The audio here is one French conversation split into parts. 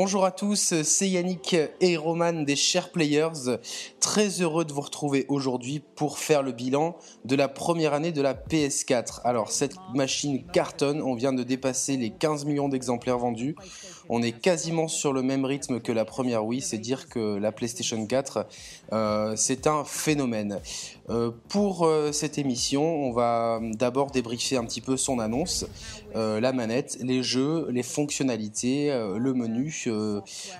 Bonjour à tous, c'est Yannick et Roman des Share Players. Très heureux de vous retrouver aujourd'hui pour faire le bilan de la première année de la PS4. Alors, cette machine cartonne, on vient de dépasser les 15 millions d'exemplaires vendus. On est quasiment sur le même rythme que la première Wii, c'est dire que la PlayStation 4, euh, c'est un phénomène. Euh, pour euh, cette émission, on va d'abord débriefer un petit peu son annonce, la manette, les jeux, les fonctionnalités, le menu.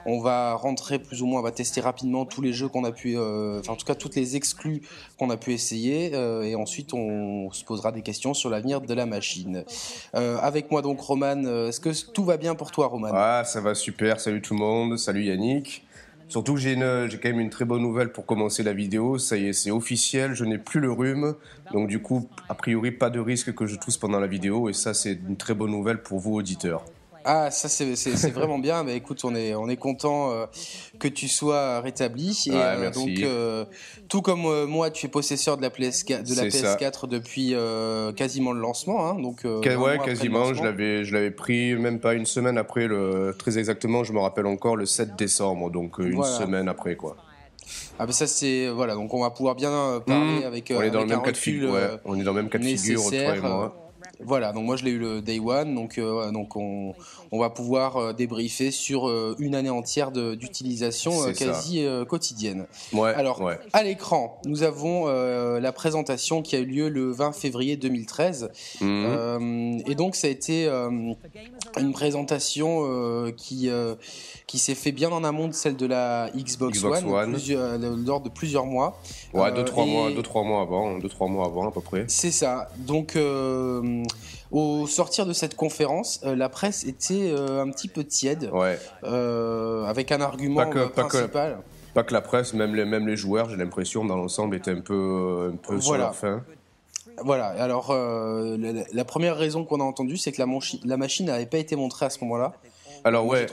on va rentrer plus ou moins, on va tester rapidement tous les jeux qu'on a pu, enfin en tout cas toutes les exclus qu'on a pu essayer, et ensuite on se posera des questions sur l'avenir de la machine. avec moi donc Roman, est-ce que tout va bien pour toi Roman? Ah, ça va super. Salut tout le monde. Salut Yannick. Surtout j'ai quand même une très bonne nouvelle pour commencer la vidéo. Ça y est, c'est officiel. Je n'ai plus le rhume. Donc du coup, a priori, pas de risque que je tousse pendant la vidéo. Et ça, c'est une très bonne nouvelle pour vous, auditeurs. Ah, ça c'est vraiment bien. Mais écoute, on est on est content euh, que tu sois rétabli. Et, euh, donc, euh, tout comme moi, tu es possesseur de la PS4, de la PS4 depuis quasiment le lancement. Hein, donc, ouais, quasiment. Je l'avais je l'avais pris même pas une semaine après le très exactement. Je me rappelle encore le 7 décembre. Donc une semaine après quoi. Ah ben ça c'est voilà donc on va pouvoir bien parler mmh. avec. On est dans le même cas de figure. On est dans le même cas de figure toi et moi. Voilà, donc moi je l'ai eu le day one, donc, euh, donc on, on, va pouvoir euh, débriefer sur euh, une année entière d'utilisation quasi quotidienne. Ouais, Alors, à l'écran, nous avons la présentation qui a eu lieu le 20 février 2013. Mhm. et donc ça a été une présentation qui, qui s'est fait bien en amont de celle de la Xbox, One, lors de plusieurs mois. Ouais, 2-3 mois, deux, trois mois avant, deux, trois mois avant à peu près. C'est ça. Donc au sortir de cette conférence, euh, la presse était euh, un petit peu tiède, euh, avec un argument principal. Pas que, la presse, même les, même les joueurs, j'ai l'impression, dans l'ensemble, étaient un peu, un peu sur la fin. Voilà, alors la, première raison qu'on a entendue, c'est que la, la machine n'avait pas été montrée à ce moment-là. Alors ouais.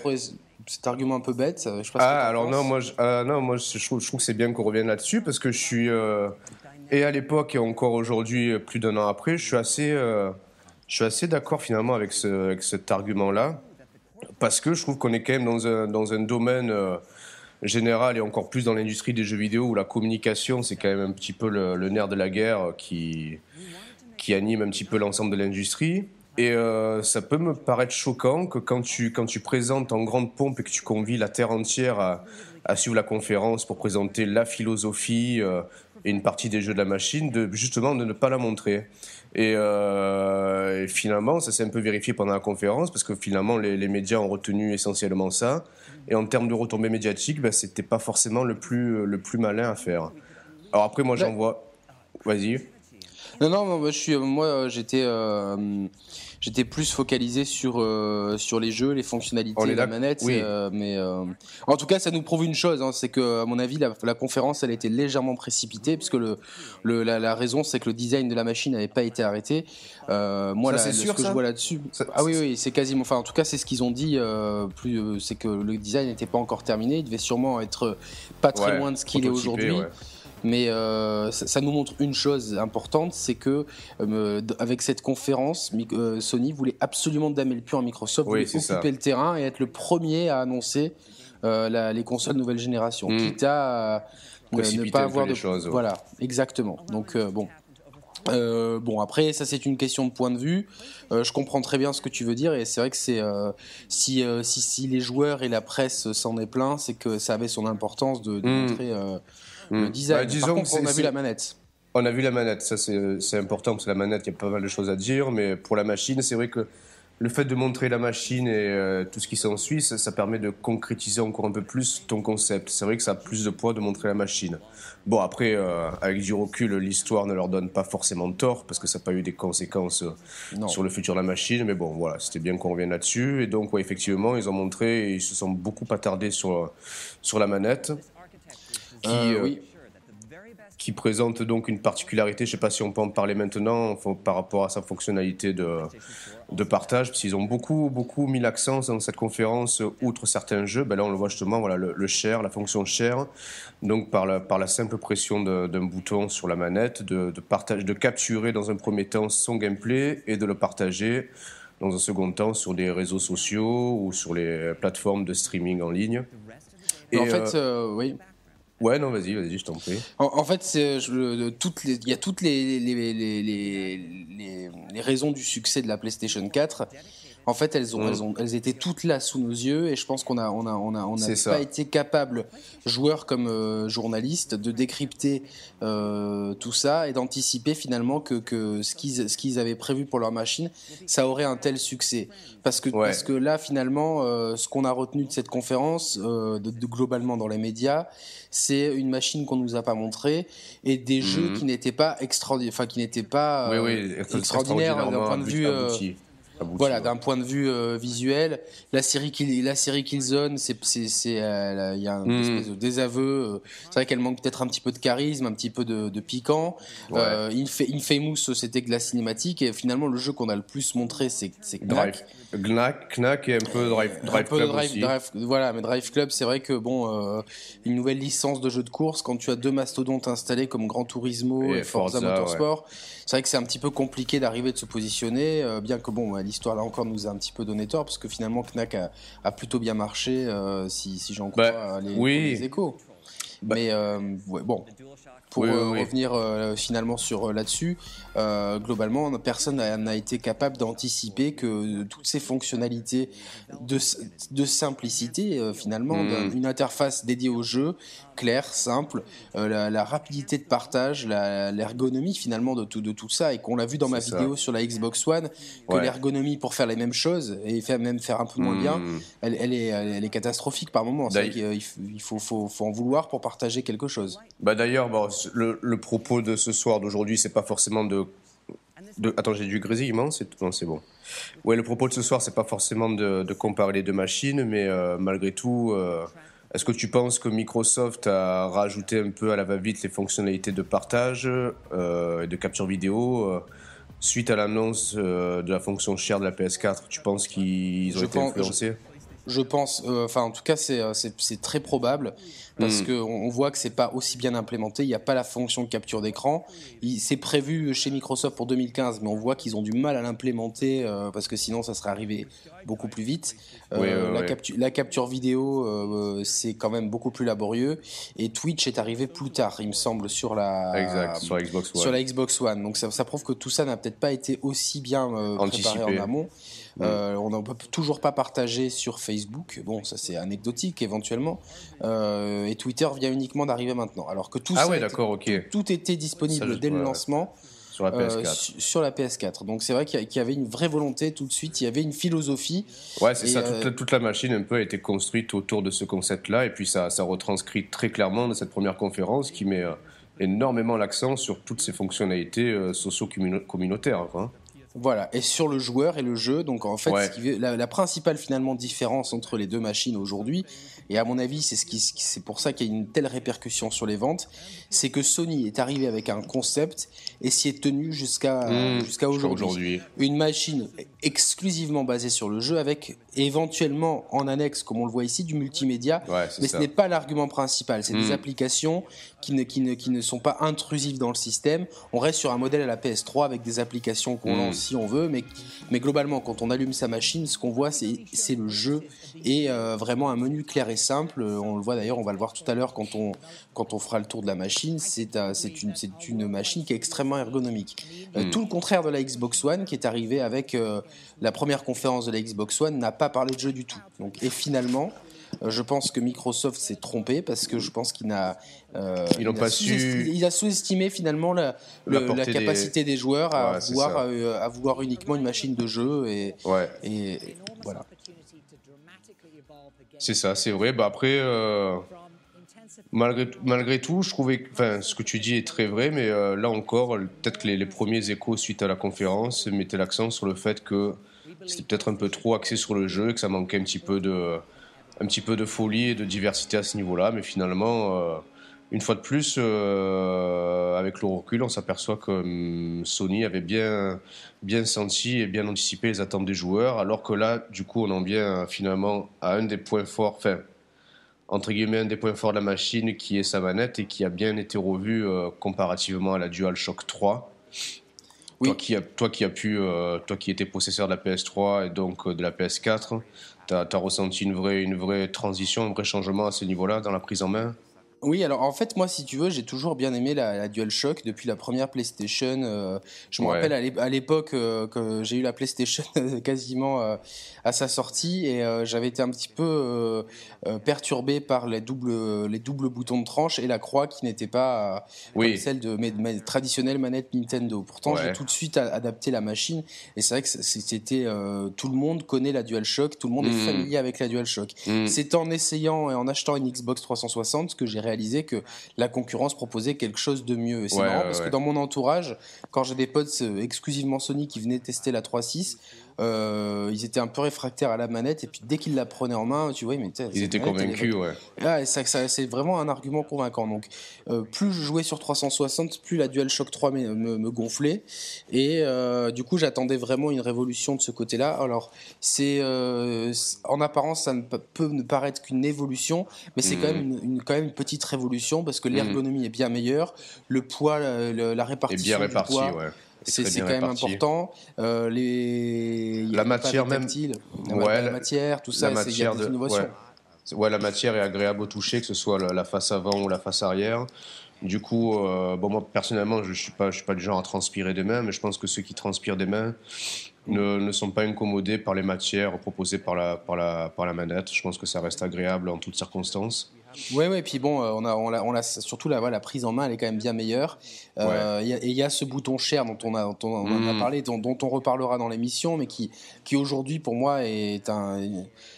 cet argument un peu bête. Je ah, alors non moi, je, non, moi je, trouve, je trouve que c'est bien qu'on revienne là-dessus parce que je suis, et à l'époque et encore aujourd'hui, plus d'un an après, je suis assez je suis assez d'accord finalement avec, ce, avec cet argument-là, parce que je trouve qu'on est quand même dans un, domaine euh, général et encore plus dans l'industrie des jeux vidéo où la communication, c'est quand même un petit peu le, nerf de la guerre qui, qui anime un petit peu l'ensemble de l'industrie. Et euh, ça peut me paraître choquant que quand tu, présentes en grande pompe et que tu convies la Terre entière à, suivre la conférence pour présenter la philosophie euh, et une partie des jeux de la machine, justement de ne pas la montrer. Euh, et, finalement, ça s'est un peu vérifié pendant la conférence parce que finalement, les, médias ont retenu essentiellement ça. Et en termes de retombées médiatiques, ben, c'était pas forcément le plus, le plus malin à faire. Alors après, moi, j'en vois. Vas-y. Non, non, moi, je suis, moi, j'étais. Euh, j'étais plus focalisé sur euh, sur les jeux, les fonctionnalités de la manette. Euh, mais euh, en tout cas, ça nous prouve une chose, hein, c'est que à mon avis, la, conférence, elle a été légèrement précipitée, puisque le, le la, raison, c'est que le design de la machine n'avait pas été arrêté. moi, c'est ce que je vois là-dessus, ah oui, oui, c'est quasiment. Enfin, en tout cas, c'est ce qu'ils ont dit. plus, c'est que le design n'était pas encore terminé. Il devait sûrement être pas très loin de ce qu'il est aujourd'hui. Mais euh, ça, nous montre une chose importante, c'est que euh, avec cette conférence, euh, Sony voulait absolument damer le pion à Microsoft, voulait occuper le terrain et être le premier à annoncer les consoles nouvelle génération, hmm. quitte à ne pas avoir de choses. Voilà, exactement. Donc bon. bon après ça c'est une question de point de vue. je comprends très bien ce que tu veux dire et c'est vrai que c'est si, si, si les joueurs et la presse s'en est plein, c'est que ça avait son importance de, de hmm. montrer le hmm. design. Bah, disons Par contre, on a vu la manette. On a vu la manette, ça c'est important parce que la manette, il y a pas mal de choses à dire, mais pour la machine, c'est vrai que le fait de montrer la machine et euh, tout ce qui s'ensuit, ça, ça permet de concrétiser encore un peu plus ton concept. C'est vrai que ça a plus de poids de montrer la machine. Bon, après, euh, avec du recul, l'histoire ne leur donne pas forcément tort parce que ça n'a pas eu des conséquences euh, sur le futur de la machine. Mais bon, voilà, c'était bien qu'on revienne là-dessus. Et donc, ouais, effectivement, ils ont montré, et ils se sont beaucoup attardés sur, sur la manette qui, euh, oui. qui présente donc une particularité, je ne sais pas si on peut en parler maintenant, par rapport à sa fonctionnalité de, de partage, parce qu'ils ont beaucoup, beaucoup mis l'accent dans cette conférence, outre certains jeux, ben là on le voit justement, voilà, le, share, la fonction share, donc par la, par la simple pression d'un bouton sur la manette, de, de, partage, de capturer dans un premier temps son gameplay et de le partager dans un second temps sur des réseaux sociaux ou sur les plateformes de streaming en ligne. Et en fait, oui. Ouais, non, vas-y, vas-y, je t'en prie. En, fait, il y a toutes les, raisons du succès de la PlayStation 4 en fait, elles, ont, mm. elles, ont, elles étaient toutes là sous nos yeux et je pense qu'on a, on a, on a, on n'a pas été capable, joueurs comme euh, journalistes, de décrypter euh, tout ça et d'anticiper finalement que, que ce qu'ils ce qu'ils avaient prévu pour leur machine, ça aurait un tel succès. Parce que, parce que là, finalement, euh, ce qu'on a retenu de cette conférence, de, de, globalement dans les médias, c'est une machine qu'on nous a pas montrée et des mm. jeux qui n'étaient pas extraordinaires, enfin qui n'étaient pas oui, oui, extraordinaires d'un point de vue voilà, d'un point de vue euh, visuel, la série la série Killzone, c'est c'est euh, il y a un hmm. espèce de désaveu. Euh, c'est vrai qu'elle manque peut-être un petit peu de charisme, un petit peu de, de piquant. Ouais. Euh, Infamous, c'était de la cinématique et finalement le jeu qu'on a le plus montré, c'est c'est Knack. Knack, Knack et un peu Drive, drive Club aussi. voilà, mais Drive Club, c'est vrai que bon, une nouvelle licence de jeu de course quand tu as deux mastodontes installés comme Gran Turismo et, Forza, Motorsport, c'est vrai que c'est un petit peu compliqué d'arriver de se positionner, bien que bon l'histoire là encore nous a un petit peu donné tort parce que finalement Knack a, plutôt bien marché euh, si, si j'en crois bah, les, les, échos. Bah. Mais euh, bon, pour euh, revenir finalement sur là-dessus, globalement, personne n'a été capable d'anticiper que toutes ces fonctionnalités de, de simplicité, finalement, hmm. d'une interface dédiée au jeu, clair, simple, euh, la, rapidité de partage, l'ergonomie finalement de tout, de tout ça, et qu'on l'a vu dans ma vidéo sur la Xbox One, que l'ergonomie pour faire les mêmes choses et faire, même faire un peu moins bien, hmm. elle, elle, est, elle, est, catastrophique par moment. Il, il faut, faut, faut, en vouloir pour partager quelque chose. Bah D'ailleurs, bon, le, le, propos de ce soir, d'aujourd'hui, c'est pas forcément de de... Attends, j'ai du grésillement, c'est c'est bon. Ouais, le propos de ce soir, c'est pas forcément de, de, comparer les deux machines, mais euh, malgré tout, euh, est-ce que tu penses que Microsoft a rajouté un peu à la va-vite les fonctionnalités de partage euh, et de capture vidéo suite à l'annonce de la fonction share de la PS4 Tu penses qu'ils ont été influencés je pense, euh, enfin en tout cas c'est, c'est, très probable parce mm. qu'on voit que c'est pas aussi bien implémenté. Il n'y a pas la fonction de capture d'écran. c'est prévu chez Microsoft pour 2015, mais on voit qu'ils ont du mal à l'implémenter parce que sinon ça serait arrivé beaucoup plus vite. Euh, la, Capture, la, capture vidéo, euh, c'est quand même beaucoup plus laborieux. Et Twitch est arrivé plus tard, il me semble, sur la, sur, Xbox One. sur la Xbox One. Donc ça, ça prouve que tout ça n'a peut-être pas été aussi bien euh, préparé en amont. Mm. on ne peut toujours pas partager sur Facebook. Bon, ça c'est anecdotique éventuellement. et Twitter vient uniquement d'arriver maintenant. Alors que tout ah ça ouais, d'accord, tout, était disponible dès le lancement. Sur la PS4. Euh, sur la PS4. Donc c'est vrai qu'il y avait une vraie volonté tout de suite, il y avait une philosophie. Ouais, c'est ça, toute, la, toute, la, machine un peu a été construite autour de ce concept-là, et puis ça, ça retranscrit très clairement dans cette première conférence qui met euh, énormément l'accent sur toutes ces fonctionnalités euh, socio-communautaires. Hein. Voilà, et sur le joueur et le jeu, donc en fait, la, la, principale finalement différence entre les deux machines aujourd'hui, et à mon avis, c'est ce qui, c'est pour ça qu'il y a une telle répercussion sur les ventes, c'est que Sony est arrivé avec un concept et s'y est tenu jusqu'à mmh, jusqu'à aujourd'hui. Une machine exclusivement basée sur le jeu, avec éventuellement en annexe, comme on le voit ici, du multimédia. mais ce n'est pas l'argument principal. C'est des mmh. applications qui ne, qui, ne, qui ne sont pas intrusives dans le système. On reste sur un modèle à la PS3 avec des applications qu'on mmh. lance si on veut, mais, mais globalement, quand on allume sa machine, ce qu'on voit, c'est le jeu et euh, vraiment un menu clair et simple. On le voit d'ailleurs, on va le voir tout à l'heure quand on, quand on fera le tour de la machine. C'est une, une machine qui est extrêmement ergonomique. Euh, hmm. Tout le contraire de la Xbox One qui est arrivée avec euh, la première conférence de la Xbox One n'a pas parlé de jeu du tout. Donc, et finalement, je pense que Microsoft s'est trompé parce que je pense qu'il n'a il, su... il a sous-estimé finalement la, la, capacité des, joueurs à, vouloir, à, vouloir uniquement une machine de jeu et, ouais. et voilà. C'est ça, c'est vrai. Bah après, euh, malgré, malgré tout, je trouvais, enfin, ce que tu dis est très vrai, mais euh, là encore, peut-être que les, premiers échos suite à la conférence mettaient l'accent sur le fait que c'était peut-être un peu trop axé sur le jeu, que ça manquait un petit peu de, un petit peu de folie et de diversité à ce niveau-là, mais finalement. Euh, une fois de plus, euh, avec le recul, on s'aperçoit que hum, Sony avait bien, bien senti et bien anticipé les attentes des joueurs, alors que là, du coup, on en vient finalement à un des points forts, enfin, entre guillemets, un des points forts de la machine qui est sa manette et qui a bien été revu euh, comparativement à la DualShock 3. Oui. Toi qui, a, toi qui as pu, toi qui étais possesseur de la PS3 et donc de la PS4, tu as, as, ressenti une vraie, une vraie transition, un vrai changement à ce niveau-là dans la prise en main? Oui, alors en fait, moi, si tu veux, j'ai toujours bien aimé la, DualShock depuis la première PlayStation. Euh, je me rappelle à l'époque euh, que j'ai eu la PlayStation quasiment euh, à sa sortie et j'avais été un petit peu perturbé par les doubles, les doubles boutons de tranche et la croix qui n'était pas celle de mes, traditionnelles manettes Nintendo. Pourtant, j'ai tout de suite adapté la machine et c'est vrai que c'était tout le monde connaît la DualShock, tout le monde est mmh. familier avec la DualShock. Mmh. C'est en essayant et en achetant une Xbox 360 que j'ai réalisé réalisé que la concurrence proposait quelque chose de mieux. C'est marrant parce que dans mon entourage, quand j'ai des potes euh, exclusivement Sony qui venaient tester la 3.6, euh, ils étaient un peu réfractaires à la manette et puis dès qu'ils la prenaient en main, tu vois, mais ils étaient convaincus, ouais. Ah, et ça, ça c'est vraiment un argument convaincant. Donc, euh, plus je jouais sur 360, plus la DualShock 3 me, me, gonflait et euh, du coup, j'attendais vraiment une révolution de ce côté-là. Alors, c'est en apparence, ça ne peut ne paraître qu'une évolution, mais c'est quand même une, quand même une petite révolution parce que mhm. l'ergonomie est bien meilleure, le poids, la, répartition bien du poids, ouais c'est quand même important. Euh, les... La matière même. Ouais, la, matière, tout ça, a des innovations. Ouais. la matière est agréable au toucher, que ce soit la, face avant ou la face arrière. Du coup, euh, bon, moi personnellement, je ne suis, pas, je suis pas du genre à transpirer des mains, mais je pense que ceux qui transpirent des mains ne, ne sont pas incommodés par les matières proposées par la, par, la, par la manette. Je pense que ça reste agréable en toutes circonstances. Ouais, ouais, et puis bon, euh, on a, on a, on a surtout la, la prise en main, elle est quand même bien meilleure. Euh, et il y a ce bouton cher dont on a, dont on, a mm. parlé, dont, dont, on reparlera dans l'émission, mais qui, qui aujourd'hui pour moi est un,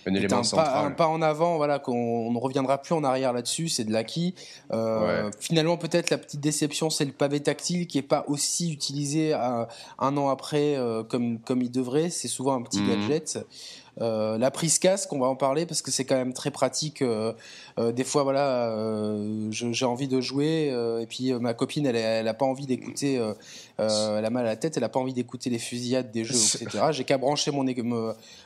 un élément Pas, un pas en avant, voilà, qu'on ne reviendra plus en arrière là-dessus, c'est de l'acquis. Euh, Finalement, peut-être la petite déception, c'est le pavé tactile qui est pas aussi utilisé un an après euh, comme, comme il devrait. C'est souvent un petit mm. gadget. Euh, la prise casque, on va en parler parce que c'est quand même très pratique. Euh, euh, des fois, voilà, j'ai envie de jouer et puis ma copine, elle, elle a pas envie d'écouter, elle a mal à la tête, elle a pas envie d'écouter les fusillades des jeux, etc. J'ai qu'à brancher mon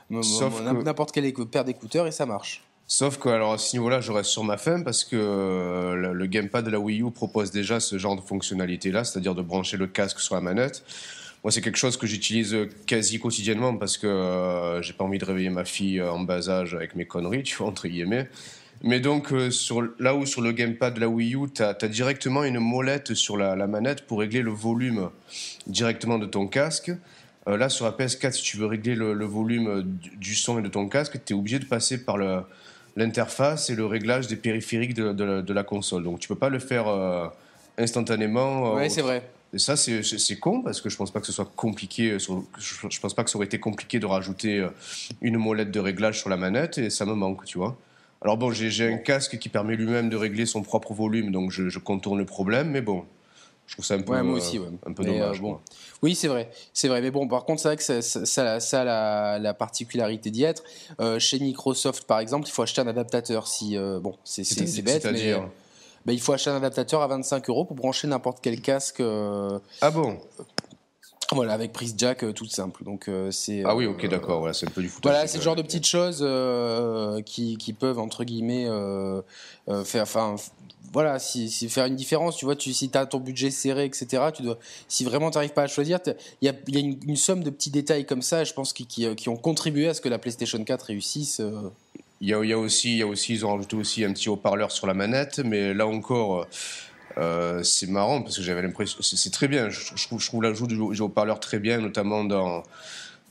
n'importe quel paire d'écouteurs et ça marche. Sauf que, alors, à ce niveau-là, je reste sur ma fin parce que le, gamepad de la Wii U propose déjà ce genre de fonctionnalité-là, c'est-à-dire de brancher le casque sur la manette. Moi, c'est quelque chose que j'utilise quasi quotidiennement parce que euh, j'ai pas envie de réveiller ma fille en bas âge avec mes conneries, tu vois, entre guillemets. Mais donc, euh, sur, là où sur le gamepad de la Wii U, tu as, directement une molette sur la, manette pour régler le volume directement de ton casque. Euh, là, sur la PS4, si tu veux régler le, volume du, son et de ton casque, tu es obligé de passer par l'interface et le réglage des périphériques de, de, la console. Donc, tu peux pas le faire instantanément. oui, c'est vrai. Et ça, c'est con parce que je pense pas que ce soit compliqué. Je pense pas que ça aurait été compliqué de rajouter euh, une molette de réglage sur la manette et ça me manque, tu vois. Alors bon, j'ai un casque qui permet lui-même de régler son propre volume, donc je, contourne le problème, mais bon, je trouve ça un peu, moi aussi, euh, un peu dommage. Euh, bon. Oui, c'est vrai, c'est vrai. Mais bon, par contre, c'est vrai que ça, ça, la, particularité d'y être. chez Microsoft, par exemple, il faut acheter un adaptateur. Si bon, c'est bête, mais bah, il faut acheter un adaptateur à 25 euros pour brancher n'importe quel casque. Euh, ah bon? Voilà, avec prise jack euh, toute simple. Donc euh, c'est. Ah oui, ok, d'accord. Voilà, c'est un peu du foutage. Voilà, c'est le genre de petites choses qui, qui, peuvent entre guillemets faire. Enfin, voilà, si, faire une différence. Tu vois, tu, si tu as ton budget serré, etc. Tu dois. Si vraiment tu n'arrives pas à choisir, il y a, y a une, somme de petits détails comme ça. Je pense qui, qui, qui, ont contribué à ce que la PlayStation 4 réussisse. Il y, a, il y a, aussi, il y a aussi, ils ont rajouté aussi un petit haut-parleur sur la manette, mais là encore, euh, c'est marrant parce que j'avais l'impression, c'est très bien. Je, trouve, je trouve l'ajout du haut-parleur très bien, notamment dans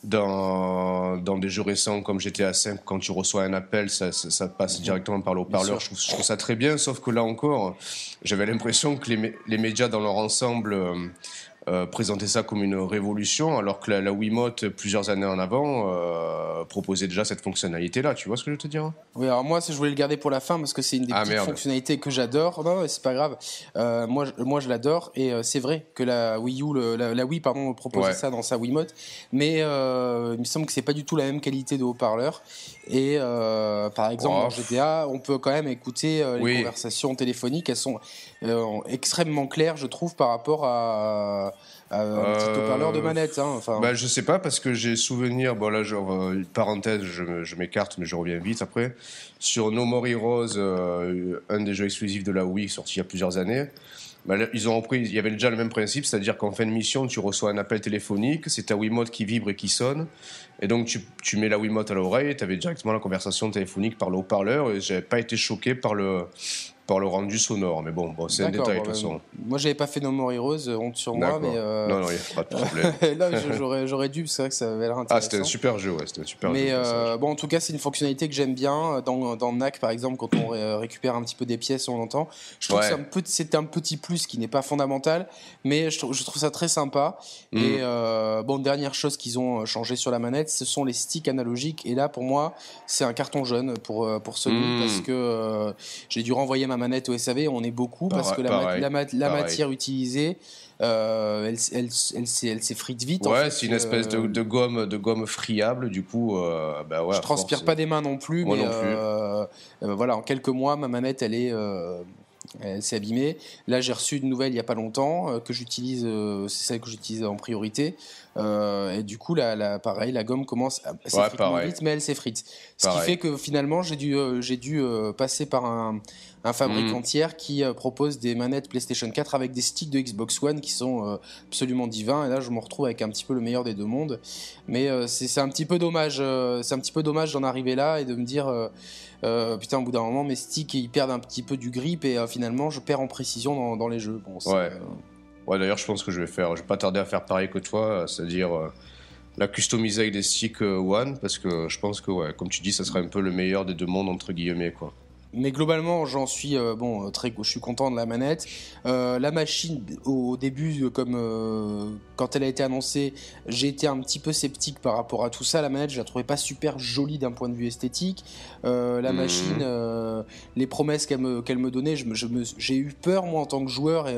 dans, dans des jeux récents comme GTA 5, quand tu reçois un appel, ça, ça, passe directement par le haut-parleur. Je, je, trouve ça très bien, sauf que là encore, j'avais l'impression que les, les, médias dans leur ensemble euh, euh, présenter ça comme une révolution, alors que la, la Wiimote, plusieurs années en avant, euh, proposait déjà cette fonctionnalité-là. Tu vois ce que je veux te dire? Oui, alors moi, je voulais le garder pour la fin parce que c'est une des ah, petites fonctionnalités que j'adore. Non, c'est pas grave. Euh, moi, je, moi, je l'adore et c'est vrai que la Wii U, la, Wii, pardon, proposait ça dans sa Wiimote, mais il me semble que c'est pas du tout la même qualité de haut-parleur. Et par exemple, dans GTA, on peut quand même écouter les conversations téléphoniques. Elles sont extrêmement claires, je trouve, par rapport à un petit haut-parleur de manette. Hein, enfin. Bah, je sais pas parce que j'ai souvenir, bon là genre euh, parenthèse, je, m'écarte mais je reviens vite après, sur No More Heroes, euh, un des jeux exclusifs de la Wii sorti il y a plusieurs années. bah, ils ont repris, il y avait déjà le même principe, c'est-à-dire qu'en fin de mission, tu reçois un appel téléphonique, c'est ta Wiimote qui vibre et qui sonne, et donc tu, tu mets la Wiimote à l'oreille, tu avais directement la conversation téléphonique par le haut-parleur, et j'avais pas été choqué par le, par le rendu sonore. Mais bon, bon c'est un détail de toute bah, façon. Moi, j'avais pas fait No More Heroes, honte sur moi, mais. Euh... Non, non, il n'y a pas de problème. là, j'aurais, j'aurais dû, c'est vrai que ça avait l'air intéressant. Ah, c'était un super jeu, ouais, c'était un super mais, jeu. Mais euh, bon, en tout cas, c'est une fonctionnalité que j'aime bien. Dans, dans NAC, par exemple, quand on ré récupère un petit peu des pièces, on l'entend. Je trouve ouais. que c'est un, petit plus qui n'est pas fondamental, mais je, trouve, je trouve ça très sympa. Mm. Et euh, bon, dernière chose qu'ils ont changé sur la manette, ce sont les sticks analogiques. Et là, pour moi, c'est un carton jaune pour, euh, pour Sony mm. parce que euh, j'ai dû renvoyer ma manette au SAV. On est beaucoup parce que la, pareil, la, la matière utilisée, euh, elle, elle, elle, elle s'effrite vite. Ouais, en fait, c'est une espèce de, de, gomme, de gomme friable. Du coup, euh, bah ouais, je transpire force, pas des mains non plus, Moi mais non plus. euh, voilà, en quelques mois, ma manette, elle est elle s'est abîmée. Là, j'ai reçu une nouvelle il n'y a pas longtemps euh, que j'utilise, euh, c'est celle que j'utilise en priorité. Euh, et du coup, là, là, pareil, la gomme commence à s'effriter Ouais, vite, mais elle s'effrite. Ce Pareil. qui fait que finalement, j'ai dû, euh, j'ai dû euh, passer par un, un fabricant Mm. tiers qui euh, propose des manettes PlayStation 4 avec des sticks de Xbox One qui sont euh, absolument divins. Et là, je me retrouve avec un petit peu le meilleur des deux mondes. Mais euh, c'est un petit peu dommage. c'est un petit peu dommage d'en arriver là et de me dire. putain, au bout d'un moment, mes sticks ils perdent un petit peu du grip et finalement, je perds en précision dans, dans les jeux. Bon, Ouais. Ouais, d'ailleurs, je pense que je vais faire. Je vais pas tarder à faire pareil que toi, c'est-à-dire la customiser avec des sticks One, parce que je pense que, ouais, comme tu dis, ça serait un peu le meilleur des deux mondes entre guillemets, quoi. Mais globalement, j'en suis euh, bon euh, très. Je suis content de la manette. Euh, la machine, au, au début, comme euh, quand elle a été annoncée, j'ai été un petit peu sceptique par rapport à tout ça. La manette, je la trouvais pas super jolie d'un point de vue esthétique. La Mhm. machine, les promesses qu'elle me, me donnait, je me- je me- j'ai eu peur moi en tant que joueur et,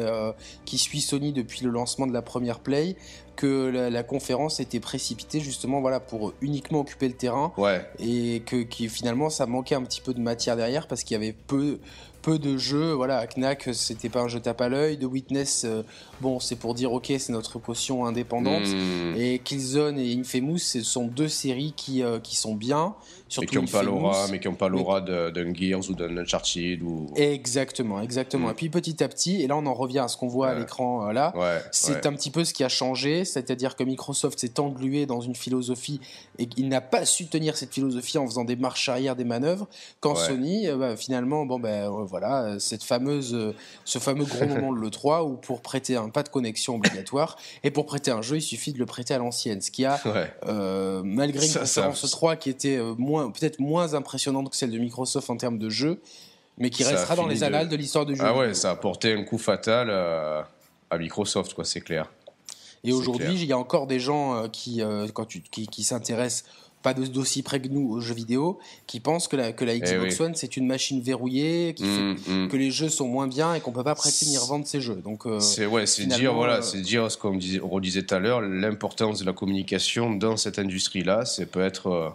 qui suis Sony depuis le lancement de la première Play que la, la conférence était précipitée justement voilà pour uniquement occuper le terrain. Ouais, et que finalement ça manquait un petit peu de matière derrière parce qu'il y avait peu peu de jeux voilà Knack c'était pas un jeu tape à l'œil de Witness euh, bon c'est pour dire ok c'est notre potion indépendante Mm. et Killzone et Infamous ce sont deux séries qui euh, qui sont bien mais surtout qui n'ont pas l'aura, mais qui ont pas l'aura de- d'un Gears ou d'un Uncharted ou. exactement exactement Mm. et puis petit à petit et là on en revient à ce qu'on voit à l'écran euh, là Ouais, c'est ouais. un petit peu ce qui a changé, c'est-à-dire que Microsoft s'est englué dans une philosophie et qu'il n'a pas su tenir cette philosophie en faisant des marches arrière, des manœuvres. Quand Ouais. Sony, euh, bah, finalement, bon ben euh, voilà, euh, cette fameuse, ce fameux gros moment de le 3 où pour prêter un pas de connexion obligatoire et pour prêter un jeu, il suffit de le prêter à l'ancienne, ce qui a Ouais. euh, malgré une Ça, ça- conférence 3 qui était moins, peut-être moins impressionnante que celle de Microsoft en termes de jeu, mais qui Ça restera dans les annales de l'histoire du jeu. Ah ouais, ça a porté un coup fatal euh, à Microsoft, quoi, c'est clair. Et aujourd'hui, il y a encore des gens euh, qui, euh, quand tu, qui, qui s'intéressent pas d'aussi près que nous aux jeux vidéo, qui pensent que la, que la Xbox oui. One c'est une machine verrouillée, qui Mm, fait mm. que les jeux sont moins bien et qu'on peut pas prêter ni revendre ces jeux. Donc euh, C'est ouais, c'est dire voilà, euh, c'est dire ce qu'on disait, on redisait tout à l'heure, l'importance de la communication dans cette industrie-là. C'est peut être euh,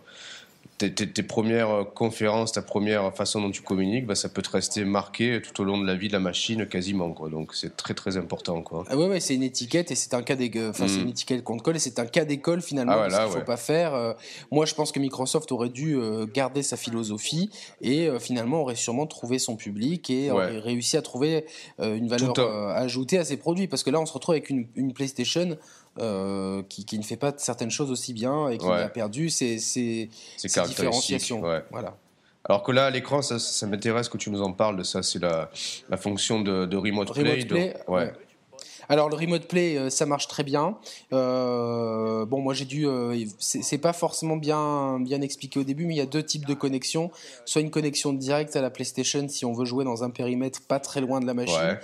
tes, tes- tes premières euh, conférences, ta première façon dont tu communiques, bah, ça peut te rester marqué tout au long de la vie de la machine quasiment quoi. Donc c'est très très important quoi. ah ouais, ouais, c'est une étiquette et c'est un cas d'école. Enfin, Mm. une étiquette qu'on te colle et c'est un cas d'école finalement. Ah ouais, ce qu'il faut ouais. pas faire. Euh, moi, je pense que Microsoft aurait dû euh, garder sa philosophie et euh, finalement aurait sûrement trouvé son public et aurait réussi à trouver une valeur ajoutée à ses produits. Parce que là, on se retrouve avec une, une PlayStation euh, qui, qui ne fait pas certaines choses aussi bien et qui Ouais. a perdu ses, ses, différenciations. Ouais. Voilà. Alors que là à l'écran, ça, ça m'intéresse que tu nous en parles de ça. C'est la, la fonction de, de remote, play. Remote Play, ouais. ouais. Alors le remote play, euh, ça marche très bien. Euh, bon, moi j'ai dû, euh, c'est c'est pas forcément bien bien expliqué au début, mais il y a deux types de connexions. Soit une connexion directe à la PlayStation si on veut jouer dans un périmètre pas très loin de la machine. Ouais.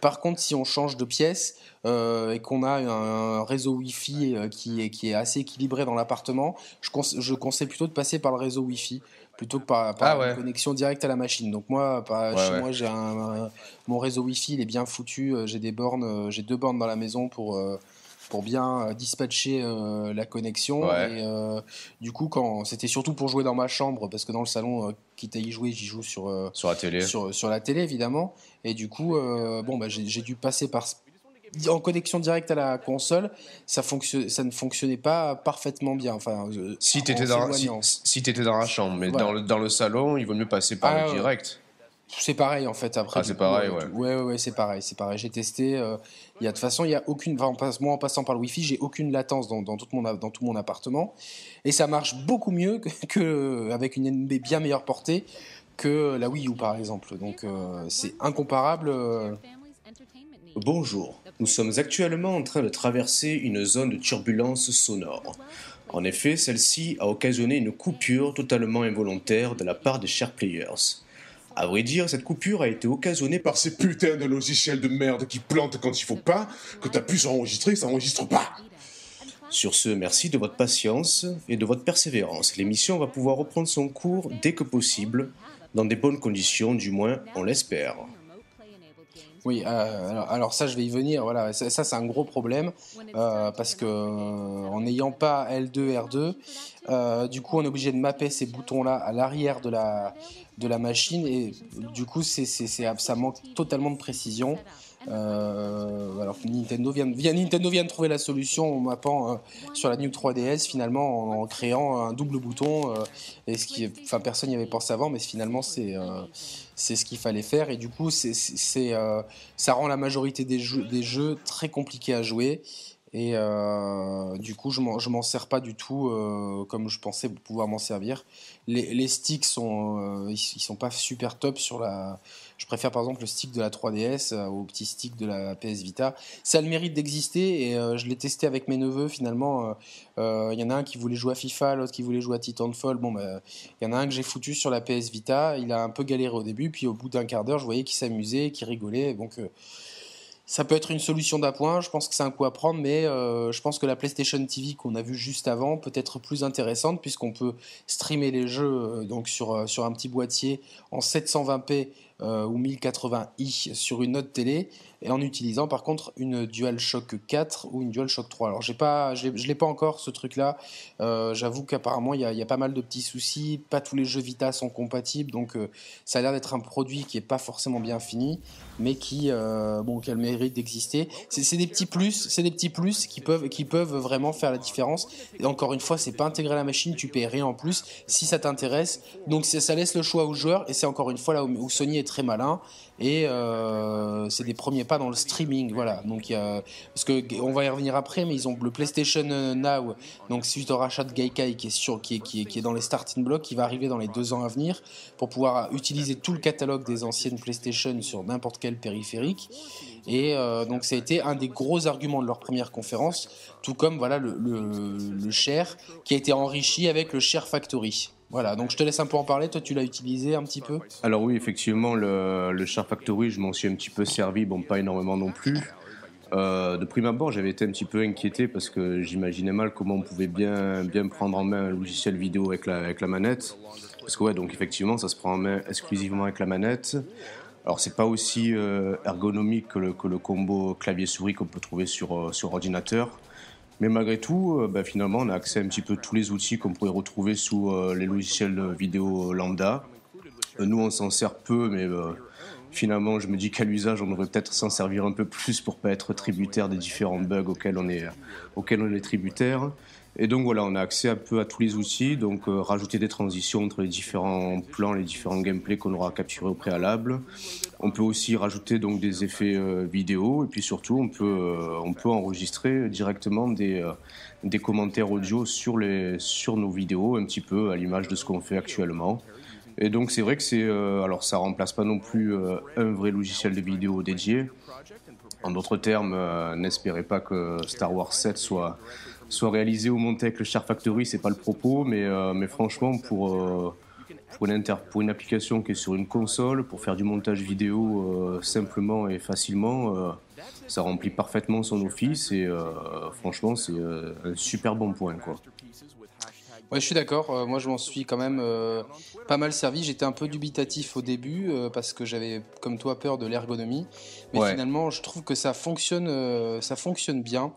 Par contre, si on change de pièce euh, et qu'on a un, un réseau Wi-Fi euh, qui est qui est assez équilibré dans l'appartement, je, conse- je conseille plutôt de passer par le réseau Wi-Fi plutôt que par, par Ah ouais. une connexion directe à la machine. Donc moi, par- Ouais, chez ouais. moi, j'ai mon réseau Wi-Fi, il est bien foutu. euh, J'ai des bornes, j'ai deux bornes dans la maison pour pour bien euh, dispatcher euh, la connexion. Ouais. Et euh, du coup, quand c'était surtout pour jouer dans ma chambre, parce que dans le salon, quitte à y jouer, j'y joue sur Sur la télé. sur, sur la télé évidemment. Et du coup, bon, bah, j'ai dû passer par en connexion directe à la console, ça, fonctionne, ça ne fonctionnait pas parfétement bien. Enfin, Si tu étais, dans, si, si dans la chambre, mais Voilà. dans, le, dans le salon, il vaut mieux passer par Ah, le direct. C'est pareil en fait après. Ah, c'est pareil, ouais. Ouais, ouais, c'est pareil, c'est pareil. J'ai testé. Il y a de toute façon, il y a aucune. Enfin, moi, en passant par le Wi-Fi, j'ai aucune latence dans, dans, tout mon, dans tout mon appartement, et ça marche beaucoup mieux que, que avec une NB bien meilleure portée que la Wii U par exemple. Donc c'est incomparable. Bonjour, nous sommes actuellement en train de traverser une zone de turbulence sonore. En effet, celle-ci a occasionné une coupure totalement involontaire de la part des chers players. À vrai dire, cette coupure a été occasionnée par ces putains de logiciels de merde qui plantent quand il faut pas, que t'as pu s'enregistrer, ça enregistre pas. Sur ce, merci de votre patience et de votre persévérance. L'émission va pouvoir reprendre son cours dès que possible, dans des bonnes conditions, du moins on l'espère. Oui, euh, alors, ça, je vais y venir. Voilà, ça, c'est un gros problème euh, parce que euh, en n'ayant pas L2, R2, du coup, on est obligé de mapper ces boutons-là à l'arrière de la de la machine et du coup, ça manque totalement de précision. Alors Nintendo vient, Nintendo vient de trouver la solution en mappant sur la New 3DS finalement en, créant un double bouton et ce qui, enfin personne n'y avait pensé avant mais finalement c'est c'est ce qu'il fallait faire. Et du coup c'est, ça rend la majorité des jeux, des jeux très compliqués à jouer. Et du coup je m'en, m'en sers pas du tout comme je pensais pouvoir m'en servir. Les, les sticks sont ils, ils, sont pas super top sur la je préfère par exemple le stick de la 3DS euh, au petit stick de la PS Vita. Ça a le mérite d'exister et euh, je l'ai testé avec mes neveux finalement. Euh, il y en a un qui voulait jouer à FIFA, l'autre qui voulait jouer à Titanfall. Bon, bah, il y en a un que j'ai foutu sur la PS Vita. Il a un peu galéré au début, puis au bout d'un quart d'heure, je voyais qu'il s'amusait, qu'il rigolait. Donc ça peut être une solution d'appoint, je pense que c'est un coup à prendre, mais je pense que la PlayStation TV qu'on a vue juste avant peut être plus intéressante puisqu'on peut streamer les jeux donc sur, sur un petit boîtier en 720p euh, ou 1080i sur une autre télé et en utilisant par contre une DualShock 4 ou une DualShock 3. Alors j'ai pas, je l'ai pas encore ce truc-là. Euh, j'avoue qu'apparemment il y, a pas mal de petits soucis. Pas tous les jeux Vita sont compatibles, donc euh, ça a l'air d'être un produit qui est pas forcément bien fini, mais qui, bon, qui a le mérite d'exister. C'est des petits plus, c'est des petits plus qui peuvent, qui peuvent vraiment faire la différence. Et encore une fois, c'est pas intégré à la machine, tu payes rien en plus si ça t'intéresse. Donc ça laisse le choix aux joueurs et c'est encore une fois là où Sony est très malin et euh, c'est des premiers pas dans le streaming voilà. Donc parce que on va y revenir après mais ils ont le PlayStation Now. Donc suite au rachat de Gaikai qui est dans les starting blocks qui va arriver dans les deux ans à venir pour pouvoir utiliser tout le catalogue des anciennes PlayStation sur n'importe quel périphérique. Et euh, donc ça a été un des gros arguments de leur première conférence tout comme voilà le share qui a été enrichi avec le share factory voilà, donc je te laisse un peu en parler. Toi, tu l'as utilisé un petit peu Alors oui, effectivement, le, le Char Factory, je m'en suis un petit peu servi, bon, pas énormément non plus. Euh, de prime abord, j'avais été un petit peu inquiété parce que j'imaginais mal comment on pouvait bien, bien prendre en main un logiciel vidéo avec la, avec la manette. Parce que ouais, donc effectivement, ça se prend en main exclusivement avec la manette. Alors c'est pas aussi euh, ergonomique que le, que le combo clavier-souris qu'on peut trouver sur, euh, sur ordinateur. Mais malgré tout, euh, bah, finalement, on a accès à un petit peu tous les outils qu'on pourrait retrouver sous euh, les logiciels vidéo lambda. Euh, nous, on s'en sert peu, mais finalement, je me dis qu'à l'usage, on devrait peut-être s'en servir un peu plus pour pas être tributaire des différents bugs auxquels on est, auxquels on est tributaire. Et donc voilà, on a accès un peu à tous les outils, donc rajouter des transitions entre les différents plans, les différents gameplays qu'on aura capturés au préalable. On peut aussi rajouter donc des effets euh, vidéo et puis surtout on peut, euh, on peut enregistrer directement des, euh, des commentaires audio sur, les, sur nos vidéos, un petit peu à l'image de ce qu'on fait actuellement. Et donc c'est vrai que c'est alors ça remplace pas non plus un vrai logiciel de vidéo dédié. En d'autres termes, n'espérez pas que Star Wars 7 soit soit réalisé ou monté avec le Star Factory, c'est pas le propos, mais mais franchement pour pour une, pour une application qui est sur une console, pour faire du montage vidéo euh, simplement et facilement, euh, ça remplit parfaitement son office et euh, franchement c'est un super bon point. Quoi. Ouais, je suis d'accord. moi, je m'en suis quand même pas mal servi. J'étais un peu dubitatif au début parce que j'avais, comme toi, peur de l'ergonomie. Mais finalement, je trouve que ça fonctionne, ça fonctionne bien.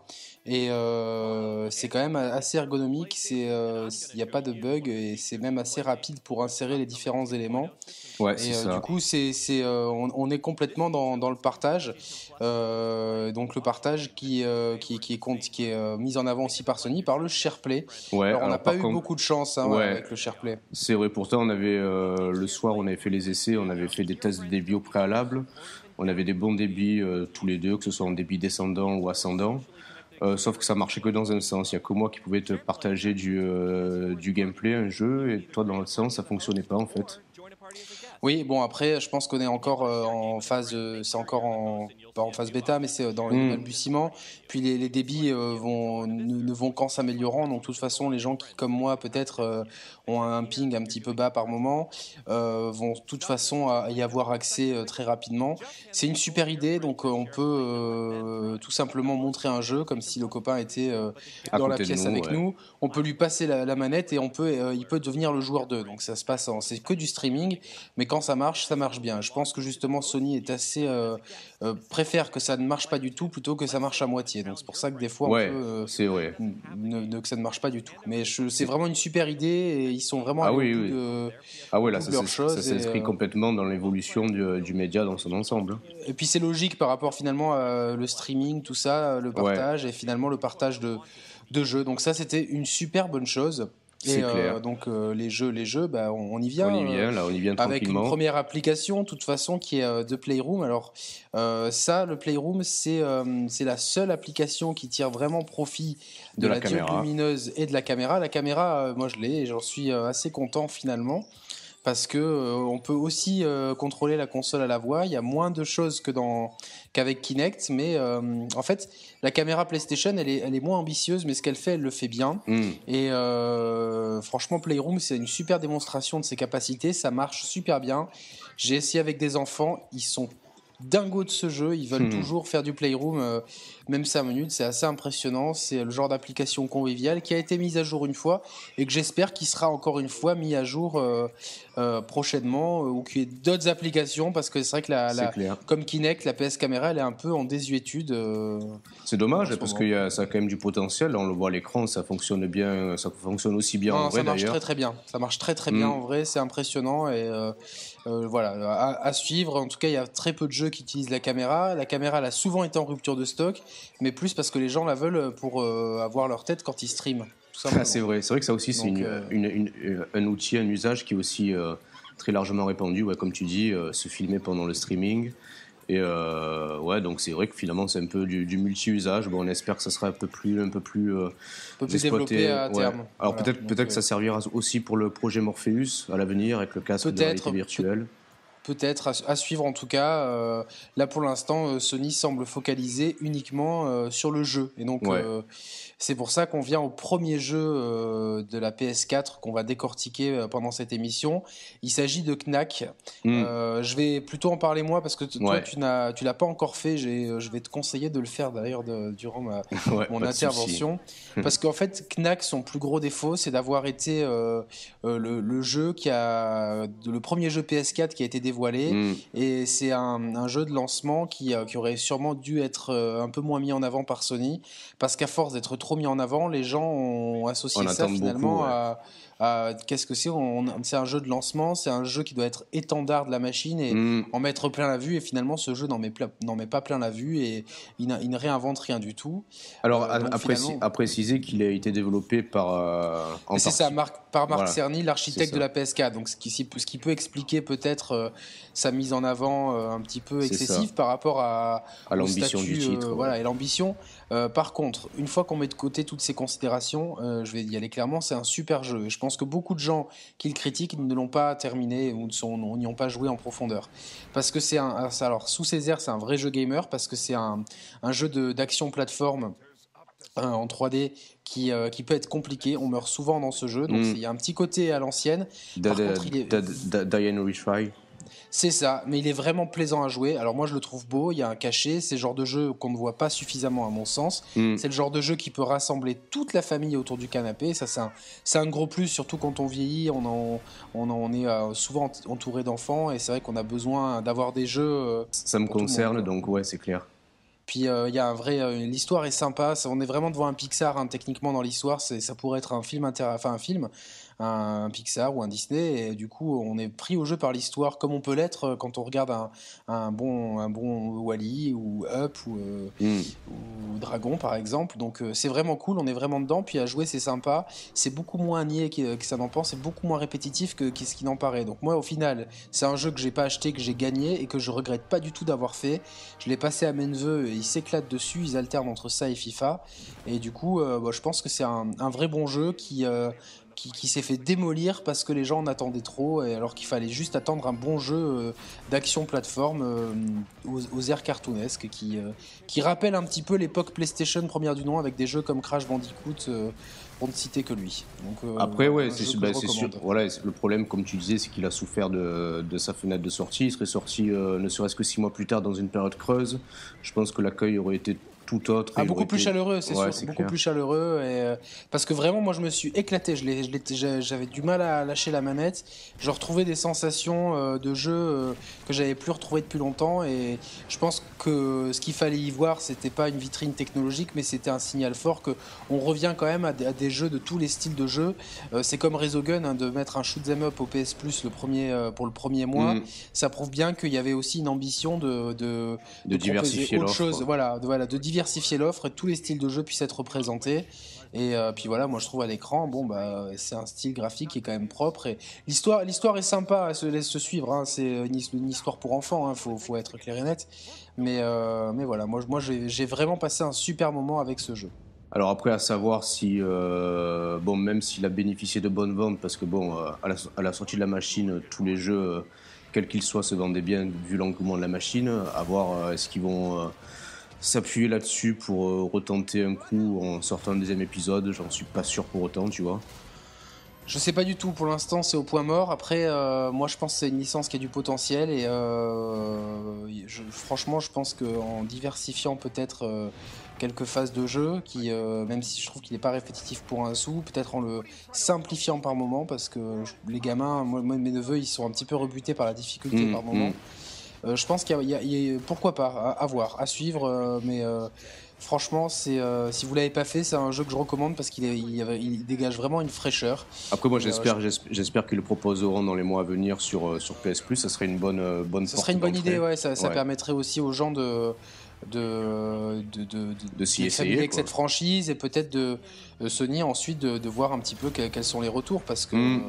Et euh, c'est quand même assez ergonomique, il n'y a pas de bug et c'est même assez rapide pour insérer les différents éléments. Ouais, et ça. du coup, c'est, on, on, est complètement dans, dans le partage. donc le partage qui, qui, qui, est, qui est mis en avant aussi par Sony, par le SharePlay. Ouais, alors, on n'a pas eu beaucoup de chance hein, avec le SharePlay. C'est vrai, pourtant on avait le soir, on avait fait les essais, on avait fait des tests de débit au préalable. On avait des bons débits tous les deux, que ce soit en débit descendant ou ascendant. Euh, sauf que ça marchait que dans un sens. Il n'y a que moi qui pouvais te partager du, euh, du gameplay, un jeu, et toi, dans l'autre sens, ça fonctionnait pas en fait. Oui, bon après, je pense qu'on est encore euh, en phase, c'est encore en, pas en phase bêta, mais c'est dans les mm. balbutiements. Puis les, débits vont ne, vont qu'en s'améliorant. Donc de toute façon, les gens qui, comme moi, peut-être ont un ping un petit peu bas par moment, vont de toute façon y avoir accès très rapidement. C'est une super idée, donc on peut tout simplement montrer un jeu comme si le copain était euh, dans la pièce avec nous. On peut lui passer la, manette et on peut, euh, il peut devenir le joueur 2. Donc ça se passe, c'est que du streaming, mais quand ça marche, ça marche bien. Je pense que justement Sony est assez euh, préfère que ça ne marche pas du tout plutôt que ça marche à moitié. Donc c'est pour ça que des fois, on c'est vrai. que ça ne marche pas du tout. Mais c'est vraiment une super idée et ils sont vraiment ah oui, oui. De, ah ouais là ça, s'inscrit complètement dans l'évolution du, du, média dans son ensemble. Et puis c'est logique par rapport finalement à le streaming, tout ça, le partage et finalement le partage de, de jeux. Donc ça, c'était une super bonne chose. Et euh, donc euh, les jeux, les jeux, bah, on, y vient. On y vient, là, on y vient Avec une première application, de toute façon, qui est euh, de Playroom. Alors ça, le Playroom, c'est c'est la seule application qui tire vraiment profit de, la, la lumineuse et de la caméra. La caméra, moi je l'ai et j'en suis assez content finalement parce que euh, on peut aussi euh, contrôler la console à la voix. Il y a moins de choses que dans qu'avec Kinect, mais euh, en fait, la caméra PlayStation, elle est, elle est moins ambitieuse, mais ce qu'elle fait, elle le fait bien. Hmm. Et franchement, Playroom, c'est une super démonstration de ses capacités. Ça marche super bien. J'ai essayé avec des enfants, ils sont dingo de ce jeu. Ils veulent hmm. toujours faire du playroom, euh, même 5 minutes. C'est assez impressionnant. C'est le genre d'application conviviale qui a été mise à jour une fois et que j'espère qu'il sera encore une fois mis à jour euh, euh, prochainement ou qu'il y ait d'autres applications parce que c'est vrai que la, comme Kinect, la PS Camera, elle est un peu en désuétude. c'est dommage parce que ça a quand même du potentiel. On le voit à l'écran, ça fonctionne bien, ça fonctionne aussi bien en vrai Ça marche très très bien. Ça marche très très bien hmm. en vrai. C'est impressionnant et voilà à, à, suivre. En tout cas, il y a très peu de jeux qui utilisent la caméra. La caméra, elle a souvent été en rupture de stock, mais plus parce que les gens la veulent pour euh, avoir leur tête quand ils streament. Ah, c'est vrai, c'est vrai que ça aussi, c'est euh, euh, un outil, un usage qui est aussi très largement répandu. Ouais, comme tu dis, se filmer pendant le streaming. Et ouais, donc c'est vrai que finalement c'est un peu du, multi-usage. Bon, on espère que ça sera un peu plus, un peu plus, développé à terme. Alors peut-être, peut-être que ça servira aussi pour le projet Morpheus à l'avenir avec le casque de réalité virtuelle peut-être à, suivre en tout cas. Euh, là pour l'instant, euh, Sony semble focaliser uniquement euh, sur le jeu. Et donc c'est pour ça qu'on vient au premier jeu de la PS4 qu'on va décortiquer pendant cette émission. Il s'agit de Knack. Hmm. je vais plutôt en parler moi parce que toi tu n'as tu l'as pas encore fait. Je vais te conseiller de le faire d'ailleurs durant ma, mon intervention. parce qu'en fait Knack son plus gros défaut c'est d'avoir été le, jeu qui a le premier jeu PS4 qui a été développé Mm. Et c'est un, jeu de lancement qui, euh, qui, aurait sûrement dû être euh, un peu moins mis en avant par Sony, parce qu'à force d'être trop mis en avant, les gens ont associé ça finalement à qu'est-ce que c'est C'est un jeu de lancement, c'est un jeu qui doit être étendard de la machine et mm. en mettre plein la vue. Et finalement, ce jeu n'en met, met, pas plein la vue et il, ne réinvente rien du tout. Alors, euh, à, préciser qu'il a été développé par. Euh, c'est ça, par Marc Cerny, l'architecte de la PSK. Donc, ce qui, ce qui peut expliquer peut-être euh, sa mise en avant un petit peu excessive par rapport à, à l'ambition du titre. Voilà, et l'ambition. par contre, une fois qu'on met de côté toutes ces considérations, je vais y aller clairement, c'est un super jeu. Et je pense pense que beaucoup de gens qui le critiquent ne l'ont pas terminé ou n'y ont pas joué en profondeur. Parce que c'est un. Alors, sous ces airs, c'est un vrai jeu gamer parce que c'est un, un, jeu d'action plateforme hein, en 3D qui, euh, qui, peut être compliqué. On meurt souvent dans ce jeu, donc mm. il y a un petit côté à l'ancienne. Diane Retry. C'est ça, mais il est vraiment plaisant à jouer. Alors moi je le trouve beau, il y a un cachet, c'est le genre de jeu qu'on ne voit pas suffisamment à mon sens. Hmm. C'est le genre de jeu qui peut rassembler toute la famille autour du canapé. Ça c'est un, gros plus, surtout quand on vieillit, on, on, est euh, souvent entouré d'enfants et c'est vrai qu'on a besoin d'avoir des jeux. Euh, ça me concerne, donc ouais c'est clair. Puis il y a un vrai, l'histoire est sympa. On est vraiment devant un Pixar hein, techniquement dans l'histoire. Ça pourrait être un film, enfin un film un Pixar ou un Disney. Et du coup, on est pris au jeu par l'histoire, comme on peut l'être euh, quand on regarde un, un, bon, un bon Wally ou Up ou, euh, hmm. ou Dragon, par exemple. Donc, euh, c'est vraiment cool, on est vraiment dedans. Puis à jouer, c'est sympa. C'est beaucoup moins niais que, que ça n'en pense, c'est beaucoup moins répétitif que, ce qui n'en paraît. Donc, moi, au final, c'est un jeu que j'ai pas acheté, que j'ai gagné et que je regrette pas du tout d'avoir fait. Je l'ai passé à mes neveux, ils s'éclatent dessus, ils alternent entre ça et FIFA. Et du coup, bah, je pense que c'est un, un, vrai bon jeu qui qui, s'est fait démolir parce que les gens en attendaient trop, et alors qu'il fallait juste attendre un bon jeu euh, d'action plateforme euh, aux, airs cartoonesques qui, euh, qui rappelle un petit peu l'époque PlayStation première du nom avec des jeux comme Crash Bandicoot pour ne citer que lui. Donc, Après, ouais, c'est bah, sûr. Voilà, le problème, comme tu disais, c'est qu'il a souffert de, de, sa fenêtre de sortie. Il serait sorti ne serait-ce que six mois plus tard dans une période creuse. Je pense que l'accueil aurait été tout autre. Ah, beaucoup plus chaleureux, c'est sûr. Beaucoup plus chaleureux. Et, euh, parce que vraiment, moi, je me suis éclaté. J'avais du mal à lâcher la manette. Je retrouvais des sensations euh, de jeu euh, que j'avais plus retrouvées depuis longtemps. Et je pense que ce qu'il fallait y voir, c'était pas une vitrine technologique, mais c'était un signal fort que on revient quand même à des, jeux de tous les styles de jeux. c'est comme Resogun hein, de mettre un shoot them up au PS Plus le premier pour le premier mois. Mm. Ça prouve bien qu'il y avait aussi une ambition de de, de, diversifier autre chose. Voilà, de, voilà, de diversifier diversifier l'offre et tous les styles de jeu puissent être représentés. Et euh, puis voilà, moi je trouve à l'écran, bon bah c'est un style graphique qui est quand même propre et l'histoire, l'histoire est sympa, elle se laisse se suivre. Hein. c'est une, histoire pour enfants, hein. faut, faut être clair et net. Mais euh, mais voilà, moi moi j'ai vraiment passé un super moment avec ce jeu. Alors après, à savoir si, euh, bon, même s'il a bénéficié de bonnes ventes, parce que bon, à la, sortie de la machine, tous les jeux, quels qu'ils soient, se vendaient bien vu l'engouement de la machine. À voir est-ce qu'ils vont s'appuyer là-dessus pour euh, retenter un coup en sortant un deuxième épisode, j'en suis pas sûr pour autant, tu vois. Je sais pas du tout, pour l'instant c'est au point mort. Après, euh, moi je pense que c'est une licence qui a du potentiel et euh, franchement je pense qu'en diversifiant peut-être quelques phases de jeu, qui, même si je trouve qu'il n'est pas répétitif pour un sou, peut-être en le simplifiant par moment parce que les gamins, moi, mes neveux ils sont un petit peu rebutés par la difficulté mmh, par moment. Mmh. Euh, je pense qu'il y, a, pourquoi pas, à, voir, à suivre, euh, mais euh, franchement, c'est si vous l'avez pas fait, c'est un jeu que je recommande parce qu'il il, dégage vraiment une fraîcheur. Après, moi, j'espère, j'espère qu'ils le proposeront dans les mois à venir sur sur PS Plus. Ça serait une bonne bonne. Ça serait une bonne idée, ouais. Ça, permettrait aussi aux gens de de de, de, de, s'y essayer avec cette franchise et peut-être de Sony ensuite de, voir un petit peu quels, sont les retours parce que mm.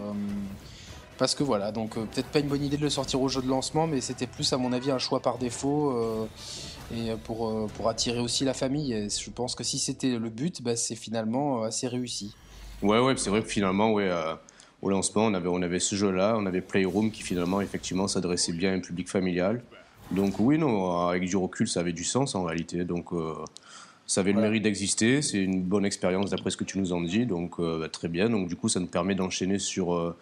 Parce que voilà, donc euh, peut-être pas une bonne idée de le sortir au jeu de lancement, mais c'était plus à mon avis un choix par défaut euh, et pour, euh, pour attirer aussi la famille. Et je pense que si c'était le but, bah, c'est finalement assez réussi. Ouais, ouais, c'est vrai que finalement, ouais, au lancement, on avait, on avait ce jeu-là, on avait Playroom qui finalement, effectivement, s'adressait bien à un public familial. Donc oui, non, avec du recul, ça avait du sens en réalité. Donc ça avait le mérite d'exister, c'est une bonne expérience d'après ce que tu nous en dis, donc bah, très bien. Donc du coup, ça nous permet d'enchaîner sur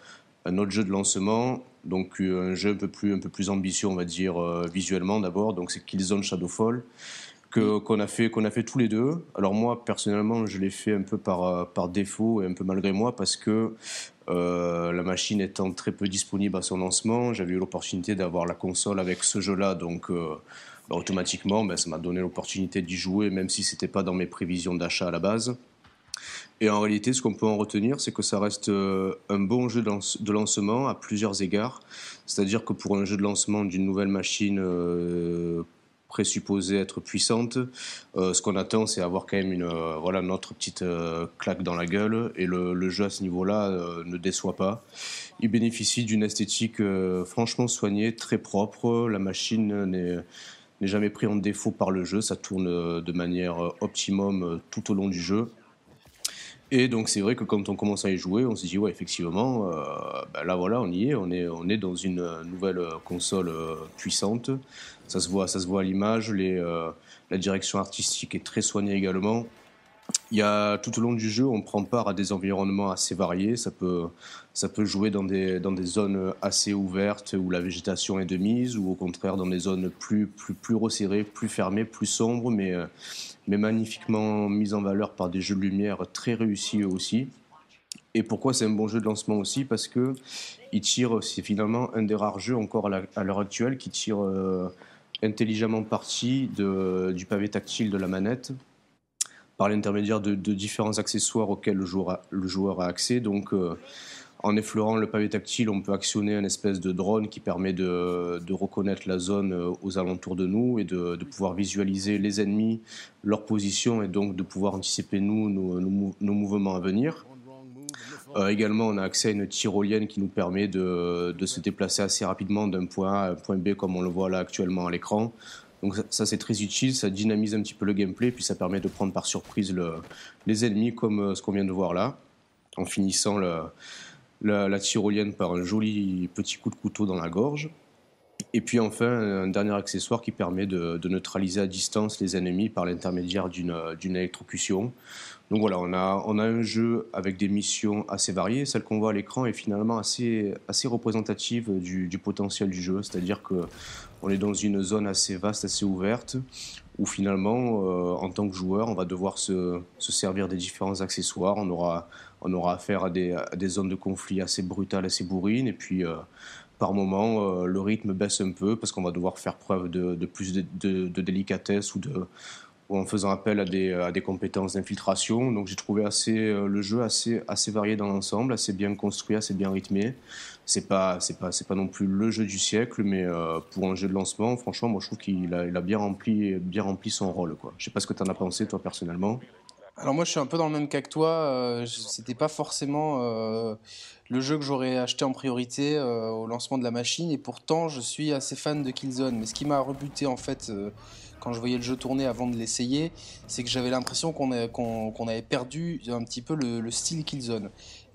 un autre jeu de lancement, donc euh, un jeu un peu plus, un peu plus ambitieux, on va dire, euh, visuellement d'abord. Donc c'est Killzone Shadowfall qu'on a fait qu'on a fait tous les deux. Alors moi personnellement, je l'ai fait un peu par euh, par défaut et un peu malgré moi parce que la machine étant très peu disponible à son lancement, j'avais eu l'opportunité d'avoir la console avec ce jeu-là, donc bah, automatiquement, ben, ça m'a donné l'opportunité d'y jouer, même si c'était pas dans mes prévisions d'achat à la base. Et en réalité, ce qu'on peut en retenir, c'est que ça reste euh, un bon jeu de lancement à plusieurs égards. C'est-à-dire que pour un jeu de lancement d'une nouvelle machine euh, présupposée être puissante, euh, ce qu'on attend, c'est avoir quand même une, voilà, notre petite claque dans la gueule. Et le, jeu à ce niveau-là ne déçoit pas. Il bénéficie d'une esthétique franchement soignée, très propre. La machine n'est jamais pris en défaut par le jeu, ça tourne de manière optimum tout au long du jeu. Et donc c'est vrai que quand on commence à y jouer, on se dit ouais effectivement, euh, ben là voilà on y est, on est on est dans une nouvelle console euh, puissante. Ça se voit ça se voit à l'image, euh, la direction artistique est très soignée également. Il y a tout au long du jeu, on prend part à des environnements assez variés. Ça peut ça peut jouer dans des dans des zones assez ouvertes où la végétation est de mise, ou au contraire dans des zones plus plus plus resserrées, plus fermées, plus sombres, mais mais magnifiquement mis en valeur par des jeux de lumière très réussis aussi. Et pourquoi c'est un bon jeu de lancement aussi? Parce que il tire, c'est finalement un des rares jeux encore à l'heure actuelle qui tire euh, intelligemment partie de, du pavé tactile de la manette par l'intermédiaire de, différents accessoires auxquels le joueur a, le joueur a accès. Donc, euh, en effleurant le pavé tactile, on peut actionner un espèce de drone qui permet de, reconnaître la zone euh, aux alentours de nous et de, pouvoir visualiser les ennemis, leur position et donc de pouvoir anticiper nous, nos, mouvements à venir. Euh, également, on a accès à une tyrolienne qui nous permet de, se déplacer assez rapidement d'un point A à un point B comme on le voit là actuellement à l'écran. Donc ça, c'est très utile, ça dynamise un petit peu le gameplay, puis ça permet de prendre par surprise les ennemis comme euh, ce qu'on vient de voir là, en finissant la, tyrolienne par un joli petit coup de couteau dans la gorge. Et puis enfin, un dernier accessoire qui permet de, neutraliser à distance les ennemis par l'intermédiaire d'une électrocution. Donc voilà, on a, on a un jeu avec des missions assez variées. Celle qu'on voit à l'écran est finalement assez, assez représentative du, potentiel du jeu. C'est-à-dire qu'on est dans une zone assez vaste, assez ouverte, où finalement, euh, en tant que joueur, on va devoir se, se, servir des différents accessoires. On aura, on aura affaire à des, zones de conflit assez brutales, assez bourrines. Et puis, euh, par moment, euh, le rythme baisse un peu parce qu'on va devoir faire preuve de, plus de, délicatesse ou en faisant appel à des, compétences d'infiltration. Donc j'ai trouvé assez, euh, le jeu assez, varié dans l'ensemble, assez bien construit, assez bien rythmé. C'est pas, pas, non plus le jeu du siècle, mais pour un jeu de lancement, franchement, moi je trouve qu'il a, il a bien, rempli, bien rempli son rôle. Quoi. Je sais pas ce que tu en as pensé toi personnellement. Alors moi je suis un peu dans le même cas que toi. Euh, c'était pas forcément euh, le jeu que j'aurais acheté en priorité au lancement de la machine, et pourtant je suis assez fan de Killzone. Mais ce qui m'a rebuté en fait quand je voyais le jeu tourner avant de l'essayer, c'est que j'avais l'impression qu'on avait perdu un petit peu le style Killzone.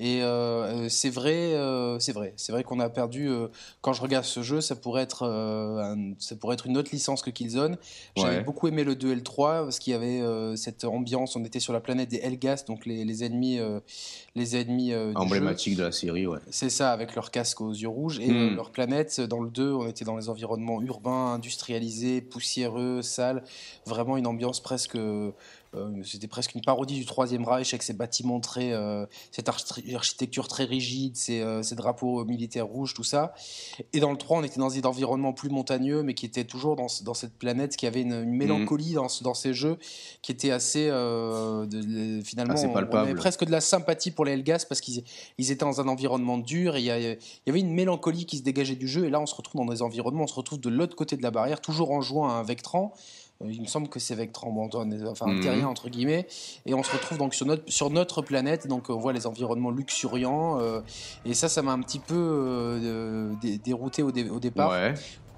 Et euh, c'est vrai, euh, c'est vrai, c'est vrai qu'on a perdu. Euh, quand je regarde ce jeu, ça pourrait être, ça pourrait être une autre licence que Killzone. J'avais beaucoup aimé le 2 L3 parce qu'il y avait cette ambiance. On était sur la planète des Helgas, donc les, ennemis, les ennemis emblématiques de la série, ouais. C'est ça, avec leur casque aux yeux rouges et hmm. leur planète. Dans le 2, on était dans les environnements urbains, industrialisés, poussiéreux, sales. Vraiment une ambiance presque euh, c'était presque une parodie du Troisième Reich avec ses bâtiments très, euh, cette architecture très rigide, ces, euh, drapeaux militaires rouges, tout ça. Et dans le 3, on était dans des environnements plus montagneux, mais qui étaient toujours dans, dans cette planète, qui avait une, mélancolie dans, dans, ces jeux, qui était assez, finalement, on, avait presque de la sympathie pour les Helgas parce qu'ils ils étaient dans un environnement dur et il y, y, avait une mélancolie qui se dégageait du jeu. Et là, on se retrouve dans des environnements, on se retrouve de l'autre côté de la barrière, toujours en jouant à un Vectran. Il me semble que c'est Vectran, enfin un mhm. terrien entre guillemets, et on se retrouve donc sur notre, sur notre planète, donc on voit les environnements luxuriants, euh, et ça, ça m'a un petit peu euh, dérouté au, départ.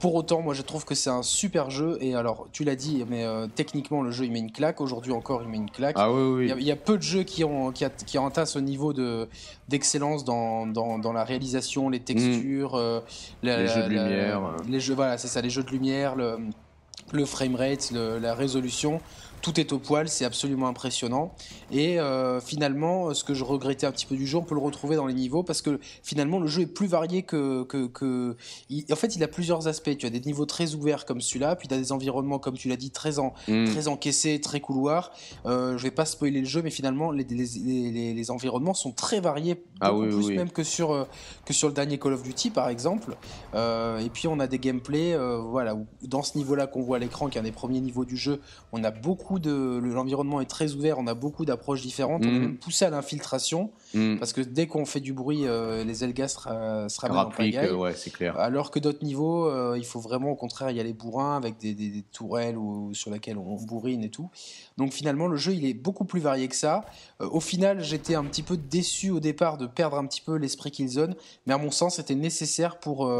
Pour autant, moi je trouve que c'est un super jeu. Et alors, tu l'as dit, mais euh, techniquement, le jeu il met une claque. Aujourd'hui encore, il met une claque. Ah oui, oui. Il, y a, peu de jeux qui ont, qui, qui ont atteint ce niveau de, d'excellence dans, dans, dans, la réalisation, les textures, les jeux de lumière. les jeux, voilà, c'est ça, les jeux de lumière, le, le framerate, la résolution tout est au poil, c'est absolument impressionnant. Et euh, finalement, ce que je regrettais un petit peu du jeu, on peut le retrouver dans les niveaux parce que finalement, le jeu est plus varié que. que, en fait, il a plusieurs aspects. Tu as des niveaux très ouverts comme celui-là, puis tu as des environnements, comme tu l'as dit, très, en, mm. très encaissés, très couloirs. Euh, je vais pas spoiler le jeu, mais finalement, les, les, les, environnements sont très variés, ah beaucoup plus même que sur, euh, que sur le dernier Call of Duty, par exemple. Euh, et puis, on a des gameplays, voilà, où, dans ce niveau-là qu'on voit à l'écran, qui est un des premiers niveaux du jeu, on a beaucoup de l'environnement est très ouvert, on a beaucoup d'approches différentes, on est mm. même poussé à l'infiltration mm. parce que dès qu'on fait du bruit, euh, les Elgas en ouais, c'est clair. Alors que d'autres niveaux, euh, il faut vraiment au contraire y aller bourrin avec des, tourelles ou, sur lesquelles on bourrine et tout. Donc finalement, le jeu il est beaucoup plus varié que ça. Euh, au final, j'étais un petit peu déçu au départ de perdre un petit peu l'esprit Killzone, mais à mon sens, c'était nécessaire pour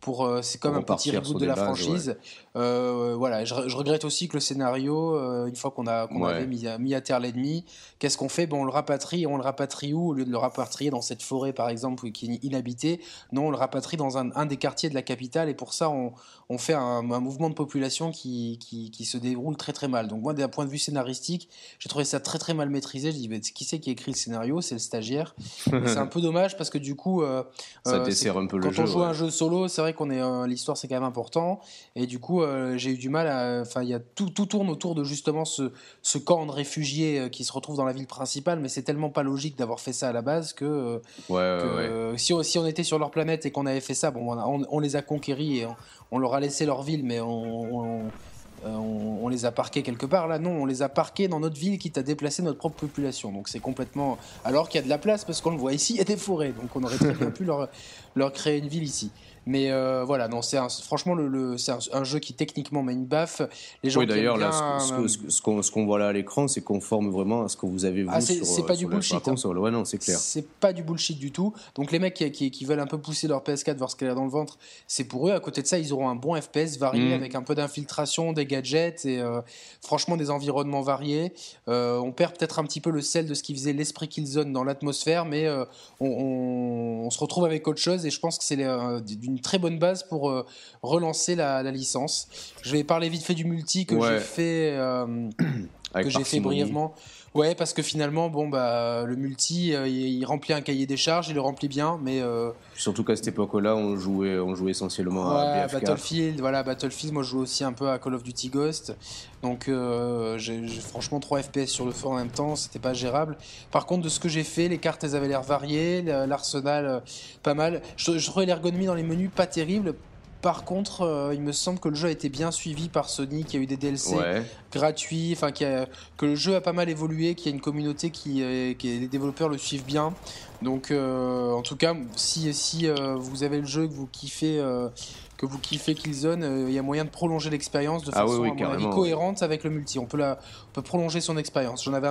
pour c'est comme un petit reboot de la franchise. voilà, je, je, regrette aussi que le scénario, une fois qu'on a qu'on avait mis à, mis à terre l'ennemi. Qu'est-ce qu'on fait? Bon, On le rapatrie. On le rapatrie où? Au lieu de le rapatrier dans cette forêt, par exemple, qui est inhabitée, non, on le rapatrie dans un, des quartiers de la capitale. Et pour ça, on, on fait un, mouvement de population qui, qui, se déroule très très mal. Donc moi, d'un point de vue scénaristique, j'ai trouvé ça très très mal maîtrisé. Je dis, qui c'est qui écrit le scénario? C'est le stagiaire. c'est un peu dommage parce que du coup, euh, ça euh, dessert un peu le jeu. Quand on joue un jeu solo, c'est vrai qu'on est l'histoire, c'est quand même important. Et du coup, euh, j'ai eu du mal à. Enfin, il y a tout, tout tourne autour de justement ce, ce camp de réfugiés qui se retrouve dans la ville principale, mais c'est tellement pas logique d'avoir fait ça à la base que, Si, on, si, on, était sur leur planète et qu'on avait fait ça, bon, on, on, les a conquéris et on, leur a laissé leur ville, mais on euh, on, les a parqués quelque part. Là, non, on les a parqués dans notre ville, quitte à déplacer notre propre population. Donc c'est complètement. Alors qu'il y a de la place, parce qu'on le voit ici, il y a des forêts. Donc on aurait très bien pu leur, leur créer une ville ici. Mais euh, voilà, non, c'est franchement le, c'est un, jeu qui techniquement met une baffe. Les gens oui, d'ailleurs, là, ce, qu'on voit là à l'écran, c'est conforme vraiment à ce que vous avez vu ah, c'est, sur, pas du bullshit. Console. Ouais, non, c'est clair. C'est pas du bullshit du tout. Donc les mecs qui, qui, veulent un peu pousser leur PS4, voir ce qu'elle a dans le ventre, c'est pour eux. À côté de ça, ils auront un bon FPS varié mm. avec un peu d'infiltration, des gadgets et euh, franchement des environnements variés. Euh, on perd peut-être un petit peu le sel de ce qui faisait l'esprit Killzone dans l'atmosphère, mais on, on, se retrouve avec autre chose et je pense que c'est d'une une très bonne base pour euh, relancer la, licence. Je vais parler vite fait du multi que j'ai fait, euh, que j'ai fait brièvement. Ouais, parce que finalement, bon, bah, le multi, euh, il, remplit un cahier des charges, il le remplit bien, mais. Surtout qu'à cette époque-là, on jouait, on jouait essentiellement à BF4. Battlefield, voilà, Battlefield, moi je joue aussi un peu à Call of Duty Ghost. Donc, j'ai franchement 3 FPS sur le feu en même temps, c'était pas gérable. Par contre, de ce que j'ai fait, les cartes, elles avaient l'air variées, l'arsenal, pas mal. Je, je trouvais l'ergonomie dans les menus pas terrible par contre, euh, il me semble que le jeu a été bien suivi par Sony, qu'il y a eu des DLC gratuits, enfin que le jeu a pas mal évolué, qu'il y a une communauté qui, euh, les développeurs le suivent bien. Donc, euh, en tout cas, si, si vous avez le jeu que vous kiffez, que vous kiffez Killzone, euh, il y a moyen de prolonger l'expérience de ah façon cohérente avec le multi. On peut, la, on peut prolonger son expérience. J'en avais,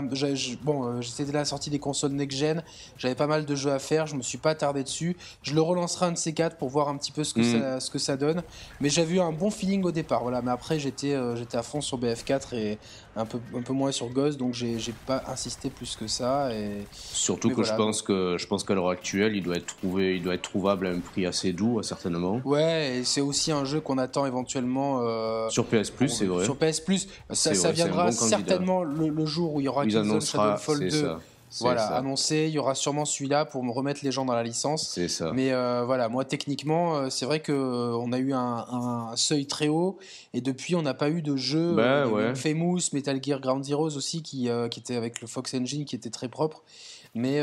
bon, euh, c'était la sortie des consoles next-gen. J'avais pas mal de jeux à faire. Je me suis pas attardé dessus. Je le relancerai un de ces quatre pour voir un petit peu ce que, mm. ça, ce que ça donne. Mais j'avais eu un bon feeling au départ. Voilà. Mais après, j'étais, euh, j'étais à fond sur BF4 et un peu, un peu moins sur Ghost, donc j'ai, j'ai pas insisté plus que ça. Et... Surtout que je pense que je pense qu'à l'heure actuelle, il doit être trouvé, il doit être trouvable à un prix assez doux, certainement. Ouais, et c'est aussi un jeu qu'on attend éventuellement euh, sur PS Plus, c'est vrai. Sur PS Plus, ça, ça viendra certainement le, jour où il y aura Killzone Shadowfall 2. Ça. Voilà, annoncé, il y aura sûrement celui-là pour me remettre les gens dans la licence. C'est ça. Mais euh, voilà, moi techniquement, euh, c'est vrai que on a eu un, seuil très haut et depuis on n'a pas eu de jeu. Bah, ouais. Famous, Metal Gear Ground Zeroes aussi qui, qui était avec le Fox Engine qui était très propre. Mais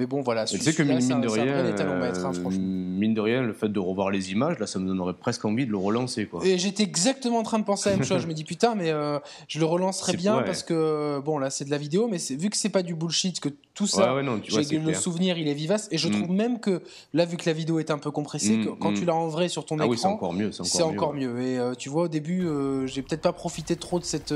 mais bon, voilà. Tu sais que mine, de rien, hein, mine de rien, le fait de revoir les images, là, ça me donnerait presque envie de le relancer, quoi. Et j'étais exactement en train de penser à la même chose. je me dis putain, mais euh, je le relancerai bien parce que bon, là, c'est de la vidéo, mais vu que c'est pas du bullshit, que tout ça, le souvenir, il est vivace, et je mm. trouve même que là, vu que la vidéo est un peu compressée, mm, quand tu mm. l'as en vrai sur ton ah écran, c'est encore mieux. C'est encore, mieux. Et euh, tu vois, au début, euh, j'ai peut-être pas profité trop de cette,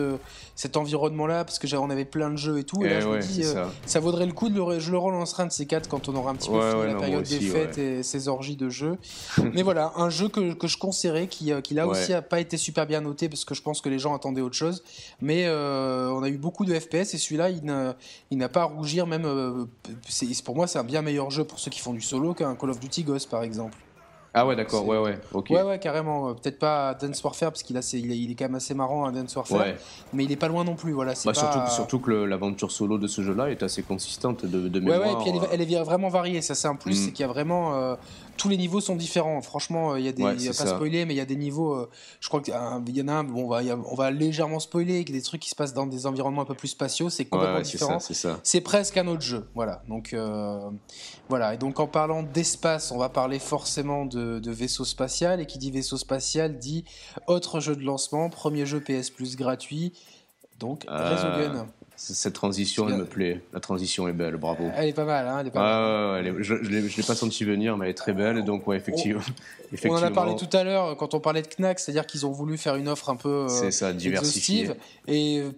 cet environnement-là parce que on avait plein de jeux et tout. Et, là, eh je me dis, ça. vaudrait le coup de le, je le relancerai un de ces quatre quand on aura un petit peu fini la période des fêtes et ses orgies de jeux. Mais voilà, un jeu que, que je conseillerais, qui, euh, qui là aussi a pas été super bien noté parce que je pense que les gens attendaient autre chose. Mais euh, on a eu beaucoup de FPS et celui-là, il n'a pas à rougir. Même, euh, pour moi, c'est un bien meilleur jeu pour ceux qui font du solo qu'un Call of Duty Ghost, par exemple. Ah ouais, d'accord, ouais, ouais, ok. Ouais, ouais, carrément. Peut-être pas Dance Warfare, parce qu'il il est, il est quand même assez marrant, à Dance Warfare. Mais il est pas loin non plus, voilà. Bah, surtout, surtout que l'aventure solo de ce jeu-là est assez consistante de, de mémoire. Ouais, ouais, et puis elle est, elle est vraiment variée. Ça, c'est un plus, mm. c'est qu'il y a vraiment tous les niveaux sont différents. Franchement, euh, il y a des, y a pas spoiler, mais il y a des niveaux. Euh, je crois qu'il y en a un. Bon, on va, on va légèrement spoiler, a des trucs qui se passent dans des environnements un peu plus spatiaux. C'est complètement différent. C'est presque un autre jeu. Voilà. Donc euh, voilà. Et donc en parlant d'espace, on va parler forcément de, de, vaisseau spatial. Et qui dit vaisseau spatial dit autre jeu de lancement, premier jeu PS Plus gratuit. Donc Resogun. Cette transition, elle me plaît. La transition est belle, bravo. Elle est pas mal, hein, elle est pas ah, mal. je ne l'ai pas senti venir, mais elle est très belle. Donc, ouais, effectivement, on, en a parlé tout à l'heure quand on parlait de Knack, c'est-à-dire qu'ils ont voulu faire une offre un peu euh, ça, diversifiée. Et euh,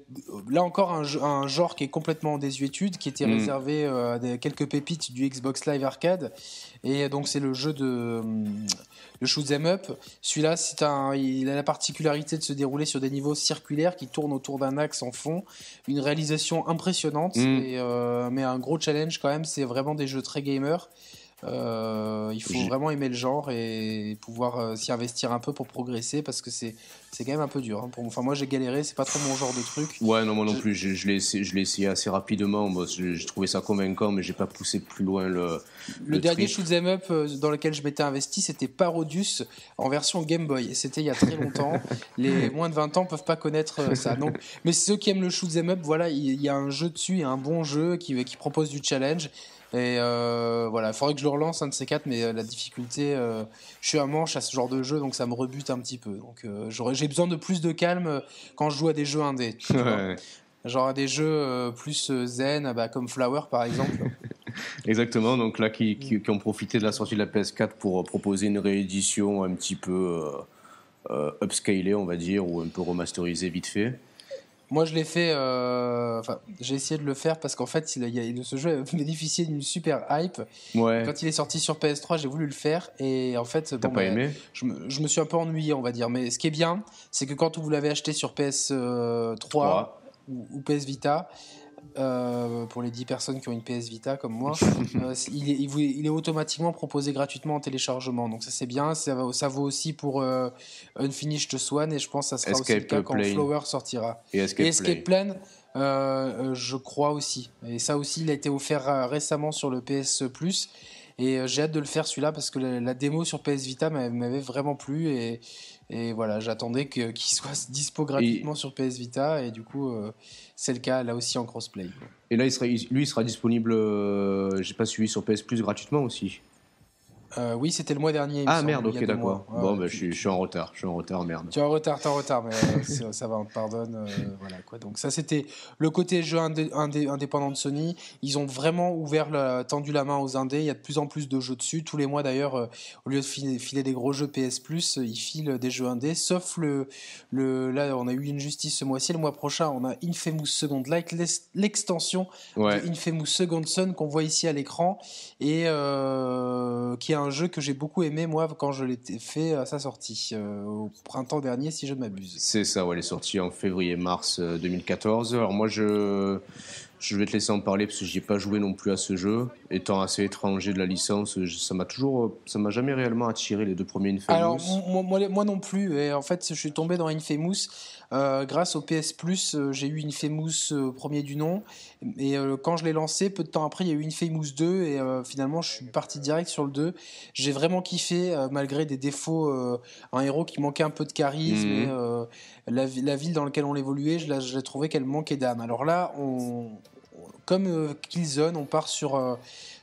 là encore, un, un, genre qui est complètement en désuétude, qui était mm. réservé euh, à des, quelques pépites du Xbox Live Arcade. Et donc, c'est le jeu de le shoot them up. Celui-là, c'est un, il a la particularité de se dérouler sur des niveaux circulaires qui tournent autour d'un axe en fond. Une réalisation impressionnante, mm. euh, mais un gros challenge quand même. C'est vraiment des jeux très gamers. Euh, il faut vraiment aimer le genre et pouvoir euh, s'y investir un peu pour progresser parce que c'est c'est quand même un peu dur. Hein, enfin, moi j'ai galéré, c'est pas trop mon genre de truc. Ouais, non, moi non plus. Je, je l'ai essayé, assez rapidement. Moi, j'ai trouvé ça convaincant, mais j'ai pas poussé plus loin le. Le, dernier shoot'em up euh, dans lequel je m'étais investi, c'était Parodius en version Game Boy. C'était il y a très longtemps. Les moins de 20 ans peuvent pas connaître euh, ça. Donc, mais ceux qui aiment le shoot'em up, voilà, il y, a un jeu dessus, il y a un bon jeu qui, qui propose du challenge. Et euh, voilà, il faudrait que je le relance un de ces quatre, mais la difficulté, euh, je suis un manche à ce genre de jeu, donc ça me rebute un petit peu. Donc j'ai besoin de plus de calme quand je joue à des jeux indés. Genre à des jeux plus zen, bah, comme Flower par exemple. Exactement, donc là qui, qui, ont profité de la sortie de la PS4 pour proposer une réédition un petit peu upscalée, on va dire, ou un peu remasterisée vite fait. Moi, je l'ai fait. Euh, enfin, j'ai essayé de le faire parce qu'en fait, il, il, ce jeu bénéficiait d'une super hype. Ouais. Quand il est sorti sur PS3, j'ai voulu le faire et en fait, pas aimé je me, je, me, suis un peu ennuyé, on va dire. Mais ce qui est bien, c'est que quand vous l'avez acheté sur PS3 ou, ou, PS Vita, euh, pour les 10 personnes qui ont une PS Vita comme moi, euh, il, est, il, est, automatiquement proposé gratuitement en téléchargement. Donc ça c'est bien, ça, ça, vaut aussi pour euh, Unfinished Swan et je pense que ça sera aussi le cas quand Flower sortira. Et Escape, Plan, je crois aussi. Et ça aussi, il a été offert récemment sur le PS Plus. Et j'ai hâte de le faire celui-là parce que la, démo sur PS Vita m'avait vraiment plu et, et voilà, j'attendais qu'il soit dispo gratuitement sur PS Vita et du coup c'est le cas là aussi en crossplay. Et là, il sera, lui, il sera disponible, euh, j'ai pas suivi sur PS Plus gratuitement aussi. Euh, oui, c'était le mois dernier. Ah merde, ok, d'accord. bon, bah, je, suis, en retard. Je suis en retard, merde. Tu es en retard, tu es en retard, mais euh, ça va, on te pardonne. Euh, voilà, quoi. Donc, ça, c'était le côté jeu indépendant de Sony. Ils ont vraiment ouvert, la, tendu la main aux indés. Il y a de plus en plus de jeux dessus. Tous les mois, d'ailleurs, au lieu de filer, des gros jeux PS Plus, ils filent des jeux indés. Sauf le, le. Là, on a eu une justice ce mois-ci. Le mois prochain, on a Infamous Second Light, l'extension ouais. de Infamous Second Son qu'on voit ici à l'écran et qui est un un jeu que j'ai beaucoup aimé moi quand je l'ai fait à sa sortie euh, au printemps dernier si je ne m'abuse. C'est ça, ouais, elle est sortie en février-mars 2014. Euh, Alors moi je je vais te laisser en parler parce que j'ai pas joué non plus à ce jeu. Étant assez étranger de la licence, ça m'a toujours, ça m'a jamais réellement attiré les deux premiers Infamous. Alors moi, moi, non plus. Et en fait, je suis tombé dans Infamous euh, grâce au PS Plus. Euh, j'ai eu Infamous euh, premier du nom. Et quand je l'ai lancé, peu de temps après, il y a eu Infamous 2 et finalement, je suis parti direct sur le 2. J'ai vraiment kiffé malgré des défauts. un héros qui manquait un peu de charisme. Mhm. Et, la, la, ville dans laquelle on évoluait, je l'ai trouvé qu'elle manquait d'âme. Alors là, on, comme euh, Killzone, on part sur euh,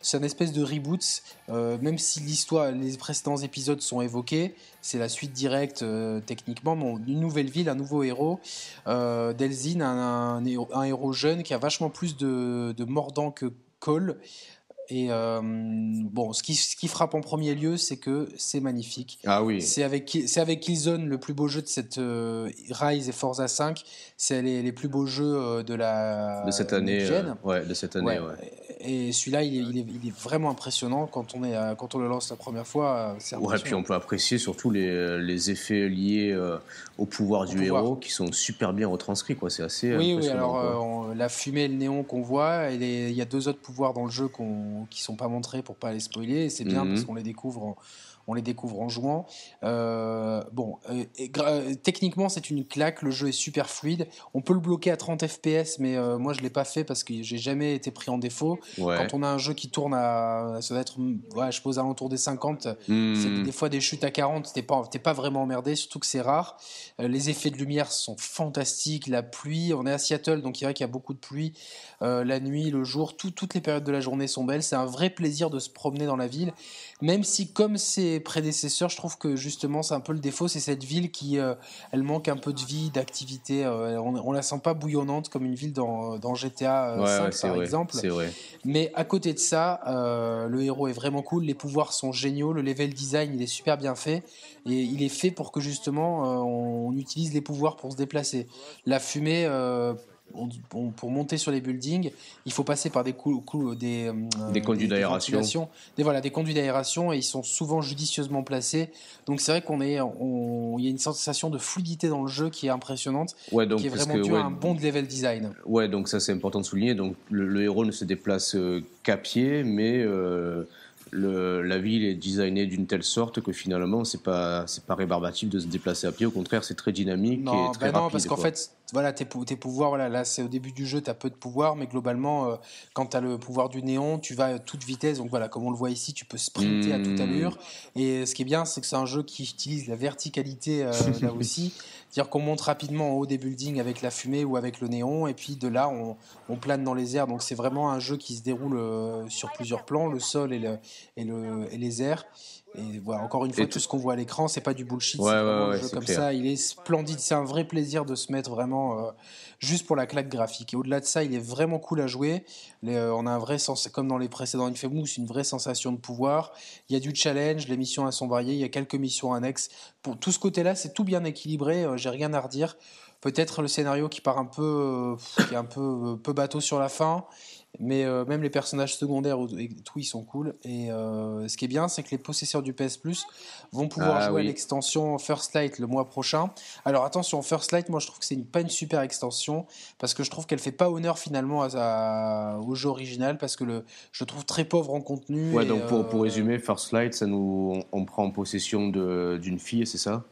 c'est un espèce de reboot, euh, même si l'histoire, les précédents épisodes sont évoqués, c'est la suite directe techniquement. Bon, une nouvelle ville, un nouveau héros, Delzine, un, un, héros jeune qui a vachement plus de, de mordant que Cole. Et euh, bon, ce qui, ce qui, frappe en premier lieu, c'est que c'est magnifique. Ah oui. C'est avec, c'est avec Killzone le plus beau jeu de cette euh, Rise et Forza 5. C'est les, les, plus beaux jeux euh, de la de cette année. ouais, de cette année. Ouais. Et celui-là, il, il, il est, vraiment impressionnant quand on est, quand on le lance la première fois. Ouais, puis on peut apprécier surtout les, les effets liés au pouvoir du héros qui sont super bien retranscrits. Quoi, c'est assez. Oui, oui. Alors la fumée, et le néon qu'on voit, il y a deux autres pouvoirs dans le jeu qu'on qui sont pas montrés pour pas les spoiler. C'est bien parce mhm. qu'on les découvre en, on les découvre en jouant. Euh, bon, euh, euh, techniquement, c'est une claque. Le jeu est super fluide. On peut le bloquer à 30 FPS, mais moi, je l'ai pas fait parce que j'ai jamais été pris en défaut. Quand on a un jeu qui tourne à, ça doit être, ouais, je pose à l'entour des 50. Mhm. C'est des fois des chutes à 40. T'es pas, pas vraiment emmerdé, surtout que c'est rare. les effets de lumière sont fantastiques. La pluie, on est à Seattle, donc il qu'il y a beaucoup de pluie. la nuit, le jour, toutes les périodes de la journée sont belles. C'est un vrai plaisir de se promener dans la ville, même si comme c'est prédécesseurs, je trouve que justement c'est un peu le défaut, c'est cette ville qui euh, elle manque un peu de vie, d'activité. Euh, on, la sent pas bouillonnante comme une ville dans, dans GTA 5 euh, par exemple. Mais à côté de ça, le héros est vraiment cool, les pouvoirs sont géniaux, le level design il est super bien fait et il est fait pour que justement on, utilise les pouvoirs pour se déplacer. La fumée pour monter sur les buildings, il faut passer par des, des, euh, des conduits d'aération. Des, voilà, des conduits d'aération et ils sont souvent judicieusement placés. Donc c'est vrai qu'on est, il y a une sensation de fluidité dans le jeu qui est impressionnante, ouais, donc, qui est vraiment dû à un bon level design. Ouais, donc ça c'est important de souligner. Donc le, héros ne se déplace euh, qu'à pied, mais euh, le, la ville est designée d'une telle sorte que finalement, c'est pas, c'est pas rébarbatif de se déplacer à pied. Au contraire, c'est très dynamique non, et très non, rapide. parce qu'en fait, voilà, tes, pou- tes pouvoirs, voilà, là, c'est au début du jeu, tu as peu de pouvoirs, mais globalement, euh, quand tu as le pouvoir du néon, tu vas à toute vitesse. Donc voilà, comme on le voit ici, tu peux sprinter à toute Mm. allure. Et ce qui est bien, c'est que c'est un jeu qui utilise la verticalité euh, là aussi. C'est-à-dire qu'on monte rapidement en haut des buildings avec la fumée ou avec le néon, et puis de là, on, on plane dans les airs. Donc c'est vraiment un jeu qui se déroule euh, sur plusieurs plans, le sol et, le, et, le, et les airs. Et voilà, encore une fois, tout tout- ce qu'on voit à l'écran, c'est pas du bullshit, Ouais, c'est ouais, vraiment ouais, un jeu comme clair. ça. Il est splendide, c'est un vrai plaisir de se mettre vraiment euh, juste pour la claque graphique. Et au-delà de ça, il est vraiment cool à jouer. Les, euh, on a un vrai sens, comme dans les précédents Infamous, une vraie sensation de pouvoir. Il y a du challenge, les missions elles sont variées, il y a quelques missions annexes. Pour tout ce côté-là, c'est tout bien équilibré. euh, J'ai rien à redire. Peut-être le scénario qui part un peu, euh, qui est un peu, peu bateau sur la fin. Mais euh, même les personnages secondaires et tout, ils sont cool. Et euh, ce qui est bien, c'est que les possesseurs du PS Plus vont pouvoir Ah jouer à l'extension First Light le mois prochain. Alors attention, First Light, moi je trouve que c'est une, pas une super extension parce que je trouve qu'elle fait pas honneur finalement à, à- au jeu original parce que le, je le trouve très pauvre en contenu. Ouais, et, donc pour, pour euh, résumer, First Light, ça nous, on, on prend possession d'une fille, c'est ça?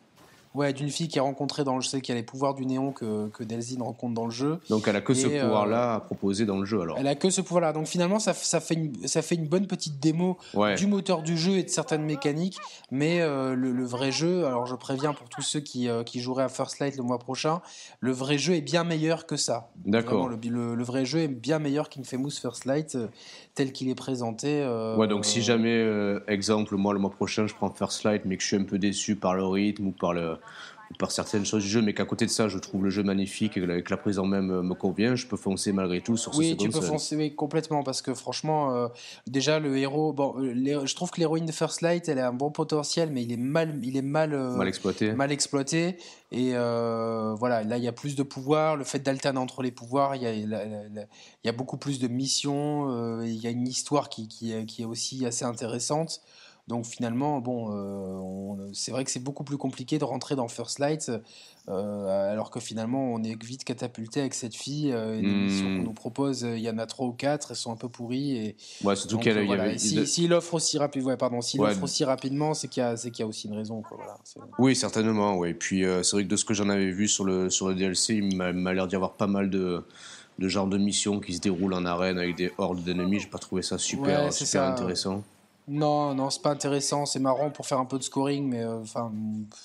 Ouais, d'une fille qui est rencontrée dans le. Je sais qu'il y a les pouvoirs du néon que, que Delzine rencontre dans le jeu. Donc elle a que ce euh, pouvoir-là à proposer dans le jeu alors. Elle a que ce pouvoir-là. Donc finalement, ça, ça, fait une, ça fait une bonne petite démo Ouais. du moteur du jeu et de certaines mécaniques, mais euh, le, le vrai jeu, alors je préviens pour tous ceux qui, euh, qui joueraient à First Light le mois prochain, le vrai jeu est bien meilleur que ça. D'accord. Le, le- le vrai jeu est bien meilleur qu'Infamous First Light tel qu'il est présenté. Ouais, donc si jamais, exemple, moi le mois prochain je prends First Light, mais que je suis un peu déçu par le rythme ou par, le, par certaines choses du jeu, mais qu'à côté de ça je trouve le jeu magnifique et que la, prise en main me, convient, je peux foncer malgré tout sur ce Oui, tu peux foncer oui, complètement parce que franchement, euh, déjà le héros, bon, euh, je trouve que l'héroïne de First Light, elle a un bon potentiel, mais il est mal, il est mal, euh, Mal exploité. mal exploité. Et euh, voilà, là il y a plus de pouvoir. Le fait d'alterner entre les pouvoirs, il y a, il y beaucoup plus de missions. il y a une histoire qui, qui, est, qui est aussi assez intéressante. Donc finalement, bon, euh, c'est vrai que c'est beaucoup plus compliqué de rentrer dans First Light, euh, alors que finalement on est vite catapulté avec cette fille. euh, et les Hmm. missions qu'on nous propose, il y en a trois ou quatre, elles sont un peu pourries. Et, Ouais, surtout voilà. avait. S'il offre aussi rapidement, pardon, s'il offre aussi rapidement, c'est qu'il y a, aussi une raison. Oui, certainement. Ouais. Et puis c'est vrai que de ce que j'en avais vu sur le, sur le DLC, il m'a l'air d'y avoir pas mal de, de genres de missions qui se déroulent en arène avec des hordes d'ennemis. J'ai pas trouvé ça super, Ouais, super ça. intéressant. Non, non, c'est pas intéressant. C'est marrant pour faire un peu de scoring, mais euh, enfin,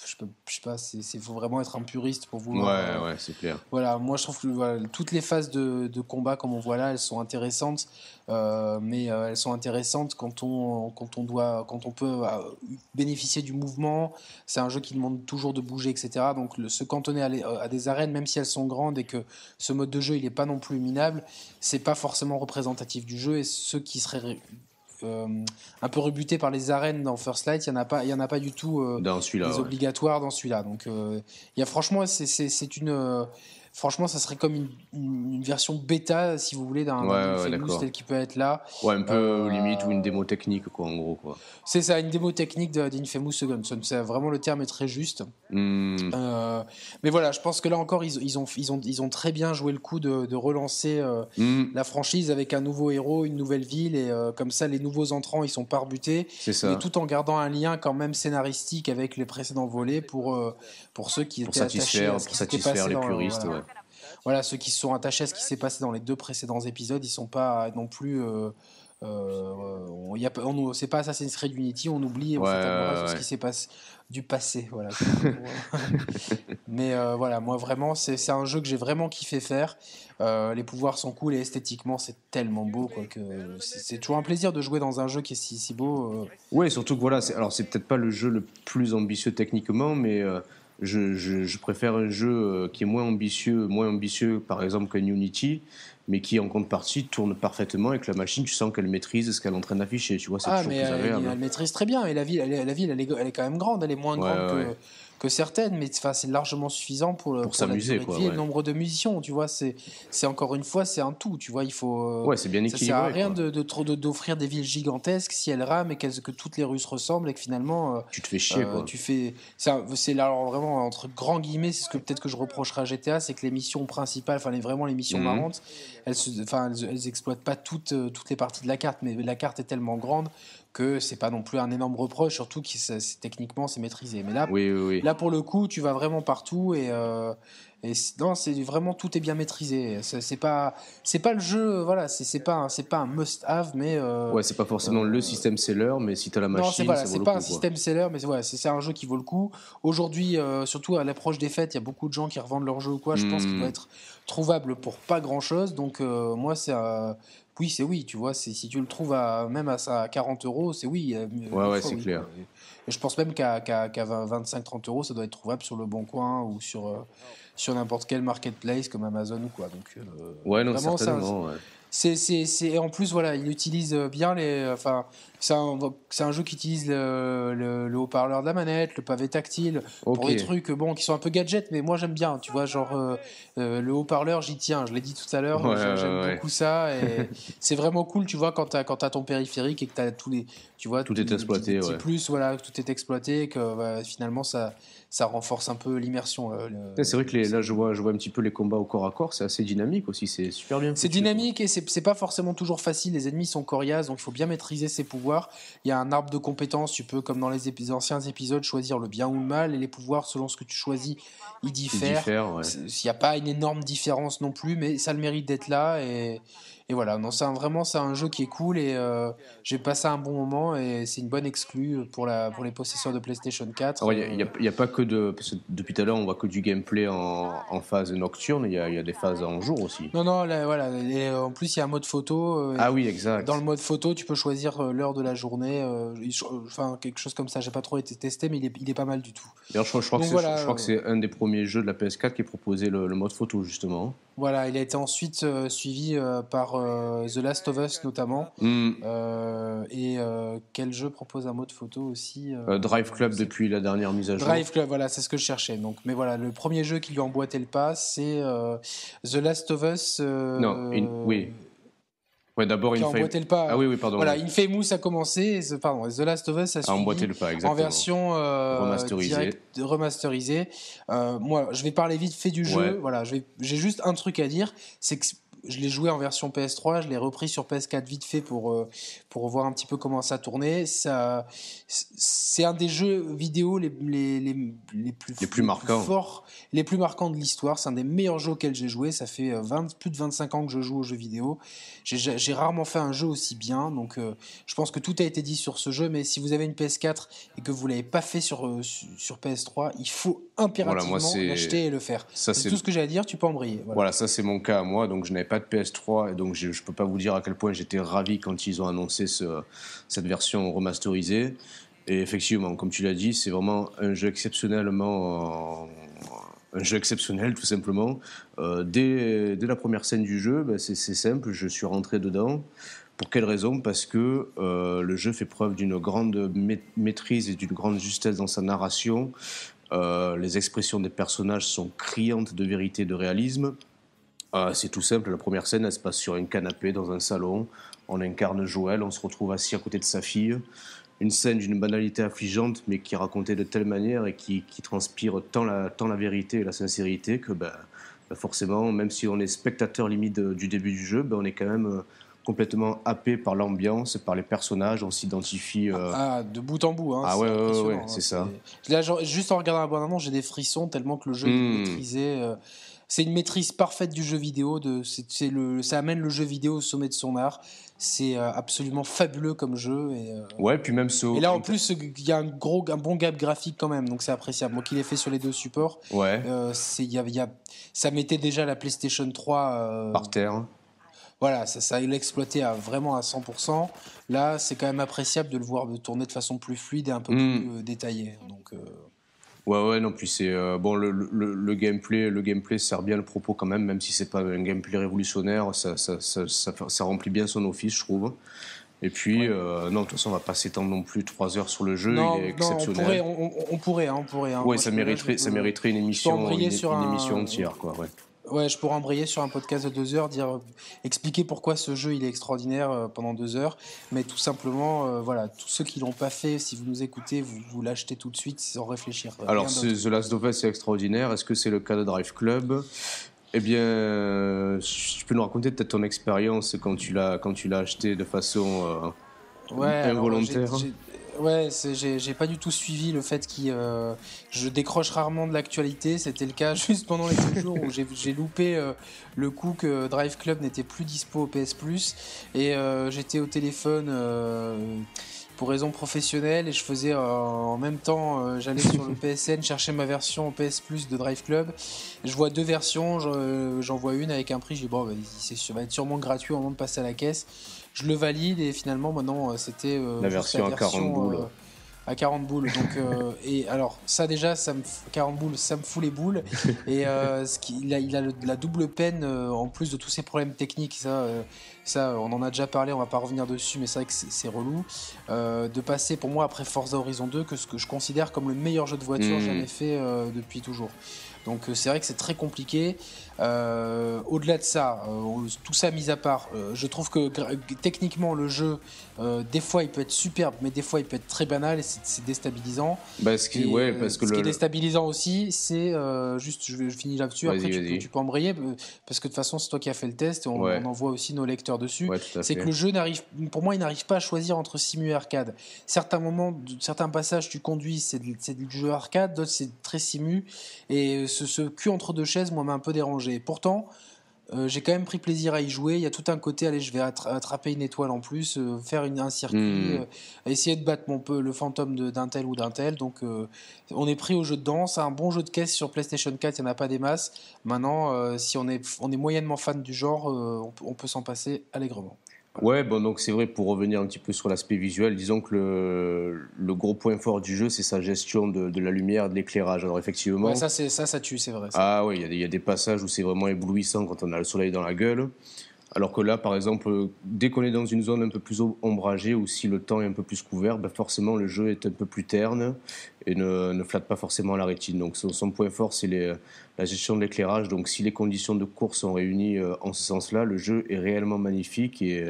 je, je sais pas. C'est faut vraiment être un puriste pour Ouais, vouloir. euh, ouais, c'est clair. Voilà, moi je trouve que voilà, toutes les phases de, de combat, comme on voit là, elles sont intéressantes, euh, mais elles sont intéressantes quand on, quand on doit, quand on peut bénéficier du mouvement. C'est un jeu qui demande toujours de bouger, etc. Donc le, se cantonner à, les- à des arènes, même si elles sont grandes et que ce mode de jeu il est pas non plus minable, c'est pas forcément représentatif du jeu. Et ceux qui seraient un peu rebutés par les arènes dans First Light, il y en a pas, y en a pas du tout. euh, Dans celui-là. les ouais. obligatoires dans celui-là. Donc, euh, il y a franchement, c'est une. Franchement, ça serait comme une, une- une version bêta, si vous voulez, d'un Ouais, tel qu'il peut être là. Ouais, un peu Euh, limite ou une démo technique, quoi, en gros. Quoi. C'est ça, une démo technique d'Infamous Second Son. C'est vraiment le terme est très juste. Hmm. Euh, mais voilà, je pense que là encore, ils, ils ont, ils, ont, ils ont très bien joué le coup de, de relancer euh, Hmm, la franchise avec un nouveau héros, une nouvelle ville, et euh, comme ça, les nouveaux entrants, ils sont pas rebutés. c'est ça. mais tout en gardant un lien quand même scénaristique avec les précédents volets pour, pour ceux qui Pour étaient attachés satisfaire, à ce pour qui satisfaire passé les puristes. ouais. Voilà, ceux qui se sont attachés à ce qui s'est passé dans les deux précédents épisodes, ils sont pas non plus. Euh, euh, on, y a, pas- on, c'est pas Assassin's Creed Unity, on oublie, on Ouais, ouais, sur ce qui s'est passé du passé, voilà. Mais euh, voilà, moi vraiment, c'est c'est un jeu que j'ai vraiment kiffé faire. Euh, les pouvoirs sont cool et esthétiquement, c'est tellement beau quoi que c'est c'est toujours un plaisir de jouer dans un jeu qui est si, si beau. euh. Ouais, surtout que voilà, c'est- alors c'est peut-être pas le jeu le plus ambitieux techniquement, mais euh, je, je- je préfère un jeu euh, qui est moins ambitieux, moins ambitieux par exemple qu'un Unity, mais qui en contrepartie tourne parfaitement avec la machine, tu sens qu'elle maîtrise ce qu'elle est en train d'afficher, tu vois, c'est Ah, toujours mais plus elle, agréable. elle maîtrise très bien. Et la ville, elle, est- la ville elle, est, elle est quand même grande. Elle est moins Ouais, grande ouais, que. Que certaines, mais c'est largement suffisant pour, pour, s'amuser quoi. Le nombre de musiciens, tu vois, c'est encore une fois, c'est un tout, tu vois, il faut. Euh, ouais, c'est bien équilibré. Ça sert à rien de d'offrir des villes gigantesques si elles rament et que toutes les rues se ressemblent et que finalement. Euh, tu te fais chier, quoi. Tu fais. C'est là vraiment entre grands guillemets, c'est ce que peut-être que je reprocherai à GTA, c'est que les missions principales, enfin les, vraiment les missions mhm. marrantes, elles, enfin, elles, exploitent pas toutes, toutes les parties de la carte, mais la carte est tellement grande que c'est pas non plus un énorme reproche, surtout que techniquement c'est maîtrisé. Mais là, là pour le coup, tu vas vraiment partout et, euh, et non, c'est vraiment tout est bien maîtrisé. C'est pas c'est pas le jeu, voilà, c'est pas c'est pas un must have, mais euh, ouais, c'est pas forcément le système seller, mais si tu as la machine, non, c'est pas un système seller, mais ouais, c'est un jeu qui vaut le coup. Aujourd'hui, euh, surtout à l'approche des fêtes, il y a beaucoup de gens qui revendent leur jeu ou quoi. Je pense qu'il doit hmm. être trouvable pour pas grand chose. Donc moi, c'est oui, c'est oui, tu vois. Si tu le trouves à, même à, 40 euros, c'est oui. Euh, ouais, ouais, c'est clair. Et je pense même qu'à 25-30 euros, ça doit être trouvable sur le Bon Coin ou sur, euh, sur n'importe quel marketplace comme Amazon ou quoi. Donc, euh, ouais, non, certainement. C'est, en plus, voilà, il utilise bien les. Enfin, c'est un, un, jeu qui utilise le, le, haut-parleur de la manette, le pavé tactile, pour des trucs bon, qui sont un peu gadgets, mais moi j'aime bien, tu vois, genre euh, euh, le haut-parleur, j'y tiens, je l'ai dit tout à l'heure, j'aime beaucoup ça, et c'est vraiment cool, tu vois, quand tu as, as, ton périphérique et que tu as tous les. Tu vois, tout est exploité, ouais. plus, voilà, tout est exploité, que bah, finalement ça, ça renforce un peu l'immersion. Euh, c'est vrai que là, je vois, je vois un petit peu les combats au corps à corps, c'est assez dynamique aussi, c'est super bien. C'est dynamique et c'est pas forcément toujours facile, les ennemis sont coriaces, donc il faut bien maîtriser ses pouvoirs il y a un arbre de compétences, tu peux, comme dans les anciens épisodes, choisir le bien ou le mal, et les pouvoirs, selon ce que tu choisis, ils diffèrent. Il n'y a pas une énorme différence non plus, mais ça a le mérite d'être là, et, et voilà, non, c'est vraiment c'est un jeu qui est cool et euh, j'ai passé un bon moment et c'est une bonne exclue pour, la, pour les possesseurs de PlayStation 4. Il n'y a, pas que de. depuis tout à l'heure, on voit que du gameplay en, en phase nocturne, il y, a, y, a, des phases en jour aussi. Non, non, voilà. en plus, il y a un mode photo. Euh, ah oui, exact. Dans le mode photo, tu peux choisir euh, l'heure de la journée, enfin quelque chose comme ça. J'ai pas trop été testé, mais il est, il est pas mal du tout. D'ailleurs, je, crois que c'est un des premiers jeux de la PS4 qui proposait le, le mode photo, justement. Voilà, il a été ensuite euh, suivi euh, par euh, The Last of Us notamment. Mm. et quel jeu propose un mode photo aussi Drive Club depuis la dernière mise à jour. Drive Club, voilà, c'est ce que je cherchais. Donc, mais voilà, le premier jeu qui lui a emboîté le pas, c'est The Last of Us. non, oui. Ouais, d'abord Infamous. le pas. Ah oui, oui, pardon. Voilà, Infamous a commencé, pardon, The Last of Us a, suivi le pas, en version euh, remasterisée. remasterisée. Euh, moi, je vais parler vite fait du jeu. Voilà, j'ai juste un truc à dire, c'est que je l'ai joué en version PS3, je l'ai repris sur PS4 vite fait pour, euh, pour voir un petit peu comment ça tournait. Ça, c'est un des jeux vidéo les, les, les, les plus, les plus marquants. forts, les plus marquants de l'histoire. C'est un des meilleurs jeux auxquels j'ai joué. Ça fait 20, euh, plus de 25 ans que je joue aux jeux vidéo. J'ai rarement fait un jeu aussi bien. Donc euh, je pense que tout a été dit sur ce jeu. Mais si vous avez une PS4 et que vous ne l'avez pas fait sur, sur PS3, il faut impérativement l'acheter et le faire. C'est tout ce que j'ai à dire. Tu peux en briller. Voilà, voilà ça c'est mon cas à moi. Donc je n'avais pas de PS3 et donc je ne peux pas vous dire à quel point j'étais ravi quand ils ont annoncé ce, cette version remasterisée. Et effectivement, comme tu l'as dit, c'est vraiment un jeu exceptionnellement. Un jeu exceptionnel, tout simplement. Euh, dès, dès, la première scène du jeu, ben, c'est simple, je suis rentré dedans. Pour quelle raison? Parce que euh, le jeu fait preuve d'une grande maîtrise et d'une grande justesse dans sa narration. Euh, les expressions des personnages sont criantes de vérité et de réalisme. Ah, c'est tout simple, la première scène, elle se passe sur un canapé dans un salon. On incarne Joël, on se retrouve assis à côté de sa fille. Une scène d'une banalité affligeante, mais qui est racontée de telle manière et qui, transpire tant la, tant la vérité et la sincérité que ben, ben forcément, même si on est spectateur limite du début du jeu, ben, on est quand même euh, complètement happé par l'ambiance, par les personnages, on s'identifie. Euh, ah, de bout en bout. Hein, ah ouais, ouais, c'est ça. Là, juste en regardant la j'ai des frissons tellement que le jeu est hmm. maîtrisé. Euh, c'est une maîtrise parfaite du jeu vidéo. De, c'est, le, ça amène le jeu vidéo au sommet de son art. C'est euh, absolument fabuleux comme jeu. Et, euh, ouais, puis même ce. Et là, en plus, il y a un, gros, un bon gap graphique quand même, donc c'est appréciable. Moi qui l'ai fait sur les deux supports, ouais. Euh, y a, y a, ça mettait déjà la PlayStation 3 par terre. Voilà, ça, ça l'exploité à vraiment à 100%. Là, c'est quand même appréciable de le voir tourner de façon plus fluide et un peu hmm. plus détaillée. Donc. Ouais, ouais, non, puis c'est euh, bon, le, le, le, gameplay, le gameplay sert bien le propos quand même, même si c'est pas un gameplay révolutionnaire, ça, ça, ça, ça, remplit bien son office, je trouve. Et puis, non, de toute façon, on va pas s'étendre non plus trois heures sur le jeu. il est exceptionnel. on pourrait, on, pourrait, hein, on pourrait. Hein. Ouais, ça mériterait, ça mériterait une émission, une émission entière, quoi. Ouais. Ouais, je pourrais embrayer sur un podcast de deux heures, dire, expliquer pourquoi ce jeu il est extraordinaire euh, pendant deux heures, mais tout simplement, euh, voilà, tous ceux qui l'ont pas fait, si vous nous écoutez, vous, vous l'achetez tout de suite sans réfléchir. Alors, The Last of Us est extraordinaire. Est-ce que c'est le cas de Drive Club? Eh bien, tu peux nous raconter peut-être ton expérience quand tu l'as quand tu l'as acheté de façon euh, involontaire. Ouais, j'ai pas du tout suivi le fait que euh, je décroche rarement de l'actualité. C'était le cas juste pendant les deux jours où j'ai loupé euh, le coup que Drive Club n'était plus dispo au PS Plus et euh, j'étais au téléphone pour raison professionnelle et je faisais en même temps j'allais sur le PSN chercher ma version PS Plus de Drive Club. Je vois deux versions, j'en vois une avec un prix. J'ai dit bon, bah, ça va être sûrement gratuit au moment de passer à la caisse je le valide et finalement maintenant euh, c'était euh, la version, à 40 boules. Euh, à 40 boules. Donc, et alors, ça déjà, ça me, 40 boules, ça me fout les boules. Et ce qui, il a, il a la double peine, en plus de tous ces problèmes techniques, ça, ça, on en a déjà parlé, on va pas revenir dessus, mais c'est vrai que c'est relou. de passer pour moi après Forza Horizon 2, que ce que je considère comme le meilleur jeu de voiture hmm. jamais fait depuis toujours. Donc c'est vrai que c'est très compliqué. Euh, au-delà de ça, euh, tout ça mis à part, euh, je trouve que techniquement le jeu, des fois il peut être superbe, mais des fois il peut être très banal et c'est déstabilisant. Bah, ce qui, ouais, parce que ce qui est déstabilisant aussi, c'est juste, je, finis là-dessus, après tu peux, embrayer, parce que de toute façon c'est toi qui as fait le test et on, envoie aussi nos lecteurs dessus. c'est que le jeu n'arrive, pour moi il n'arrive pas à choisir entre simu et arcade. Certains moments, certains passages tu conduis, c'est du jeu arcade, d'autres c'est très simu, et ce, ce cul entre deux chaises, moi m'a un peu dérangé. Pourtant, euh, j'ai quand même pris plaisir à y jouer. Il y a tout un côté, allez, je vais attraper une étoile en plus, euh, faire une, un circuit, hmm. euh, essayer de battre mon peu le fantôme d'un tel ou d'un tel. Donc, on est pris au jeu de danse. Un bon jeu de caisse sur PlayStation 4, il n'y en a pas des masses. Maintenant, si on est, on est moyennement fan du genre, on peut s'en passer allègrement. Ouais, bon, donc c'est vrai, pour revenir un petit peu sur l'aspect visuel, disons que le, le, gros point fort du jeu, c'est sa gestion de, de, la lumière, de l'éclairage. Alors effectivement... ça, ça, ça tue, c'est vrai. Ah oui, il y, y, a des passages où c'est vraiment éblouissant quand on a le soleil dans la gueule. Alors que là, par exemple, dès qu'on est dans une zone un peu plus ombragée ou si le temps est un peu plus couvert, ben forcément le jeu est un peu plus terne et ne, ne flatte pas forcément la rétine. Donc son, point fort, c'est la gestion de l'éclairage. Donc si les conditions de course sont réunies euh, en ce sens-là, le jeu est réellement magnifique et,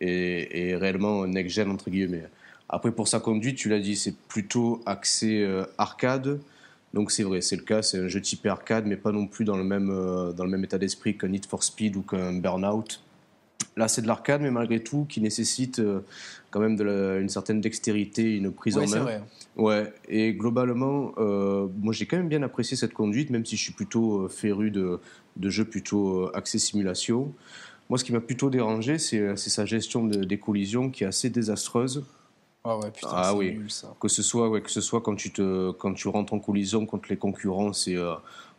et, et réellement next-gen, entre guillemets. Après, pour sa conduite, tu l'as dit, c'est plutôt axé euh, arcade. Donc c'est vrai, c'est le cas, c'est un jeu type arcade, mais pas non plus dans le même, euh, dans le même état d'esprit qu'un Need for Speed ou qu'un Burnout. Là, c'est de l'arcade, mais malgré tout, qui nécessite euh, quand même de une certaine dextérité, une prise en main. Vrai. Ouais, et globalement, euh, moi j'ai quand même bien apprécié cette conduite, même si je suis plutôt féru de, de jeux plutôt axés simulation. Moi, ce qui m'a plutôt dérangé, c'est sa gestion de, des collisions qui est assez désastreuse. Ah ouais, putain, ah oui. Nul, ça. Que ce soit, ouais, que ce soit quand tu te, quand tu rentres en collision contre les concurrents, c'est euh,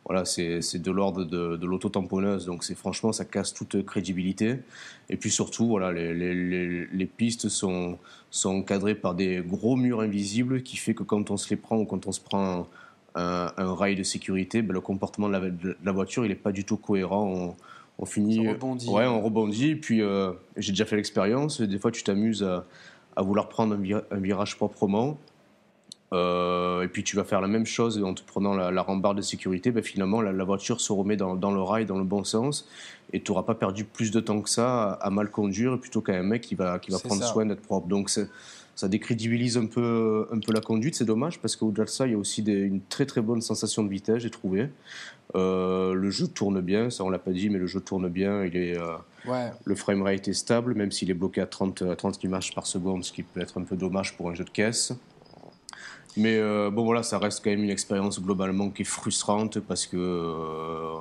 voilà, c'est de l'ordre de, de l'auto-tamponneuse. Donc c'est franchement, ça casse toute crédibilité. Et puis surtout, voilà, les, les, les, pistes sont, sont encadrées par des gros murs invisibles qui fait que quand on se les prend ou quand on se prend un, un, rail de sécurité, ben, le comportement de la, de la, voiture, il n'est pas du tout cohérent. On, on finit, on rebondit. ouais, on rebondit. Puis euh, j'ai déjà fait l'expérience. Des fois, tu t'amuses à à vouloir prendre un, virage proprement. Euh, et puis tu vas faire la même chose en te prenant la, rambarde de sécurité, ben finalement la, voiture se remet dans, le rail dans le bon sens et tu n'auras pas perdu plus de temps que ça à, mal conduire plutôt qu'un mec qui va, qui va prendre soin d'être propre. Donc ça décrédibilise un peu, un peu la conduite, c'est dommage parce qu'au-delà de ça, il y a aussi une très très bonne sensation de vitesse, j'ai trouvé. Euh, le jeu tourne bien, ça on l'a pas dit, mais le jeu tourne bien. Il est, euh, ouais. Le framerate est stable, même s'il est bloqué à 30, 30 images par seconde, ce qui peut être un peu dommage pour un jeu de caisse. Mais euh, bon voilà, ça reste quand même une expérience globalement qui est frustrante parce que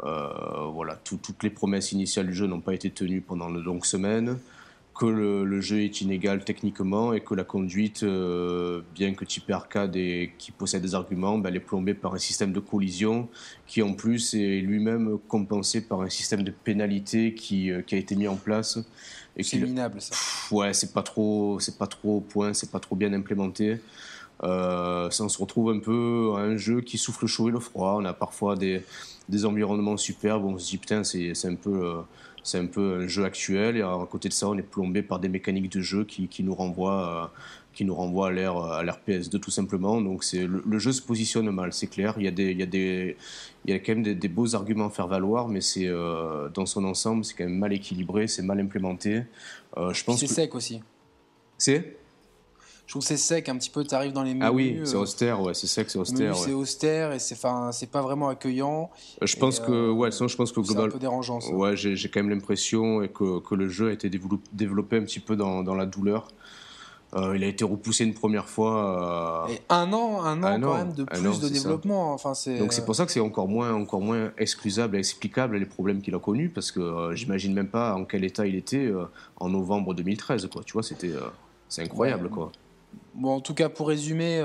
voilà, toutes les promesses initiales du jeu n'ont pas été tenues pendant de longues semaines que le, jeu est inégal techniquement et que la conduite, euh, bien que type arcade et qui possède des arguments, ben, elle est plombée par un système de collision qui en plus est lui-même compensé par un système de pénalité qui, euh, qui a été mis en place. C'est minable ça. ouais, c'est pas trop, c'est pas trop au point, c'est pas trop bien implémenté. Euh, ça, on se retrouve un peu à un jeu qui souffle le chaud et le froid. On a parfois des, des environnements superbes. On se dit putain, c'est un peu c'est un peu un jeu actuel. Et à côté de ça, on est plombé par des mécaniques de jeu qui, qui nous renvoient qui nous renvoie à l'ère à l'ère PS2 tout simplement. Donc c'est le, jeu se positionne mal, c'est clair. Il y a des il y a des il y a quand même des, beaux arguments à faire valoir, mais c'est euh, dans son ensemble c'est quand même mal équilibré, c'est mal implémenté. Euh, je pense c'est sec aussi. C'est? Je trouve c'est sec un petit peu. Tu arrives dans les menus. Ah oui, c'est euh, austère, ouais, c'est sec, c'est austère. C'est austère et c'est, enfin, c'est pas vraiment accueillant. Je pense que, ouais, sinon, je pense que global. C'est un peu dérangeant. Ça. Ouais, j'ai, quand même l'impression que, que le jeu a été développé un petit peu dans, dans la douleur. Euh, il a été repoussé une première fois. Euh, Et un an, un an, quand même de plus de développement. Enfin, Donc c'est pour ça que c'est encore moins, encore moins excusable et explicable les problèmes qu'il a connus, parce que euh, j'imagine même pas en quel état il était en novembre 2013. Quoi. Tu vois, c'était, c'est incroyable. Quoi. Bon, en tout cas, pour résumer,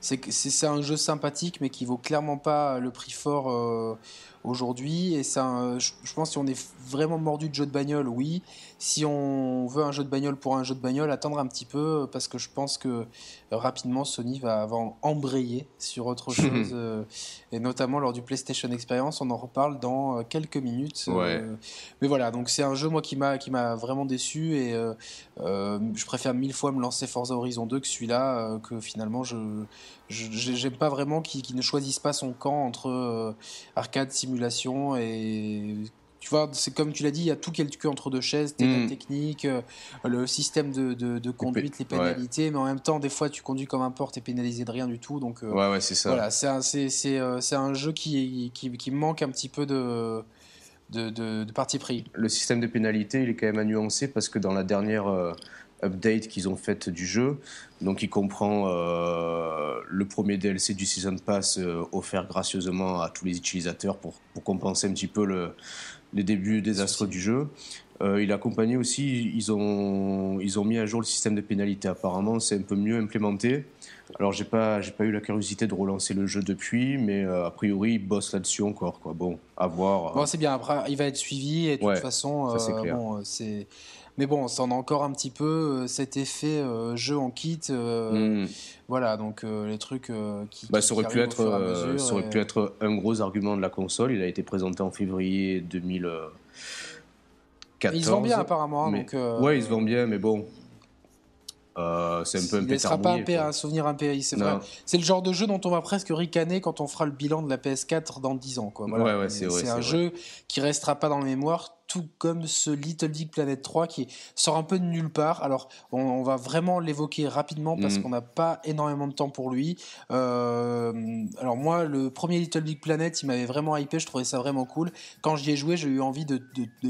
c'est, c'est un jeu sympathique, mais qui vaut clairement pas le prix fort aujourd'hui. Et je pense si on est vraiment mordu de jeu de bagnole, oui si on veut un jeu de bagnole pour un jeu de bagnole, attendre un petit peu parce que je pense que rapidement Sony va avoir embrayé sur autre chose euh, et notamment lors du PlayStation Experience. On en reparle dans euh, quelques minutes. Euh, mais voilà, donc c'est un jeu moi qui m'a qui m'a vraiment déçu et je préfère mille fois me lancer Forza Horizon 2 que celui-là que finalement je j'aime pas vraiment qu'il ne choisisse pas son camp entre arcade, simulation et tu vois, c'est comme tu l'as dit, il y a tout qui est le cul entre deux chaises, tes mm. techniques, euh, le système de, de, conduite, les pénalités, mais en même temps, des fois, tu conduis comme un porte et pénalisé de rien du tout. Donc, euh, ouais, ouais, c'est ça. Voilà, c'est un, euh, un, jeu qui, qui, qui, manque un petit peu de, de, de, parti pris. Le système de pénalité, il est quand même à nuancer parce que dans la dernière update qu'ils ont faite du jeu, donc il comprend le premier DLC du Season Pass offert gracieusement à tous les utilisateurs pour, pour compenser un petit peu le les débuts désastres du jeu. Euh, il a accompagné aussi, ils ont, ils ont mis à jour le système de pénalité. Apparemment, c'est un peu mieux implémenté. Alors, j'ai pas, j'ai pas eu la curiosité de relancer le jeu depuis, mais euh, a priori, il bosse là-dessus encore. Quoi. Bon, à voir. Bon, c'est bien. Après, il va être suivi et de toute façon, c'est euh, bon, c'est. Mais bon, ça en a encore un petit peu cet effet jeu en kit. Hmm. Voilà, donc les trucs qui. Bah, ça aurait, pu être, ça aurait pu être un gros argument de la console. Il a été présenté en février 2014. Ils se vendent bien apparemment. Hein, donc, Ouais, ils se vendent bien, mais bon, euh, c'est un peu un Il ne sera pas un, souvenir impéri, c'est vrai. C'est le genre de jeu dont on va presque ricaner quand on fera le bilan de la PS4 dans 10 ans. Quoi. c'est un jeu qui restera pas dans la mémoire tout comme ce Little Big Planet 3 qui sort un peu de nulle part. Alors, on, va vraiment l'évoquer rapidement parce mhm. qu'on n'a pas énormément de temps pour lui. Euh, alors moi, le premier Little Big Planet, il m'avait vraiment hypé, je trouvais ça vraiment cool. Quand j'y ai joué, j'ai eu envie de,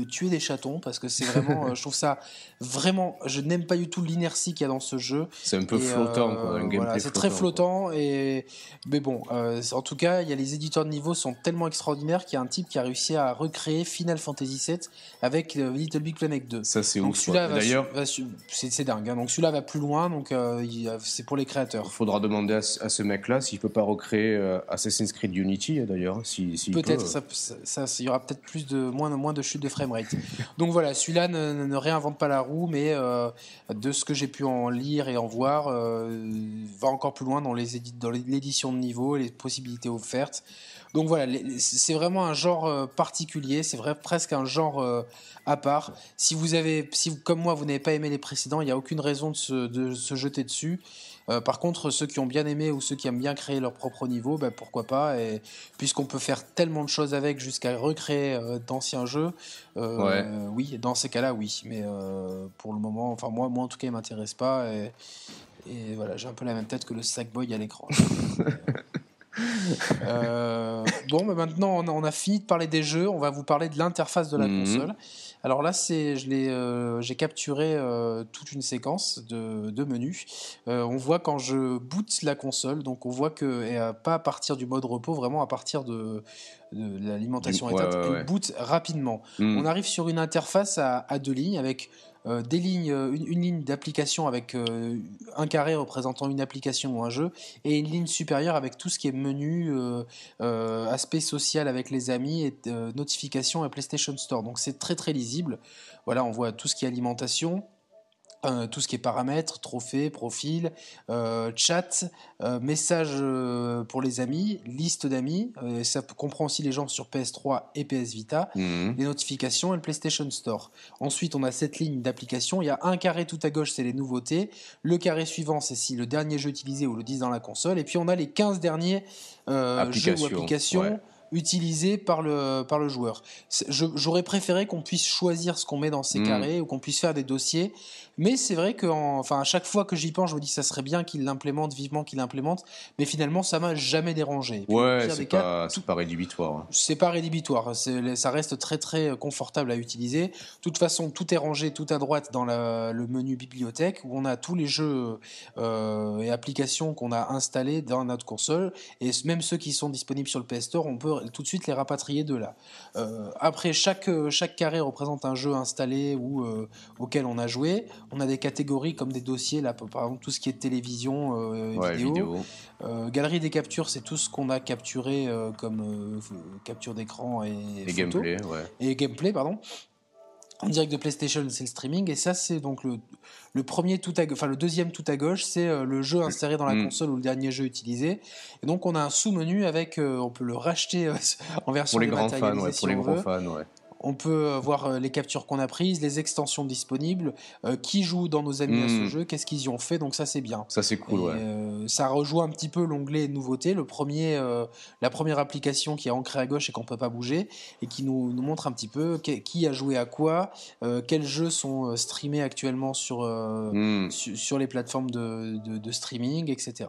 tuer des chatons parce que c'est vraiment, euh, je trouve ça vraiment, je n'aime pas du tout l'inertie qu'il y a dans ce jeu. C'est un peu flottant, euh, voilà, c'est très flottant et mais bon, en tout cas, il y a les éditeurs de niveau sont tellement extraordinaires qu'il y a un type qui a réussi à recréer Final Fantasy VII avec euh, Little Big Planet 2. Ça, c'est ouf. D'ailleurs, c'est dingue. Hein. Donc celui-là va plus loin, donc euh, c'est pour les créateurs. Il faudra demander à, ce mec-là s'il peut pas recréer euh, Assassin's Creed Unity, d'ailleurs. Si, peut-être, ça, il y aura peut-être plus de moins, moins de chute de framerate. donc voilà, celui-là ne, réinvente pas la roue, mais de ce que j'ai pu en lire et en voir, va encore plus loin dans l'édition de niveau et les possibilités offertes. Donc voilà, c'est vraiment un genre euh, particulier, c'est vrai presque un genre euh, à part. Si vous avez, si comme moi, vous n'avez pas aimé les précédents, il n'y a aucune raison de se, jeter dessus. Euh, par contre, ceux qui ont bien aimé ou ceux qui aiment bien créer leur propre niveau, ben, pourquoi pas Et puisqu'on peut faire tellement de choses avec jusqu'à recréer d'anciens jeux, oui, dans ces cas-là, oui. Mais pour le moment, enfin moi, moi en tout cas, il m'intéresse pas. Et, et voilà, j'ai un peu la même tête que le Sackboy à l'écran. Euh, bon, mais maintenant on a, fini de parler des jeux, on va vous parler de l'interface de la mhm. console. Alors là, c'est, je l'ai, euh, j'ai capturé euh, toute une séquence de, de menus. on voit quand je boot la console, donc on voit que pas à partir du mode repos, vraiment à partir de, l'alimentation éteinte, elle boot rapidement. Mhm. On arrive sur une interface à, à deux lignes avec euh, euh, une, ligne d'application avec euh, un carré représentant une application ou un jeu, et une ligne supérieure avec tout ce qui est menu, aspect social avec les amis, et notification et PlayStation Store. Donc c'est très très lisible. Voilà, on voit tout ce qui est alimentation. Euh, tout ce qui est paramètres, trophées, profils, euh, chat, euh, messages pour les amis, liste d'amis. ça comprend aussi les gens sur PS3 et PS Vita, mhm. les notifications et le PlayStation Store. Ensuite, on a cette ligne d'applications. Il y a un carré tout à gauche, c'est les nouveautés. Le carré suivant, c'est si le dernier jeu utilisé ou le 10 dans la console. Et puis, on a les 15 derniers jeux ou applications utilisé par le, par le joueur. J'aurais préféré qu'on puisse choisir ce qu'on met dans ces hmm. carrés ou qu'on puisse faire des dossiers. Mais c'est vrai que enfin, à chaque fois que j'y pense, je me dis ça serait bien qu'il l'implémente, vivement qu'il l'implémente. Mais finalement, ça m'a jamais dérangé. ouais, c'est pas, pas, rédhibitoire. Hein. C'est pas rédhibitoire. Ça reste très très confortable à utiliser. De toute façon, tout est rangé tout à droite dans le menu bibliothèque où on a tous les jeux euh, et applications qu'on a installés dans notre console. Et même ceux qui sont disponibles sur le PS Store, on peut tout de suite les rapatrier de là. Euh, après, chaque, euh, chaque carré représente un jeu installé ou euh, auquel on a joué. On a des catégories comme des dossiers, là, par exemple tout ce qui est télévision, vidéo. galerie des captures, c'est tout ce qu'on a capturé comme capture d'écran et, et gameplay. Et gameplay, pardon en direct de PlayStation, c'est le streaming. Et ça, c'est donc le, le premier tout à, enfin le deuxième tout à gauche, c'est euh, le jeu inséré dans la mm. console ou le dernier jeu utilisé. Et donc on a un sous-menu avec, euh, on peut le racheter euh, en version pour les grands fans, ouais, pour les grands fans, ouais. On peut euh, voir euh, les captures qu'on a prises, les extensions disponibles, euh, qui joue dans nos amis à ce hmm. jeu, qu'est-ce qu'ils y ont fait. Donc ça c'est bien. Ça c'est cool. ouais. ça rejoint un petit peu l'onglet nouveautés. Le premier, la première application qui est ancrée à gauche et qu'on peut pas bouger et qui nous, nous montre un petit peu qui a joué à quoi, quels jeux sont streamés actuellement sur, hmm. sur, les plateformes de, de streaming, etc.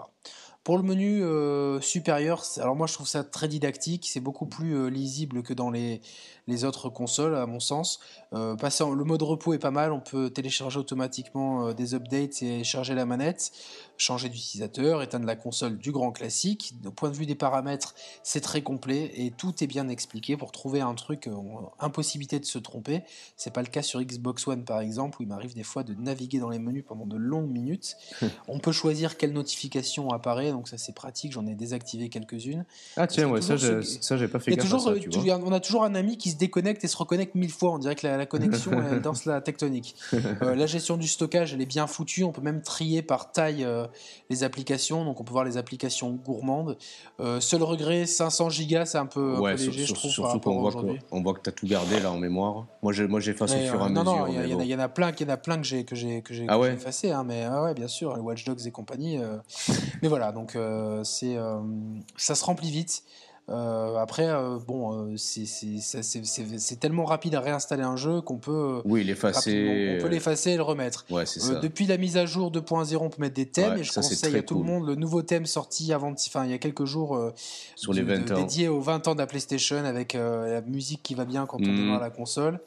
Pour le menu euh, supérieur, alors moi je trouve ça très didactique, c'est beaucoup plus euh, lisible que dans les, les, autres consoles à mon sens. Euh, le mode repos est pas mal, on peut télécharger automatiquement des updates et charger la manette, changer d'utilisateur, éteindre la console du grand classique. Au point de vue des paramètres, c'est très complet et tout est bien expliqué pour trouver un truc, impossibilité de se tromper. C'est pas le cas sur Xbox One par exemple où il m'arrive des fois de naviguer dans les menus pendant de longues minutes. on peut choisir quelle notification apparaît donc ça c'est pratique, j'en ai désactivé quelques-unes. Ah tiens, ouais, ça, j'ai pas fait gaffe toujours, à ça, tu vois. On a toujours un ami qui se déconnecte et se reconnecte mille fois, on dirait que la, connexion elle danse la tectonique. Euh, la gestion du stockage, elle est bien foutue, on peut même trier par taille euh, les applications, donc on peut voir les applications gourmandes. Euh, seul regret, 500 gigas, c'est un peu, léger, je trouve. Surtout qu'on voit, on voit que tu as tout gardé là en mémoire. Moi j'efface au fur et à mesure. Non, il y, en a plein, y en a plein que j'ai que j'ai que j'ai ah effacé, hein, mais ouais, bien sûr, les Watch Dogs et compagnie. mais voilà, donc c'est ça se remplit vite. Euh, après, bon, c'est tellement rapide à réinstaller un jeu qu'on peut oui, l'effacer. On peut l'effacer et le remettre. Ouais, ça. depuis la mise à jour 2.0, on peut mettre des thèmes et je conseille à tout le monde le nouveau thème sorti avant, enfin il y a quelques jours sur les 20 ans. dédié aux 20 ans de la PlayStation avec la musique qui va bien quand on mhm. démarre la console.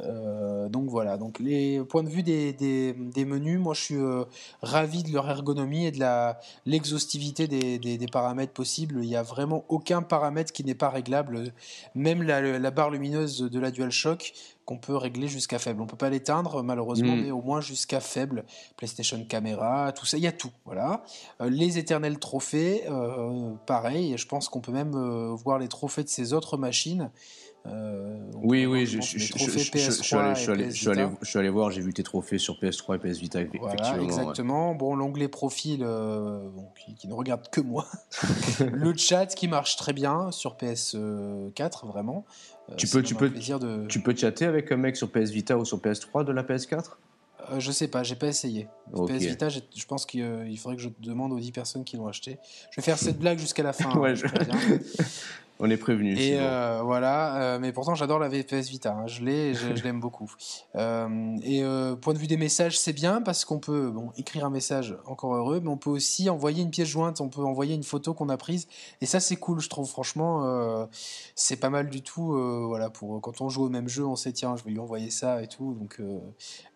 Euh, donc voilà, donc les points de vue des, des, menus, moi je suis euh, ravi de leur ergonomie et de la l'exhaustivité des, des, paramètres possibles. Il n'y a vraiment aucun paramètre qui n'est pas réglable, même la, la, barre lumineuse de la DualShock qu'on peut régler jusqu'à faible. On peut pas l'éteindre malheureusement, mm. mais au moins jusqu'à faible. PlayStation Camera, tout ça, il y a tout. Voilà. Euh, les éternels trophées, pareil. Je pense qu'on peut même voir les trophées de ces autres machines. Euh, oui, oui, je, suis allé voir, j'ai vu tes trophées sur PS3 et PS Vita, effectivement. exactement. Bon, l'onglet profil, euh, qui, ne regarde que moi. le chat qui marche très bien sur PS4, vraiment. Euh, tu peux, tu peux, de... tu peux chatter avec un mec sur PS Vita ou sur PS3 de la PS4 je sais pas, j'ai pas essayé. PS Vita, je pense qu'il faudrait que je demande aux 10 personnes qui l'ont acheté. Je vais faire cette blague jusqu'à la fin. ouais, hein, On est prévenu. Et euh, voilà, euh, mais pourtant j'adore la VPS Vita, hein. je l'ai, je, l'aime beaucoup. Euh, et point de vue des messages, c'est bien parce qu'on peut bon, écrire un message, encore heureux, mais on peut aussi envoyer une pièce jointe, on peut envoyer une photo qu'on a prise, et ça c'est cool, je trouve. Franchement, c'est pas mal du tout. voilà, pour quand on joue au même jeu, on sait tiens, je vais lui envoyer ça et tout. Donc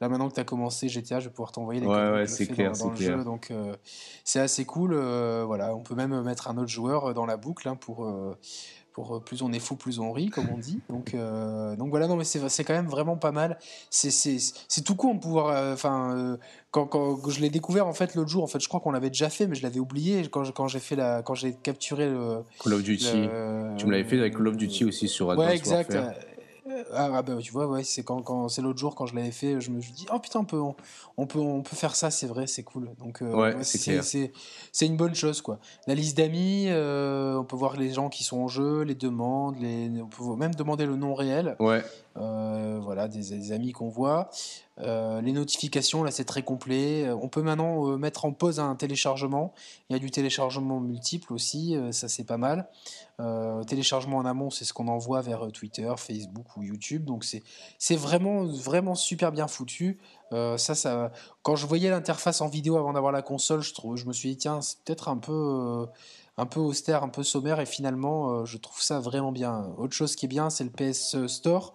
là maintenant que tu as commencé GTA, je vais pouvoir t'envoyer les ouais, ouais, c'est clair, dans, le jeu, donc c'est assez cool. voilà, on peut même mettre un autre joueur dans la boucle hein, pour pour euh, plus on est fou, plus on rit, comme on dit. Donc, euh, donc voilà, non, mais c'est quand même vraiment pas mal. C'est tout con de pouvoir. Euh, enfin, quand, quand, je l'ai découvert en fait l'autre jour, en fait, je crois qu'on l'avait déjà fait, mais je l'avais oublié quand, quand j'ai fait la, quand j'ai capturé le Call of Duty. tu me l'avais fait avec Call of Duty aussi sur Advanced ouais, exact. Ah, ah, bah tu vois, ouais, c'est quand, quand c'est l'autre jour quand je l'avais fait, je me suis dit oh putain on peut on, peut on peut faire ça, c'est vrai, c'est cool. Donc ouais, c'est c'est une bonne chose quoi. La liste d'amis, on peut voir les gens qui sont en jeu, les demandes, les on peut même demander le nom réel. Ouais. voilà des, des amis qu'on voit. Euh, les notifications, là c'est très complet. On peut maintenant euh, mettre en pause un téléchargement. Il y a du téléchargement multiple aussi, euh, ça c'est pas mal. Téléchargement en amont, c'est ce qu'on envoie vers Twitter, Facebook ou YouTube. Donc c'est vraiment, vraiment super bien foutu. ça, ça, quand je voyais l'interface en vidéo avant d'avoir la console, je, trouve, je me suis dit, tiens, c'est peut-être un peu un peu austère, un peu sommaire, et finalement, je trouve ça vraiment bien. Autre chose qui est bien, c'est le PS Store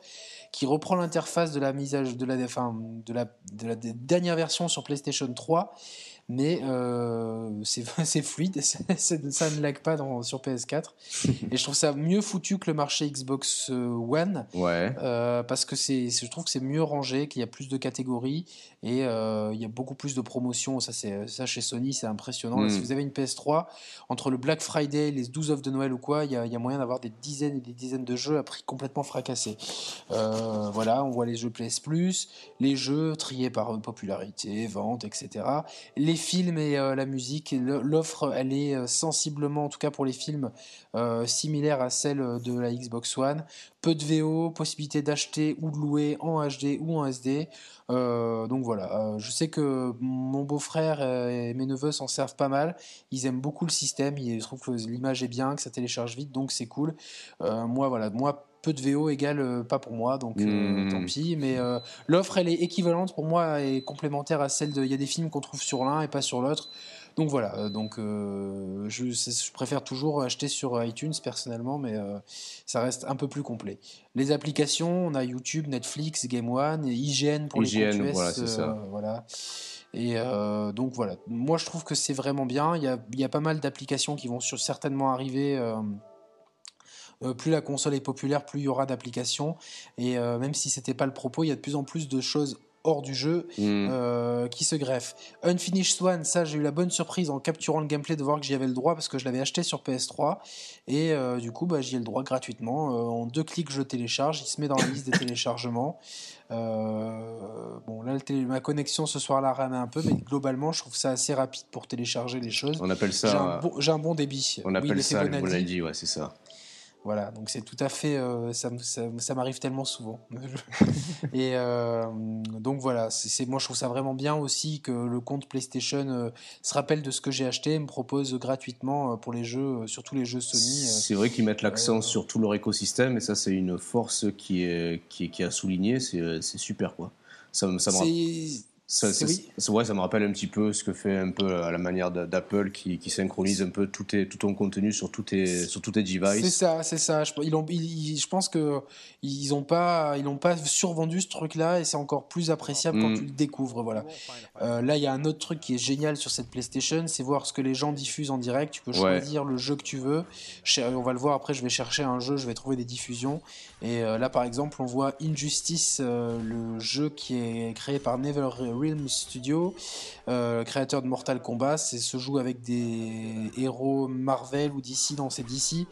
qui reprend l'interface de la mise à, de la, de la dernière version sur PlayStation 3 mais euh, c'est fluide, ça ne lag pas dans, sur PS4. et je trouve ça mieux foutu que le marché Xbox euh, One, ouais. euh, parce que je trouve que c'est mieux rangé, qu'il y a plus de catégories et euh, il y a beaucoup plus de promotions. Ça, ça chez Sony, c'est impressionnant. si hmm. vous avez une PS3, entre le Black Friday, les 12 offres de Noël ou quoi, il y a, y a, moyen d'avoir des dizaines et des dizaines de jeux à prix complètement fracassés. Voilà, on voit les jeux PS Plus, les jeux triés par popularité, vente, etc. Les films et euh, la musique. L'offre, elle est euh, sensiblement, en tout cas pour les films, euh, similaire à celle de la Xbox One. Peu de VO, possibilité d'acheter ou de louer en HD ou en SD. donc voilà, je sais que mon beau-frère et mes neveux s'en servent pas mal. Ils aiment beaucoup le système, ils trouvent que l'image est bien, que ça télécharge vite, donc c'est cool. moi voilà, moi peu de VO égale euh, pas pour moi, donc euh, hmm. tant pis. Mais euh, l'offre, elle est équivalente pour moi et complémentaire à celle de. Il y a des films qu'on trouve sur l'un et pas sur l'autre. Donc voilà, donc je, je, préfère toujours acheter sur iTunes personnellement, mais ça reste un peu plus complet. Les applications, on a YouTube, Netflix, Game One, IGN pour les comptes voilà, c'est ça. voilà. Et donc voilà, moi je trouve que c'est vraiment bien. Il y a, il y a pas mal d'applications qui vont sur, certainement arriver euh, plus la console est populaire, plus il y aura d'applications. Et euh, même si c'était pas le propos, il y a de plus en plus de choses hors du jeu mm. euh, qui se greffent. Unfinished Swan, ça j'ai eu la bonne surprise en capturant le gameplay de voir que j'y avais le droit parce que je l'avais acheté sur PS3 et du coup bah, j'y ai le droit gratuitement. en deux clics je télécharge, il se met dans la liste des téléchargements. bon là ma connexion ce soir-là rame un peu mais globalement je trouve ça assez rapide pour télécharger les choses. On appelle ça... J'ai un, bon, débit. On appelle ça le Bonaldi, ouais c'est ça. Voilà, donc c'est tout à fait, euh, ça, ça, m'arrive tellement souvent. et euh, donc voilà, c'est moi je trouve ça vraiment bien aussi que le compte PlayStation euh, se rappelle de ce que j'ai acheté, et me propose gratuitement pour les jeux, surtout les jeux Sony. C'est vrai qu'ils mettent l'accent sur tout leur écosystème et ça c'est une force qui est qui, qui a souligné, c'est super quoi. Ça, ça me ça, ouais, ça me rappelle un petit peu ce que fait un peu à la manière d'Apple qui, qui, synchronise un peu tout, tes, tout ton contenu sur tous tes, sur tous tes devices. C'est ça, c'est ça. Je, ils ont, je pense que ils n'ont pas, ils pas survendu ce truc-là et c'est encore plus appréciable quand mm. tu le découvres. Voilà. Euh, là, il y a un autre truc qui est génial sur cette PlayStation, c'est voir ce que les gens diffusent en direct. Tu peux choisir le jeu que tu veux. On va le voir après. Je vais chercher un jeu, je vais trouver des diffusions. Et euh, là, par exemple, on voit Injustice, euh, le jeu qui est créé par Never Realm Studio, euh, créateur de Mortal Kombat. C'est se joue avec des héros Marvel ou DC dans ces DC.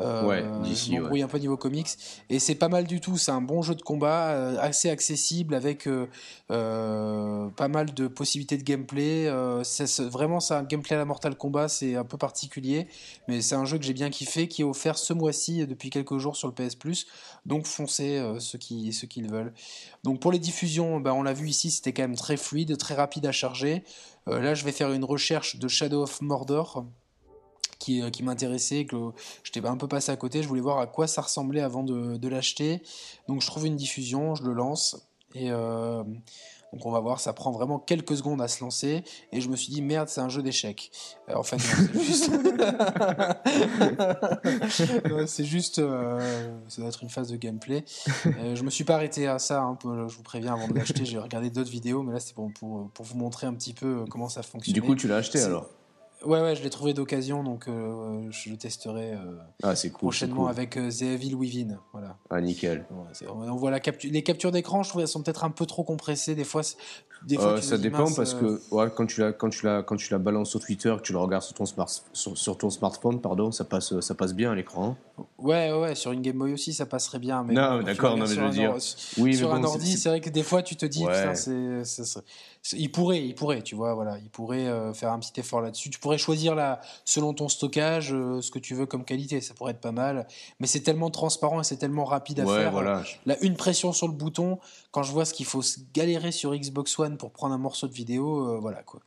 Euh, ouais, d'ici. un peu niveau comics. Et c'est pas mal du tout. C'est un bon jeu de combat, euh, assez accessible, avec euh, euh, pas mal de possibilités de gameplay. c'est, vraiment, c'est un gameplay à la Mortal Kombat, c'est un peu particulier. Mais c'est un jeu que j'ai bien kiffé, qui est offert ce mois-ci depuis quelques jours sur le PS Plus. Donc foncez ceux, qui, ceux qui le veulent. Donc pour les diffusions, ben, on l'a vu ici, c'était quand même très fluide, très rapide à charger. là, je vais faire une recherche de Shadow of Mordor qui, euh, qui m'intéressait, que j'étais un peu passé à côté. Je voulais voir à quoi ça ressemblait avant de, l'acheter. Donc je trouve une diffusion, je le lance. Et euh, donc on va voir, ça prend vraiment quelques secondes à se lancer. Et je me suis dit, merde, c'est un jeu d'échecs. Euh, en fait, c'est juste. c'est juste. ça doit être une phase de gameplay. je me suis pas arrêté à ça, hein, je vous préviens, avant de l'acheter. J'ai regardé d'autres vidéos, mais là, c'est pour, pour, pour, vous montrer un petit peu comment ça fonctionne. Du coup, tu l'as acheté alors? Ouais, ouais, je l'ai trouvé d'occasion, donc euh, je le testerai euh, Ah, cool. prochainement cool. avec euh, Within. Voilà. Ah, nickel. Ouais, on voit la capture, les captures d'écran, je trouve, elles sont peut-être un peu trop compressées. Des fois, c'est- des fois Euh, ça dépend mince, parce euh, que ouais, quand tu la quand tu la quand tu la balances sur Twitter, que tu la regardes sur ton smart sur, sur ton smartphone, pardon, ça passe ça passe bien à l'écran. Ouais, ouais, sur une Game Boy aussi, ça passerait bien. Mais Non, tu d'accord, non, mais je veux dire- or- Oui, sur mais un bon, ordi, c'est- vrai que des fois, tu te dis, Ouais. putain, c'est, il pourrait, il pourrait, tu vois, voilà, il pourrait euh, faire un petit effort là-dessus. Tu pourrais choisir la, selon ton stockage, euh, ce que tu veux comme qualité, ça pourrait être pas mal. Mais c'est tellement transparent et c'est tellement rapide à ouais, faire. voilà. Là, une pression sur le bouton, quand je vois ce qu'il faut galérer sur Xbox One pour prendre un morceau de vidéo, euh, voilà quoi.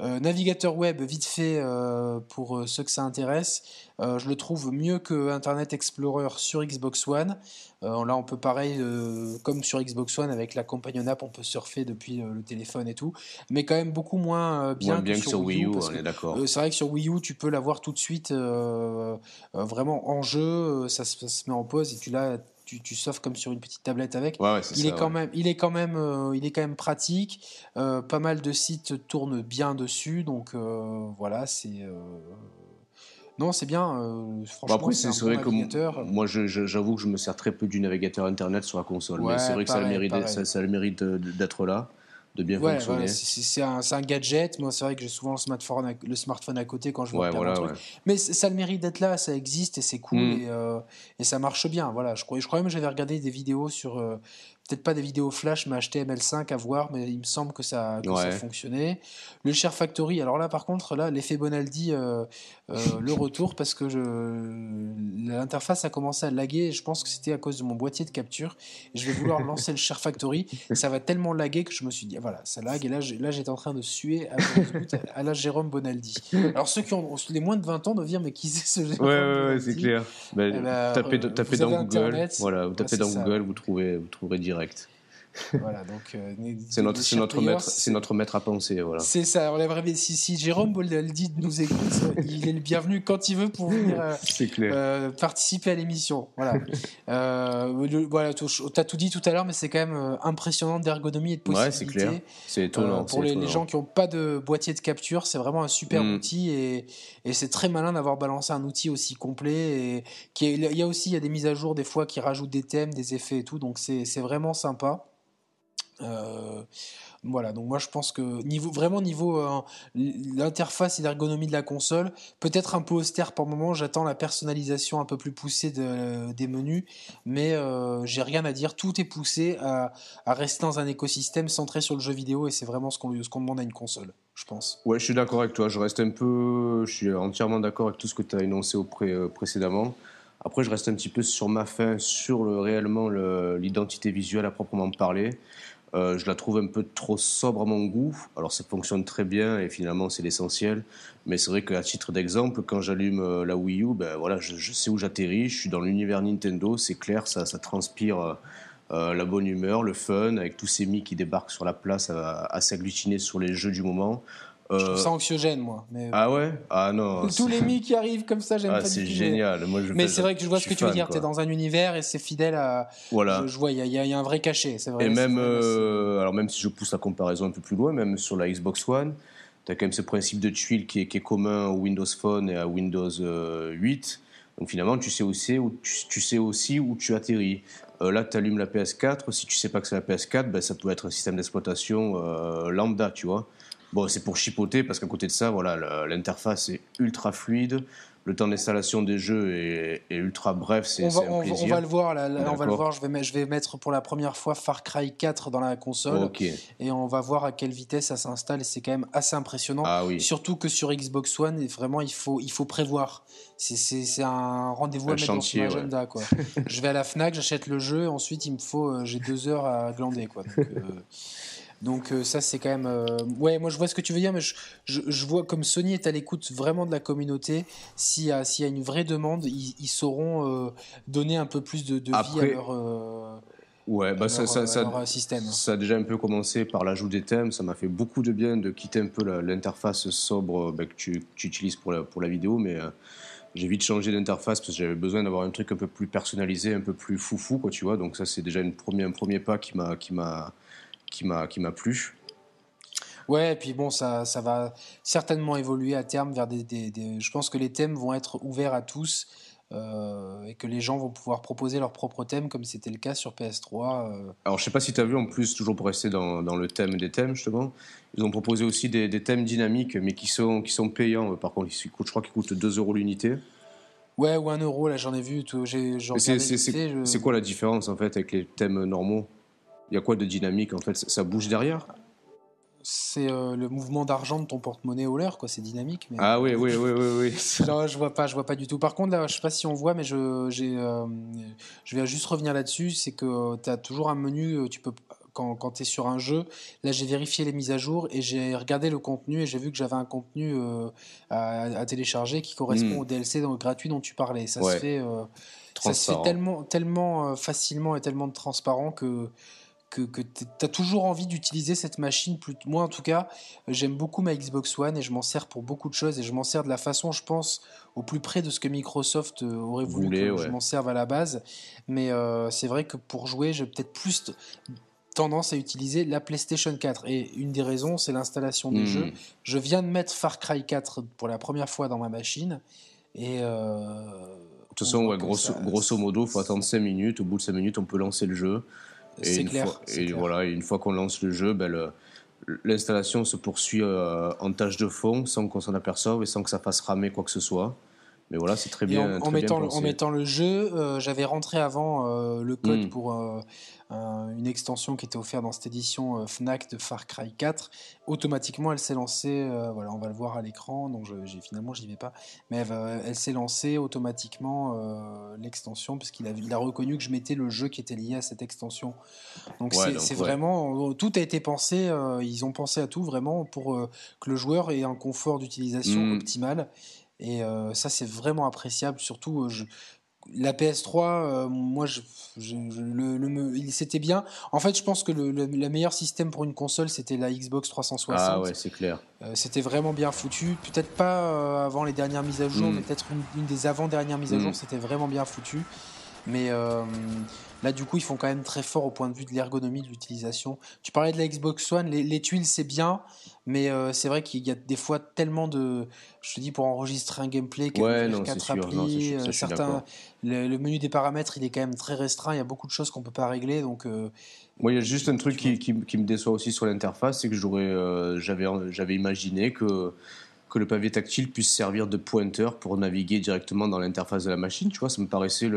Euh, navigateur web, vite fait euh, pour euh, ceux que ça intéresse, euh, je le trouve mieux que Internet Explorer sur Xbox One. Euh, là, on peut pareil, euh, comme sur Xbox One, avec la Companion App, on peut surfer depuis euh, le téléphone et tout, mais quand même beaucoup moins bien, Moins bien que sur Wii U, on que est d'accord. c'est vrai que sur Wii U, tu peux l'avoir tout de suite vraiment en jeu, ça, se- ça se met en pause et tu l'as, tu, tu surfes comme sur une petite tablette avec. Ouais, ouais, c'est Il ça, est, quand ouais. même, il, est quand même, il est quand même pratique. Pas mal de sites tournent bien dessus, donc voilà, c'est. Non, c'est bien. euh, franchement, après, c'est bon vrai que moi, j'avoue que je me sers très peu du navigateur internet sur la console, Ouais, mais c'est vrai que ça a le mérite, pareil. ça, ça a le mérite de- de- d'être là, de bien Ouais, fonctionner. voilà, c'est- un, gadget. Moi, c'est vrai que j'ai souvent le smartphone, à, le smartphone à côté quand je regarder voilà, un truc. ouais. Mais ça a le mérite d'être là, ça existe et c'est cool Mm. et, euh, et ça marche bien. Voilà, je crois, je crois même que j'avais regardé des vidéos sur, euh, peut-être pas des vidéos flash, mais HTML5 à voir, mais il me semble que ça, que ça Ouais. fonctionnait. Le Share Factory, alors là par contre, là, l'effet Bonaldi, euh, euh, le retour, parce que je, l'interface a commencé à laguer et je pense que c'était à cause de mon boîtier de capture. Et je vais vouloir lancer le Share Factory et ça va tellement laguer que je me suis dit, ah, voilà, ça lag et là, là j'étais en train de suer à, à la Jérôme Bonaldi. Alors ceux qui ont les moins de 20 ans doivent dire, mais qui c'est ce Jérôme Ouais, ouais, ouais, c'est clair. Ben, Eh ben, tapez euh, tapez vous dans Google, Internet, voilà, vous tapez dans ça. Google, vous trouvez, vous trouverez direct. direkt. Voilà, donc euh, C'est notre, c'est maître, c'est notre maître à penser, voilà. C'est ça, on bien. Si, si Jérôme Bonaldi nous écoute, il est le bienvenu quand il veut pour venir euh, euh, participer à l'émission. Voilà. le- voilà, tu as tout dit tout à l'heure, mais c'est quand même impressionnant d'ergonomie et de Ouais, possibilités. c'est clair. C'est étonnant. Pour les, gens qui n'ont pas de boîtier de capture, c'est vraiment un super Mm. outil et, et c'est très malin d'avoir balancé un outil aussi complet. Et qui est- il y a aussi il y a des mises à jour des fois qui rajoutent des thèmes, des effets et tout, donc c'est vraiment sympa. Euh, voilà, donc moi je pense que niveau vraiment niveau euh, l'interface et l'ergonomie de la console, peut-être un peu austère par moment. J'attends la personnalisation un peu plus poussée de- des menus, mais euh, j'ai rien à dire. Tout est poussé à, rester dans un écosystème centré sur le jeu vidéo et c'est vraiment ce qu'on demande à une console, je pense. Ouais, je suis d'accord avec toi. Je reste un peu. Je suis entièrement d'accord avec tout ce que tu as énoncé au pré- euh, précédemment. Après, je reste un petit peu sur ma fin, sur le, réellement le- l'identité visuelle à proprement parler. Euh, je la trouve un peu trop sobre à mon goût. Alors, ça fonctionne très bien et finalement, c'est l'essentiel. Mais c'est vrai qu'à titre d'exemple, quand j'allume euh, la Wii U, ben voilà, je, sais où j'atterris. Je suis dans l'univers Nintendo. C'est clair, ça, transpire. euh, la bonne humeur, le fun, avec tous ces mis qui débarquent sur la place à s'agglutiner sur les jeux du moment. Je Euh, trouve ça anxiogène, moi. Mais ah ouais? Ah non. tous les mi qui arrivent comme ça, j'aime Ah, pas c'est du tout. mais- génial. Moi, je Mais c'est vrai que je vois ce que tu veux dire. Tu es dans un univers et c'est fidèle à. Voilà. Je, je vois, il y, a- y y un vrai cachet. C'est vrai. Et même, vrai, euh, alors même si je pousse la comparaison un peu plus loin, même sur la Xbox One, tu as quand même ce principe de tuile qui est, qui est commun au Windows Phone et à Windows euh, 8. Donc finalement, tu sais aussi où tu, tu sais aussi où tu atterris. Euh, là, tu allumes la PS4. Si tu sais pas que c'est la PS4, ben, ça peut être un système d'exploitation euh, lambda, tu vois. Bon, c'est pour chipoter parce qu'à côté de ça, voilà, l'interface est ultra fluide. Le temps d'installation des jeux est, est ultra bref. C'est on va, c'est un on, plaisir. on va le voir là, là, on va le voir. Je vais, mettre, je vais mettre pour la première fois Far Cry 4 dans la console et on va voir à quelle vitesse ça s'installe. Et c'est quand même assez impressionnant. Ah oui. Surtout que sur Xbox One, et vraiment, il faut, il faut prévoir. C'est- un rendez-vous à mettre chantier, dans son ouais. agenda. Quoi. je vais à la Fnac, j'achète le jeu. Ensuite, il me faut, euh, j'ai deux heures à glander. Quoi. Donc, euh, donc, euh, ça, c'est quand même. euh, Ouais, moi je vois ce que tu veux dire, mais je, je, je vois comme Sony est à l'écoute vraiment de la communauté. S'il y, a- s'il y a une vraie demande, ils, ils sauront euh, donner un peu plus de, de vie à leur, Ouais, bah ça, a déjà un peu commencé par l'ajout des thèmes. Ça m'a fait beaucoup de bien de quitter un peu l'interface sobre bah, que, tu, que tu utilises pour la, pour la vidéo, mais euh, j'ai vite changé d'interface parce que j'avais besoin d'avoir un truc un peu plus personnalisé, un peu plus foufou, quoi, tu vois. Donc ça, c'est déjà une premier, un premier pas qui m'a qui m'a qui m'a plu. Ouais, et puis bon, ça, ça va certainement évoluer à terme vers des, des, Je pense que les thèmes vont être ouverts à tous euh, et que les gens vont pouvoir proposer leurs propres thèmes comme c'était le cas sur PS3. Euh. Alors je sais pas si tu as vu en plus, toujours pour rester dans, dans, le thème des thèmes justement, ils ont proposé aussi des, des, thèmes dynamiques mais qui sont, qui sont payants. Par contre, ils coûtent, je crois qu'ils coûtent 2 euros l'unité. Ouais, ou 1 euro, là j'en ai vu. C'est quoi la différence en fait avec les thèmes normaux? Y a quoi de dynamique en fait Ça bouge derrière? C'est euh, le mouvement d'argent de ton porte-monnaie au leur, quoi. C'est dynamique. Mais... Ah oui, oui, oui, oui, oui. je vois pas, je vois pas du tout. Par contre, là, je sais pas si on voit, mais je, j'ai, euh, je vais juste revenir là-dessus. C'est que euh, tu as toujours un menu. Tu peux, quand, quand tu es sur un jeu, là, j'ai vérifié les mises à jour et j'ai regardé le contenu et j'ai vu que j'avais un contenu à, télécharger qui correspond hmm. au DLC gratuit dont tu parlais. Ça se fait, ça se fait tellement, tellement facilement et tellement transparent que que, tu as toujours envie d'utiliser cette machine. Plus, moi, en tout cas, j'aime beaucoup ma Xbox One et je m'en sers pour beaucoup de choses. Et je m'en sers de la façon, je pense, au plus près de ce que Microsoft euh, aurait voulu que je m'en serve à la base. Mais euh, c'est vrai que pour jouer, j'ai peut-être plus tendance à utiliser la PlayStation 4. Et une des raisons, c'est l'installation du hmm. jeu. Je viens de mettre Far Cry 4 pour la première fois dans ma machine. Et. Euh, de toute façon, grosso, grosso modo, il faut attendre 5 minutes. Au bout de 5 minutes, on peut lancer le jeu. C'est clair. et voilà, une fois qu'on lance le jeu, ben l'installation se poursuit euh, en tâche de fond sans qu'on s'en aperçoive et sans que ça fasse ramer quoi que ce soit. Mais voilà, c'est très bien. En, mettant, en, mettant, le jeu, euh, j'avais rentré avant euh, le code hmm. pour une extension qui était offerte dans cette édition euh, Fnac de Far Cry 4. Automatiquement, elle s'est lancée. Euh, voilà, on va le voir à l'écran. Donc, j'ai finalement, j'y vais pas. Mais elle, s'est lancée automatiquement euh, l'extension puisqu'il a, il a reconnu que je mettais le jeu qui était lié à cette extension. Donc, c'est vraiment tout a été pensé. ils ont pensé à tout vraiment pour que le joueur ait un confort d'utilisation hmm. optimal. Et ça, c'est vraiment appréciable. Surtout, je, la PS3, euh, moi, je, le, c'était bien. En fait, je pense que le, meilleur système pour une console, c'était la Xbox 360. Ah ouais, c'est clair. Euh, c'était vraiment bien foutu. Peut-être pas euh, avant les dernières mises à jour, hmm. mais peut-être une, des avant-dernières mises à jour, hmm. c'était vraiment bien foutu. Mais Là, du coup, ils font quand même très fort au point de vue de l'ergonomie de l'utilisation. Tu parlais de la Xbox One, les, tuiles, c'est bien, mais euh, c'est vrai qu'il y a des fois tellement de. Je te dis, pour enregistrer un gameplay, ouais, non, quatre applis, euh, certains. Le, menu des paramètres, il est quand même très restreint. Il y a beaucoup de choses qu'on peut pas régler, donc. Euh, moi, il y a juste un truc qui, qui, me déçoit aussi sur l'interface, c'est que j'aurais, j'avais, j'avais imaginé que que le pavé tactile puisse servir de pointeur pour naviguer directement dans l'interface de la machine. Tu vois, ça me paraissait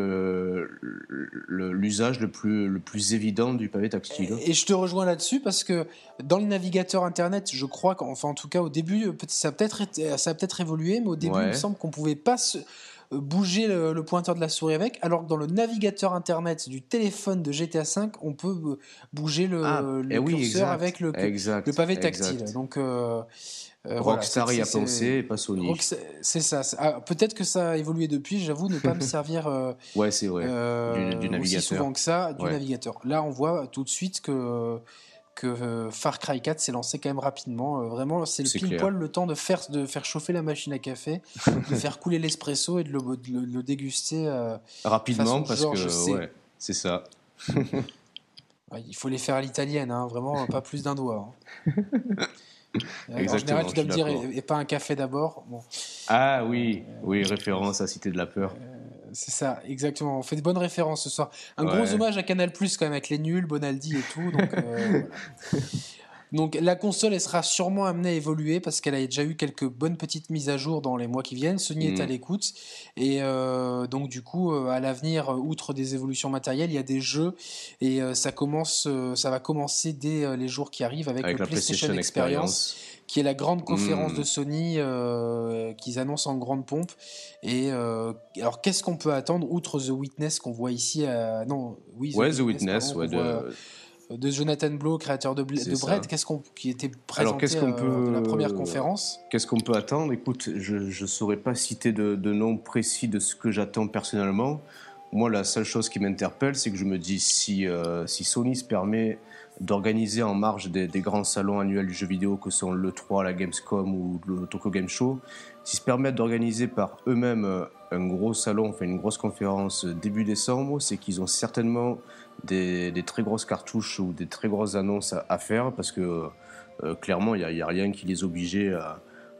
l'usage le, le, plus, le plus évident du pavé tactile. Et, je te rejoins là-dessus parce que dans le navigateur Internet, je crois qu'enfin, en tout cas, au début, ça a peut-être ça a peut-être évolué, mais au début, il me semble qu'on pouvait pas se euh, bouger le, pointeur de la souris avec, alors que dans le navigateur internet du téléphone de GTA V, on peut euh, bouger le, ah, eh curseur avec le, le pavé tactile. Donc euh, euh, Rockstar y a pensé et pas Sony. C'est ça. Ah, peut-être que ça a évolué depuis. J'avoue ne pas me servir. Euh, ouais, c'est vrai. Euh, du, navigateur. Aussi souvent que ça du navigateur. Là, on voit tout de suite que que Far Cry 4 s'est lancé quand même rapidement. vraiment, c'est le pile poil le temps de faire de faire chauffer la machine à café, de faire couler l'espresso et de le, déguster rapidement parce que ouais, c'est ça. il faut les faire à l'italienne, hein, vraiment pas plus d'un doigt. Hein. En général, tu dois me dire, et, pas un café d'abord. Bon. Ah oui, oui, référence à Cité de la Peur. Euh, c'est ça, exactement. On fait de bonnes références ce soir. Un gros hommage à Canal Plus quand même avec les nuls, Bonaldi et tout. Donc, euh, Donc la console, elle sera sûrement amenée à évoluer parce qu'elle a déjà eu quelques bonnes petites mises à jour dans les mois qui viennent. Sony est à mm. l'écoute et euh, donc du coup, euh, à l'avenir, outre des évolutions matérielles, il y a des jeux et euh, ça commence, ça va commencer dès les jours qui arrivent avec, le PlayStation, Experience. qui est la grande conférence mm. de Sony qu'ils annoncent en grande pompe. Et alors, qu'est-ce qu'on peut attendre outre The Witness qu'on voit ici Non, oui, The Witness, The Witness ouais, de de Jonathan Blow, créateur de, de Brett, qu'est-ce qu'on qui était présenté Alors, qu'on peut, euh, la première conférence Qu'est-ce qu'on peut attendre? Écoute, je ne saurais pas citer de, nom précis de ce que j'attends personnellement. Moi, la seule chose qui m'interpelle, c'est que je me dis si, euh, si Sony se permet d'organiser en marge des, grands salons annuels du jeu vidéo que sont l'E3, la Gamescom ou le Tokyo Game Show, s'ils se permettent d'organiser par eux-mêmes euh, un gros salon, enfin une grosse conférence début décembre, c'est qu'ils ont certainement des, très grosses cartouches ou des très grosses annonces à, faire parce que clairement, il n'y a, rien qui les obligeait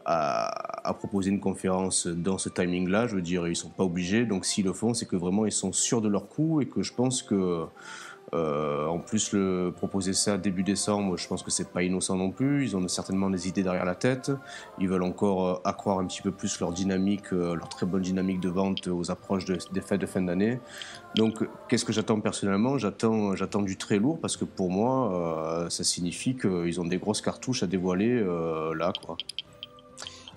à, proposer une conférence dans ce timing-là. Je veux dire, ils sont pas obligés. Donc s'ils le font, c'est que vraiment ils sont sûrs de leur coup et que je pense que euh, en plus, le, proposer ça début décembre, je pense que c'est pas innocent non plus. Ils ont certainement des idées derrière la tête. Ils veulent encore euh, accroître un petit peu plus leur dynamique, euh, leur très bonne dynamique de vente aux approches des fêtes de fin d'année. Donc, qu'est-ce que j'attends personnellement? J'attends, j'attends du très lourd parce que pour moi, ça signifie qu'ils ont des grosses cartouches à dévoiler là, quoi.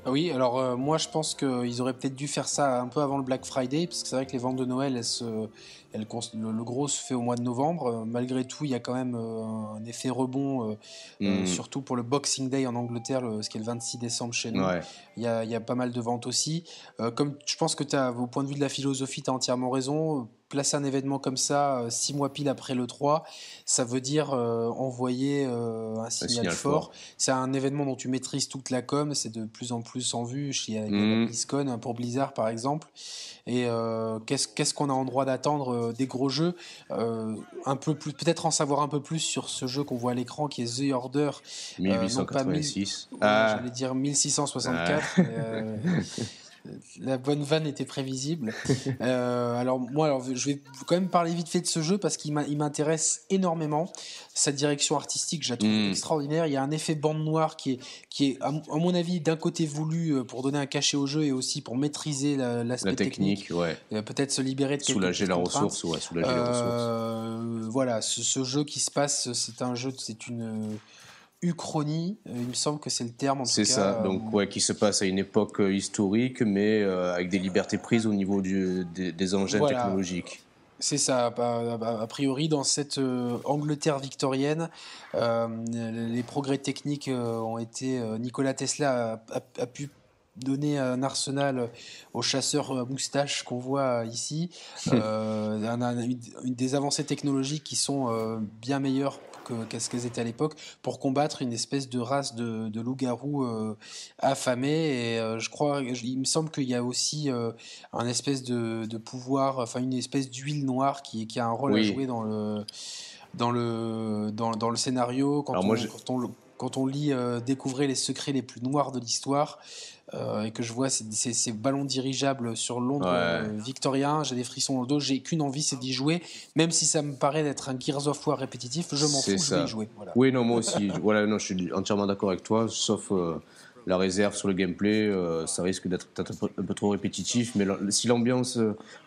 Ah oui, alors euh, moi je pense qu'ils auraient peut-être dû faire ça un peu avant le Black Friday, parce que c'est vrai que les ventes de Noël, elles le, gros se fait au mois de novembre. Euh, malgré tout, il y a quand même euh, un effet rebond, mm. surtout pour le Boxing Day en Angleterre, ce qui est le 26 décembre chez nous. Il, y a, il, y a, pas mal de ventes aussi. comme je pense que tu as, au point de vue de la philosophie, tu as entièrement raison placer un événement comme ça euh, six mois pile après le 3, ça veut dire euh, envoyer euh, un, signal fort. C'est un événement dont tu maîtrises toute la com, c'est de plus en plus en vue chez mmh. BlizzCon, hein, pour Blizzard par exemple. Et qu'est-ce qu'on a en droit d'attendre des gros jeux Un peu plus, peut-être en savoir un peu plus sur ce jeu qu'on voit à l'écran qui est The Order. 1886. Ah. J'allais dire 1664. la bonne vanne était prévisible. Euh, alors moi, alors, je vais quand même parler vite fait de ce jeu parce qu'il m'intéresse énormément. Sa direction artistique, je la trouve mm. extraordinaire. Il y a un effet bande noire qui est, qui est à, mon avis, d'un côté voulu euh, pour donner un cachet au jeu et aussi pour maîtriser l'aspect technique. ouais. Euh, peut-être se libérer de soulager la ressource, ouais, soulager la ressource. Voilà, ce, ce, jeu qui se passe, c'est un jeu, c'est une uchronie, euh, il me semble que c'est le terme en C'est ça, euh, donc ouais, qui se passe à une époque euh, historique, mais avec des libertés prises au niveau du, des, engins technologiques. C'est ça. A, priori, dans cette Angleterre victorienne, les progrès techniques ont été. Nicolas Tesla a, pu donner un arsenal aux chasseurs moustaches qu'on voit ici. une, des avancées technologiques qui sont bien meilleures qu'est-ce qu'elles étaient à l'époque, pour combattre une espèce de race de, de loups-garous euh, affamés. Et euh, je crois, il me semble qu'il y a aussi euh, un espèce de, de, pouvoir, enfin une espèce d'huile noire qui, qui, a un rôle à jouer dans le, dans le, dans, dans le scénario. Quand, on, quand, on, quand on lit Découvrir les secrets les plus noirs de l'histoire, euh, et que je vois ces, ces, ballons dirigeables sur Londres euh, victorien, j'ai des frissons dans le dos, j'ai qu'une envie, c'est d'y jouer, même si ça me paraît d'être un Gears of War répétitif, je m'en fous, je vais y jouer. Oui, non, moi aussi, voilà, non, je suis entièrement d'accord avec toi, sauf euh, la réserve sur le gameplay, ça risque d'être un, peu trop répétitif, mais si l'ambiance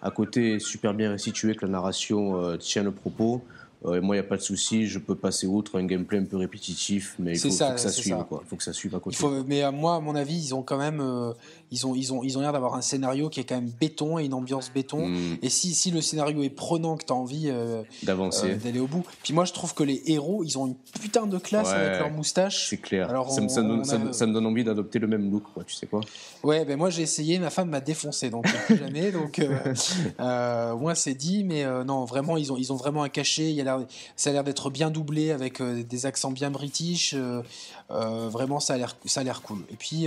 à côté est super bien restituée, que la narration tient le propos, moi, il n'y a pas de souci, je peux passer outre un gameplay un peu répétitif, mais il faut, que ça suive. Il faut que ça suive à côté. mais à moi, à mon avis, ils ont quand même, euh, ils ont, ils ont, ils ont l'air d'avoir un scénario qui est quand même béton et une ambiance béton. Hmm. Et si, si le scénario est prenant, que tu as envie euh, d'avancer, euh, d'aller au bout. Puis moi, je trouve que les héros, ils ont une putain de classe avec leur moustache. C'est clair. Alors, ça, me, donne, envie d'adopter le même look, quoi, tu sais quoi? Ouais, ben moi j'ai essayé, ma femme m'a défoncé, donc jamais. Donc, moi c'est dit, mais non, vraiment, ils ont, ils ont vraiment un cachet. Il a ça a l'air d'être bien doublé avec euh, des accents bien british. Euh, euh, vraiment, ça a l'air, ça a l'air cool. Et puis,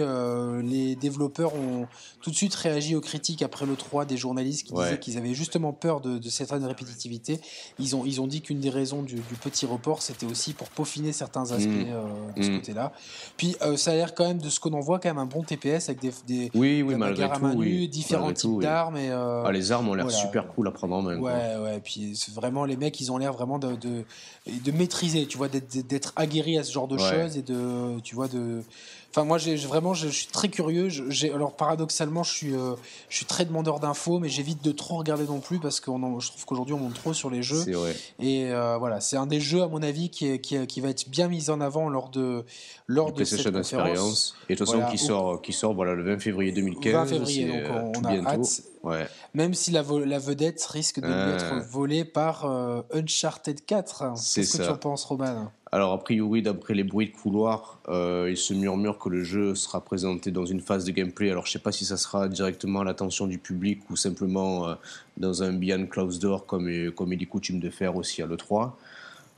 les développeurs ont tout de suite réagi aux critiques après le 3 des journalistes qui disaient qu'ils avaient justement peur de, de certaine répétitivité. Ils ont, ils ont dit qu'une des raisons du, petit report, c'était aussi pour peaufiner certains aspects mmh. de ce mmh. côté-là. Puis, ça a l'air quand même, de ce qu'on en voit, quand même un bon TPS avec des, des oui, oui, malgré main nue, différents types d'armes. Et, ah, les armes ont l'air super cool à prendre en main. Ouais, ouais. Puis vraiment, les mecs, ils ont l'air vraiment de, de, de maîtriser, tu vois, d'être aguerri à ce genre de choses et de, tu vois, de, Enfin, moi, j'ai vraiment, je, suis très curieux. Alors, paradoxalement, je suis, euh, je suis très demandeur d'infos, mais j'évite de trop regarder non plus parce que je trouve qu'aujourd'hui, on monte trop sur les jeux. Vrai. Et euh, voilà, c'est un des jeux, à mon avis, qui, qui, qui, va être bien mis en avant lors de, lors de cette conférence. Et de toute façon, qui sort, qui sort, voilà, le 20 février 2015. 20 février, donc euh, on, a hâte. Ouais. Même si la, la, vedette risque de lui être volée par Uncharted 4. Qu'est-ce que tu en penses, Roman? Alors, a priori, d'après les bruits de couloir, euh, il se murmure que le jeu sera présenté dans une phase de gameplay. Alors, je ne sais pas si ça sera directement à l'attention du public ou simplement euh, dans un Beyond Closed Door, comme, comme il est coutume de faire aussi à l'E3.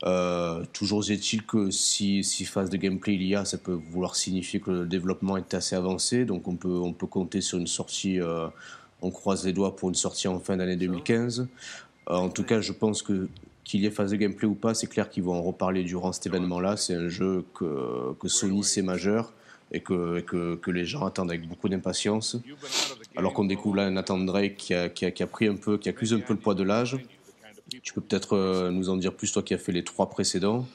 Euh, toujours est-il que si, si phase de gameplay il y a, ça peut vouloir signifier que le développement est assez avancé. Donc, on peut, on peut compter sur une sortie. On croise les doigts pour une sortie en fin d'année 2015. en tout cas, je pense que qu'il y ait phase de gameplay ou pas, c'est clair qu'ils vont en reparler durant cet événement-là. C'est un jeu que, que Sony sait majeur et que, que, que, les gens attendent avec beaucoup d'impatience. Alors qu'on découvre là un Nathan Drake qui a, qui, a, qui a, pris un peu, qui accuse un peu le poids de l'âge. Tu peux peut-être euh, nous en dire plus, toi qui as fait les trois précédents.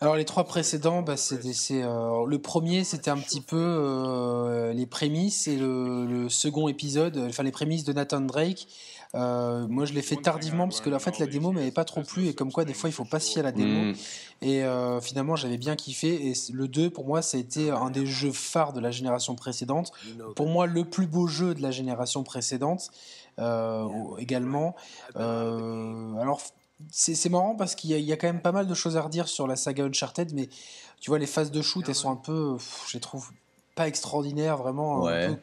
Alors les trois précédents, bah, c'est, euh, le premier c'était un petit peu euh, les prémices et le, le, second épisode, enfin les prémices de Nathan Drake. Euh, moi je l'ai fait tardivement parce que en fait la démo m'avait pas trop plu et comme quoi des fois il faut pas se fier à la démo. Mm. Et euh, finalement j'avais bien kiffé et le 2 pour moi ça a été un des jeux phares de la génération précédente. Pour moi le plus beau jeu de la génération précédente euh, également. Euh, alors c'est marrant parce qu'il y, y, a quand même pas mal de choses à redire sur la saga Uncharted, mais tu vois, les phases de shoot, elles sont un peu, je les trouve pas extraordinaires, vraiment. Ouais. Un peu,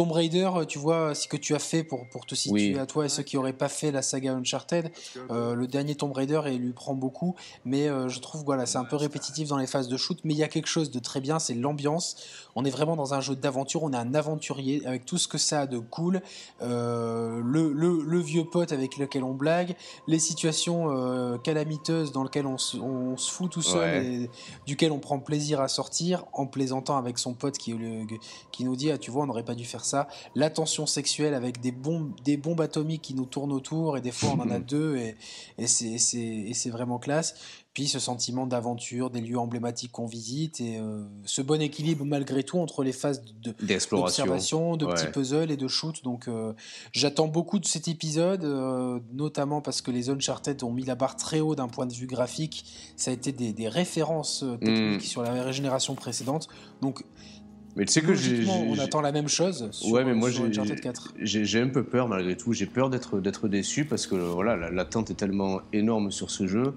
Tomb Raider, tu vois, ce que tu as fait pour, pour te situer Oui. à toi et ceux qui n'auraient pas fait la saga Uncharted, euh, le dernier Tomb Raider il lui prend beaucoup, mais euh, je trouve voilà, c'est un peu répétitif dans les phases de shoot, mais il y a quelque chose de très bien, c'est l'ambiance. On est vraiment dans un jeu d'aventure, on est un aventurier avec tout ce que ça a de cool, euh, le, le, le vieux pote avec lequel on blague, les situations euh, calamiteuses dans lesquelles on se, on se fout tout seul Ouais. et duquel on prend plaisir à sortir en plaisantant avec son pote qui, le- qui nous dit ah tu vois on n'aurait pas dû faire ça la tension sexuelle avec des bombes des bombes atomiques qui nous tournent autour et des fois on en a deux et, et c'est vraiment classe puis ce sentiment d'aventure des lieux emblématiques qu'on visite et euh, ce bon équilibre malgré tout entre les phases de, D'exploration. d'observation, de petits Ouais. puzzles et de shoot. Donc euh, j'attends beaucoup de cet épisode, euh, notamment parce que les Uncharted ont mis la barre très haut d'un point de vue graphique. Ça a été des, des références euh, techniques Mm. sur la génération précédente. Donc Mais tu sais que j'ai. on attend la même chose sur, ouais, mais moi sur j'ai- Uncharted 4. j'ai un peu peur malgré tout. J'ai peur d'être déçu parce que voilà, la- l'attente est tellement énorme sur ce jeu.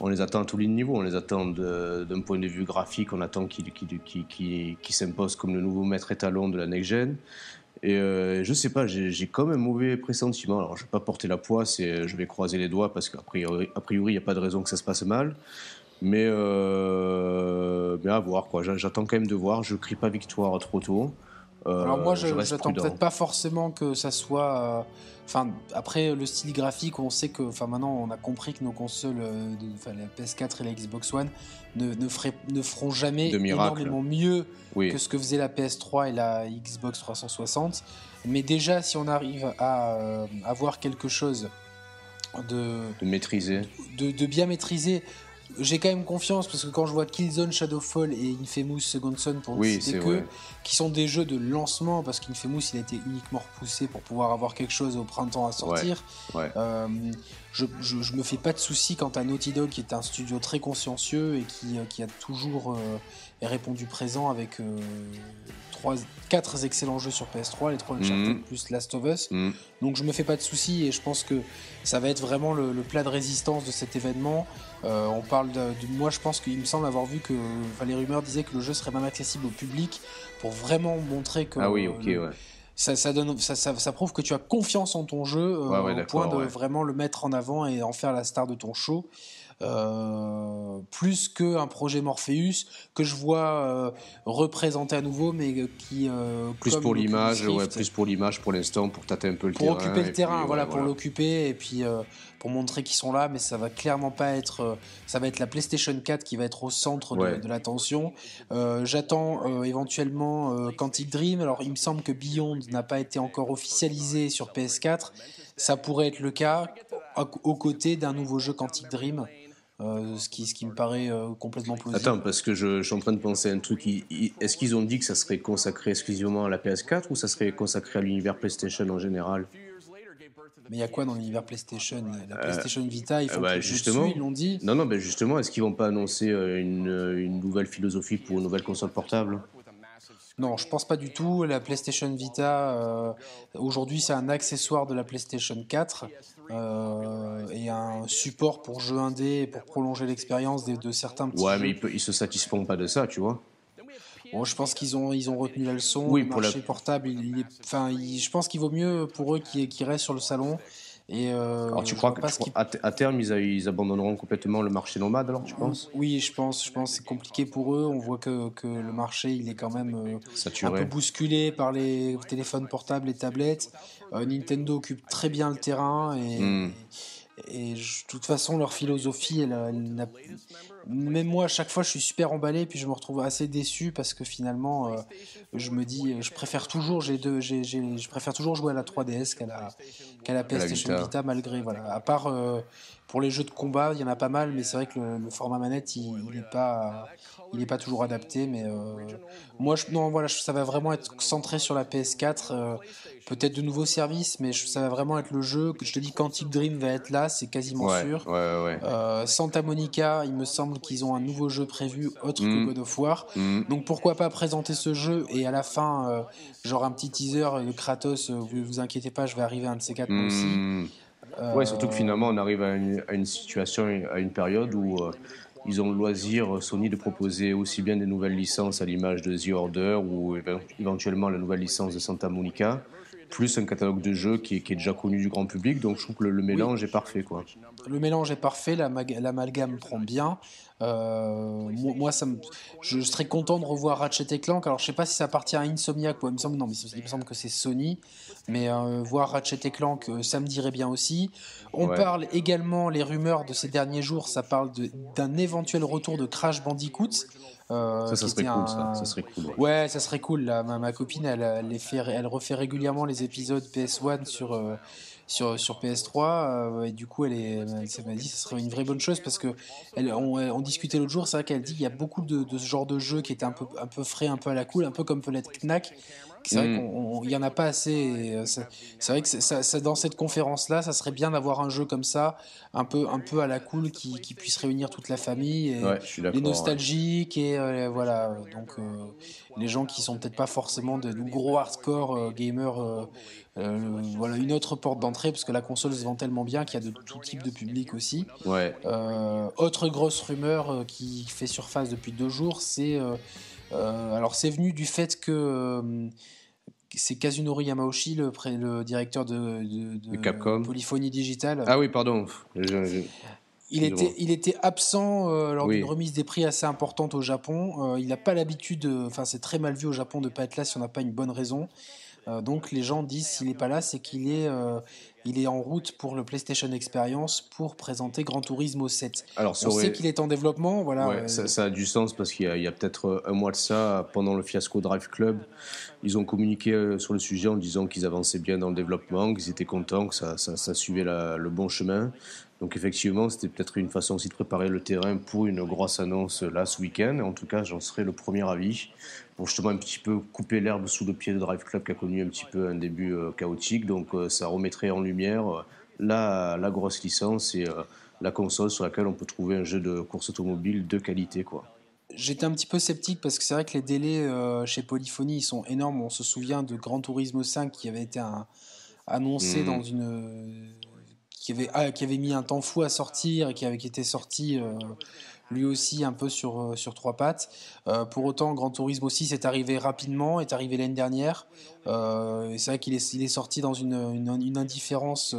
On les attend à tous les niveaux. On les attend d'un point de vue graphique. On attend qu'il qu'il- qu'il- qu'il- qu'il s'impose comme le nouveau maître étalon de la next gen. Et euh, je sais pas, j'ai j'ai comme un mauvais pressentiment. Alors je vais pas porter la poisse et je vais croiser les doigts parce qu'a priori, a priori, il n'y a pas de raison que ça se passe mal. Mais, euh, mais à voir quoi. J'a- J'attends quand même de voir. Je crie pas victoire trop tôt. Euh, Alors moi, j'attends peut-être pas forcément que ça soit. euh, Enfin, après le style graphique, on sait que, enfin maintenant, on a compris que nos consoles, euh, de- la PS4 et la Xbox One, ne, ne, feraient- ne feront jamais énormément mieux Oui. que ce que faisait la PS3 et la Xbox 360. Mais déjà, si on arrive à euh, avoir quelque chose de, de maîtriser. de, de bien maîtriser, j'ai quand même confiance parce que quand je vois Killzone Shadowfall et Infamous Second Son pour Oui, citer c'est que, vrai. qui sont des jeux de lancement parce qu'Infamous il a été uniquement repoussé pour pouvoir avoir quelque chose au printemps à sortir. Ouais. Euh, je, je, je me fais pas de soucis quant à Naughty Dog qui est un studio très consciencieux et qui, euh, qui a toujours euh, répondu présent avec euh, trois, quatre excellents jeux sur PS3, les trois Uncharted Mhm. plus Last of Us. Mm. Donc je me fais pas de soucis et je pense que ça va être vraiment le, le plat de résistance de cet événement. Euh, on parle de, de- moi je pense qu'il me semble avoir vu que enfin, les rumeurs disaient que le jeu serait même accessible au public pour vraiment montrer que Ah oui, ok, le- ouais. ça, ça donne ça, ça, ça prouve que tu as confiance en ton jeu euh, Ouais, au point de ouais. vraiment le mettre en avant et en faire la star de ton show. Euh, plus qu'un projet Morpheus que je vois euh, représenté à nouveau mais qui euh, Plus pour l'image, ouais, plus pour l'image pour l'instant, pour tâter un peu le pour terrain. occuper le terrain, puis, voilà, pour l'occuper et puis pour montrer qu'ils sont là, mais ça va clairement pas être, ça va être la PlayStation 4 qui va être au centre de- Ouais. de, l'attention. Euh, J'attends euh, éventuellement euh, Quantic Dream. Alors il me semble que Beyond n'a pas été encore officialisé sur PS4. Ça pourrait être le cas aux côtés d'un nouveau jeu Quantic Dream. Euh, ce, qui, ce qui me paraît euh, complètement plausible. Attends, parce que je, je suis en train de penser à un truc. Est-ce qu'ils ont dit que ça serait consacré exclusivement à la PS4 ou ça serait consacré à l'univers PlayStation en général? Mais il y a quoi dans l'univers PlayStation? La PlayStation Vita, font euh, bah, justement. dessus, ils l'ont dit. Non, non, ben justement, est-ce qu'ils vont pas annoncer euh, une, euh, une nouvelle philosophie pour une nouvelle console portable? Non, je pense pas du tout. La PlayStation Vita, euh, aujourd'hui, c'est un accessoire de la PlayStation 4 euh, et un support pour jeux indés et pour prolonger l'expérience de, de certains petits Ouais, jeux. mais ils, se satisfont pas de ça, tu vois. Bon, je pense qu'ils ont, ils ont retenu la leçon. Oui, le pour la- marché portable, il, il est, enfin, il- je pense qu'il vaut mieux pour eux qu'ils qu'ils restent sur le salon. Et euh, Alors tu crois que tu crois- à, terme, ils, abandonneront complètement le marché nomade, alors tu penses? Oui, je pense. Je pense c'est compliqué pour eux. On voit que, que le marché, il est quand même euh, un peu bousculé par les téléphones portables et tablettes. Euh, Nintendo occupe très bien le terrain et, Mm. et de toute façon, leur philosophie, elle, même moi, à chaque fois, je suis super emballé, puis je me retrouve assez déçu parce que finalement, euh, je me dis, je préfère toujours, j'ai deux, j'ai, je préfère toujours jouer à la 3DS qu'à la, qu'à la PlayStation Vita. malgré, voilà. À part euh, pour les jeux de combat, il y en a pas mal, mais c'est vrai que le, format manette, il n'est pas, il est pas toujours adapté. Mais euh, moi, je, non, voilà, ça va vraiment être centré sur la PS4. Euh, peut-être de nouveaux services, mais ça va vraiment être le jeu. Que je te dis, Quantic Dream va être là, c'est quasiment sûr. Euh, Santa Monica, il me semble qu'ils ont un nouveau jeu prévu autre que mm. God of War. Mm. Donc pourquoi pas présenter ce jeu et à la fin, genre un petit teaser, de Kratos, vous vous inquiétez pas, je vais arriver à un de ces quatre mm. aussi. Ouais, surtout que finalement, on arrive à une, situation, à une période où ils ont le loisir, Sony, de proposer aussi bien des nouvelles licences à l'image de The Order ou éventuellement la nouvelle licence de Santa Monica, plus un catalogue de jeux qui est, déjà connu du grand public. Donc je trouve que le, mélange est parfait. Quoi. Le mélange est parfait, l'amalgame prend bien. Euh, moi, ça je serais content de revoir Ratchet et Clank. Alors, je sais pas si ça appartient à Insomniac ou il me semble non, mais il me semble que c'est Sony. Mais euh, voir Ratchet et Clank, euh, ça me dirait bien aussi. On parle également les rumeurs de ces derniers jours. Ça parle d'un éventuel retour de Crash Bandicoot. Ça, ça serait, cool, ça. serait cool. Ouais, ça serait cool. Là. Ma, copine, elle, elle, fait, elle refait régulièrement les épisodes PS1 sur sur, sur PS3. Euh, et du coup, elle, est, elle m'a dit que ce serait une vraie bonne chose parce que elle, on, discutait l'autre jour. C'est vrai qu'elle dit qu'il y a beaucoup de, de, ce genre de jeu qui était un peu, un peu frais, un peu à la cool, un peu comme peut l'être Knack. C'est vrai mm. qu'il n'y en a pas assez. Euh, c'est vrai que ça, dans cette conférence-là, ça serait bien d'avoir un jeu comme ça, un peu, un peu à la cool, qui, qui puisse réunir toute la famille, et les nostalgiques, et euh, voilà. Donc, les gens qui sont peut-être pas forcément de, gros hardcore gamers euh, voilà une autre porte d'entrée parce que la console se vend tellement bien qu'il y a de tout type de public aussi. Ouais. Euh, autre grosse rumeur euh, qui fait surface depuis deux jours, c'est alors c'est venu du fait que c'est Kazunori Yamauchi, le, le directeur de, de, Capcom. Polyphonie Digital. Ah oui, pardon. Il était, il était absent lors d'une remise des prix assez importante au Japon. il n'a pas l'habitude, enfin c'est très mal vu au Japon de ne pas être là si on n'a pas une bonne raison. Euh, donc les gens disent s'il n'est pas là, c'est qu'il est, euh, il est en route pour le PlayStation Experience pour présenter Gran Turismo 7. Alors, On sait qu'il est en développement, voilà. Euh, ça, a du sens parce qu'il y a, peut-être un mois de ça, pendant le fiasco Drive Club, ils ont communiqué sur le sujet en disant qu'ils avançaient bien dans le développement, qu'ils étaient contents, que ça, ça, suivait le bon chemin. Donc effectivement, c'était peut-être une façon aussi de préparer le terrain pour une grosse annonce là ce week-end. En tout cas, j'en serais le premier avis pour justement un petit peu couper l'herbe sous le pied de Drive Club qui a connu un petit peu un début euh, chaotique. Donc euh, ça remettrait en lumière euh, la, la grosse licence et la console sur laquelle on peut trouver un jeu de course automobile de qualité. quoi. J'étais un petit peu sceptique parce que c'est vrai que les délais chez Polyphony ils sont énormes. On se souvient de Gran Turismo 5 qui avait été annoncé mmh. dans une qui avait, ah, qui avait mis un temps fou à sortir et qui avait qui était sorti lui aussi un peu sur, euh, sur trois pattes. Euh, pour autant, Grand Tourisme aussi c'est arrivé rapidement, est arrivé l'année dernière. Euh, c'est vrai qu'il est, il est sorti dans une, une, indifférence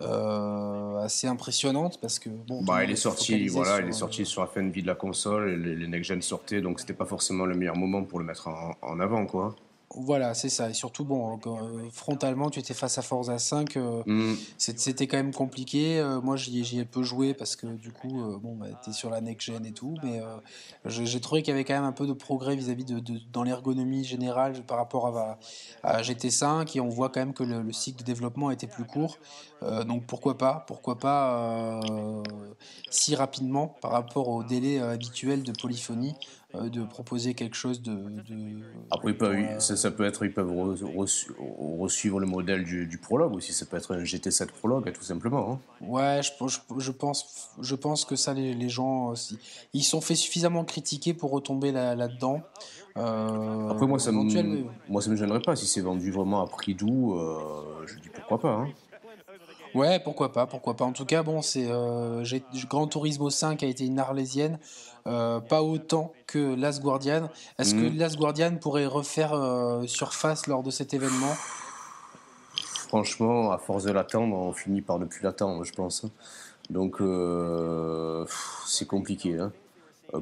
assez impressionnante parce que bon. Bah, il est sorti, voilà, il est sorti sur la fin de vie de la console, et les, les next gen sortaient, donc c'était pas forcément le meilleur moment pour le mettre en, en avant, quoi. Voilà, c'est ça. Et surtout, bon, euh, frontalement, tu étais face à Forza 5. Euh, mm. C'était quand même compliqué. Euh, moi, j'y ai peu joué parce que du coup, bon, bah, tu es sur la next-gen et tout. Mais j'ai trouvé qu'il y avait quand même un peu de progrès vis-à-vis de, dans l'ergonomie générale par rapport à, à, GT5. Et on voit quand même que le, cycle de développement était plus court. donc pourquoi pas Pourquoi pas si rapidement par rapport au délai habituel de polyphonie de proposer quelque chose de. Après, ça, peut être, ils peuvent re, le modèle du, prologue aussi. Ça peut être un GT7 prologue, tout simplement. Hein. Ouais, je, je, pense, je pense que ça, les, gens, ils sont fait suffisamment critiquer pour retomber là-dedans. Euh, Après, moi, ça me, moi, ça me gênerait pas si c'est vendu vraiment à prix doux. Euh, je dis pourquoi pas. Hein. Ouais, pourquoi pas, pourquoi pas. En tout cas, bon, c'est Grand Turismo 5 a été une arlésienne. Euh, pas autant que Last Guardian. Est-ce que mm. Last Guardian pourrait refaire euh, surface lors de cet événement? Franchement, à force de l'attendre, on finit par ne plus l'attendre, je pense. Hein. Donc, euh, c'est compliqué. Hein.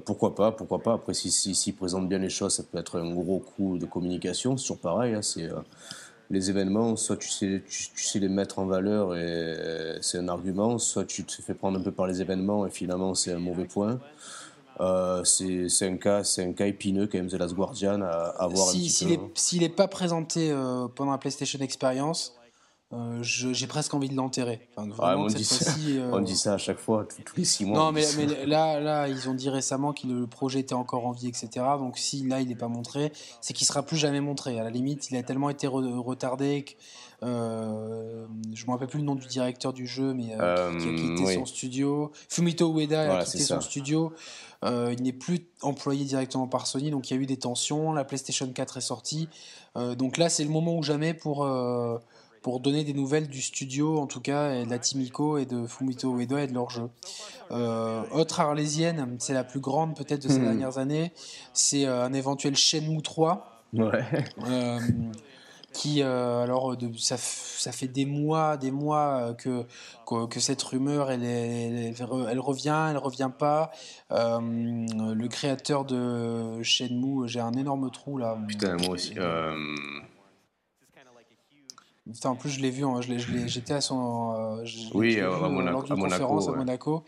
pourquoi pas, pourquoi pas. Après, s'ils si, si, présentent bien les choses, ça peut être un gros coup de communication. C'est toujours pareil. Hein. c'est les événements, soit tu sais, tu, sais les mettre en valeur et c'est un argument, soit tu te fais prendre un peu par les événements et finalement c'est un mauvais point. Euh, c'est un cas, c'est un cas épineux quand même The Last Guardian à, à voir si, S'il n'est pas présenté euh, pendant la PlayStation Experience, euh, j'ai presque envie de l'enterrer. on, dit ça, on dit ça à chaque fois, tous, les six mois. Non, mais, mais, là, là, ils ont dit récemment que le projet était encore en vie, etc. Donc si là, il n'est pas montré, c'est qu'il sera plus jamais montré. À la limite, il a tellement été retardé que euh, je me rappelle plus le nom du directeur du jeu, mais euh, qui, a quitté son studio. Fumito Ueda a quitté son studio. il n'est plus employé directement par Sony, donc il y a eu des tensions. La PlayStation 4 est sortie. donc là, c'est le moment ou jamais pour pour donner des nouvelles du studio, en tout cas, et de la Timiko et de Fumito Ueda et de leur jeu. Euh, autre arlésienne, c'est la plus grande peut-être de ces hmm. dernières années, c'est euh, un éventuel Shenmue 3. Ouais. Euh, qui, alors, de, ça, ça, fait des mois, des mois que, que, cette rumeur, elle, elle, elle, revient, elle revient pas. le créateur de Shenmue, j'ai un énorme trou là. Putain, moi aussi en plus, je l'ai vu, j'étais à son. Euh, oui, à, Monaco, à Monaco, à Monaco.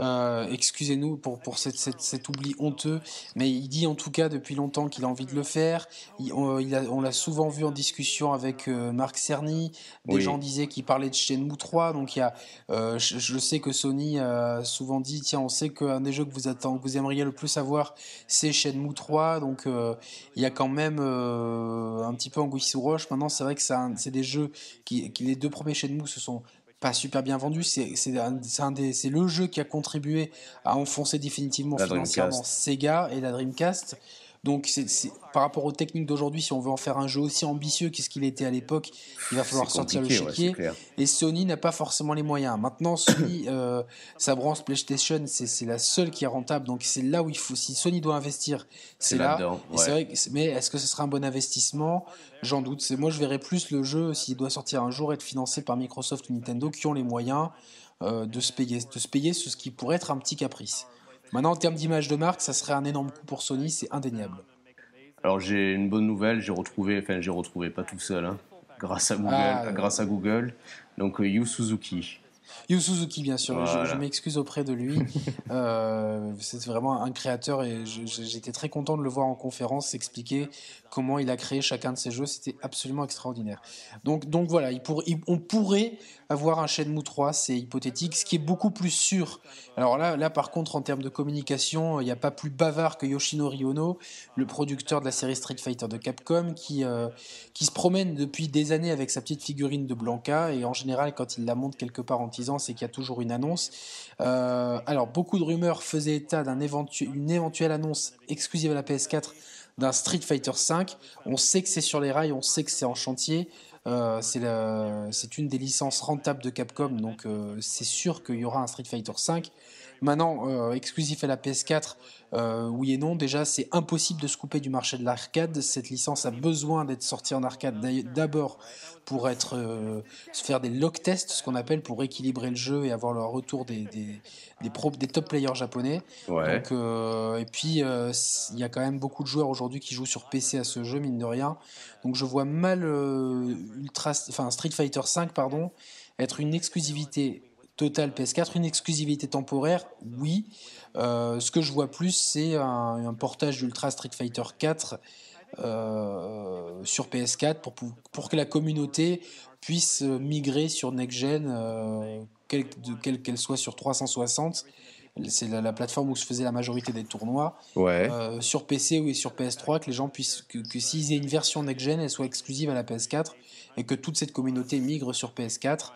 Euh, excusez-nous pour, pour cette, cet oubli honteux, mais il dit en tout cas depuis longtemps qu'il a envie de le faire. Il, on, l'a souvent vu en discussion avec euh, Marc Cerny. Des gens disaient qu'il parlait de Shenmue 3. Donc il y a, euh, je, sais que Sony a souvent dit tiens, on sait qu'un des jeux que vous, attend, vous aimeriez le plus avoir, c'est Shenmue 3. Donc il y a quand même un petit peu anguille sous roche. Maintenant, c'est vrai que c'est des jeux qui, qui, les deux premiers Shenmue se sont pas super bien vendu. C'est le jeu qui a contribué à enfoncer définitivement financièrement Sega et la Dreamcast. Donc, c'est par rapport aux techniques d'aujourd'hui, si on veut en faire un jeu aussi ambitieux qu'est-ce qu'il était à l'époque, il va falloir sortir le chéquier. et Sony n'a pas forcément les moyens. Maintenant, Sony, euh, sa branche PlayStation, c'est la seule qui est rentable. Donc, c'est là où il faut. Si Sony doit investir, c'est là. vrai mais est-ce que ce sera un bon investissement? J'en doute. Moi, je verrais plus le jeu s'il doit sortir un jour être financé par Microsoft ou Nintendo qui ont les moyens euh, de se payer, de se payer ce qui pourrait être un petit caprice. Maintenant, en termes d'image de marque, ça serait un énorme coup pour Sony, c'est indéniable. Alors j'ai une bonne nouvelle, j'ai retrouvé, enfin j'ai retrouvé pas tout seul, hein, grâce à Google, ah, grâce à Google. Donc euh, Yu Suzuki. Yu Suzuki, bien sûr. Je, m'excuse auprès de lui. euh, c'est vraiment un créateur et j'étais très content de le voir en conférence s'expliquer comment il a créé chacun de ses jeux. C'était absolument extraordinaire. Donc, donc voilà, on pourrait avoir un Shenmue 3, c'est hypothétique, ce qui est beaucoup plus sûr. Alors là, là par contre, en termes de communication, il n'y a pas plus bavard que Yoshinori Ono, le producteur de la série Street Fighter de Capcom, qui, euh, qui se promène depuis des années avec sa petite figurine de Blanca, et en général, quand il la monte quelque part en teasant, c'est qu'il y a toujours une annonce. Euh, alors, beaucoup de rumeurs faisaient état d'une éventuelle annonce exclusive à la PS4 d'un Street Fighter V. On sait que c'est sur les rails, on sait que c'est en chantier. Euh, c'est une des licences rentables de Capcom, donc euh, c'est sûr qu'il y aura un Street Fighter V. Maintenant, euh, exclusif à la PS4, euh, oui et non. Déjà, c'est impossible de se couper du marché de l'arcade. Cette licence a besoin d'être sortie en arcade d'abord pour être euh, faire des lock tests, ce qu'on appelle pour équilibrer le jeu et avoir le retour des des, des, top players japonais. Donc, et puis il y a quand même beaucoup de joueurs aujourd'hui qui jouent sur PC à ce jeu mine de rien. Donc je vois mal Ultra, enfin Street Fighter 5 pardon être une exclusivité Total PS4, une exclusivité temporaire, oui. Euh, ce que je vois plus, c'est un, portage d'Ultra Street Fighter 4 euh, sur PS4 pour, pour, que la communauté puisse migrer sur Next Gen, euh, quelle qu'elle soit sur 360. C'est la, plateforme où se faisait la majorité des tournois. Ouais. sur PC ou sur PS3, que les gens puissent, que, que s'ils aient une version Next Gen, elle soit exclusive à la PS4 et que toute cette communauté migre sur PS4.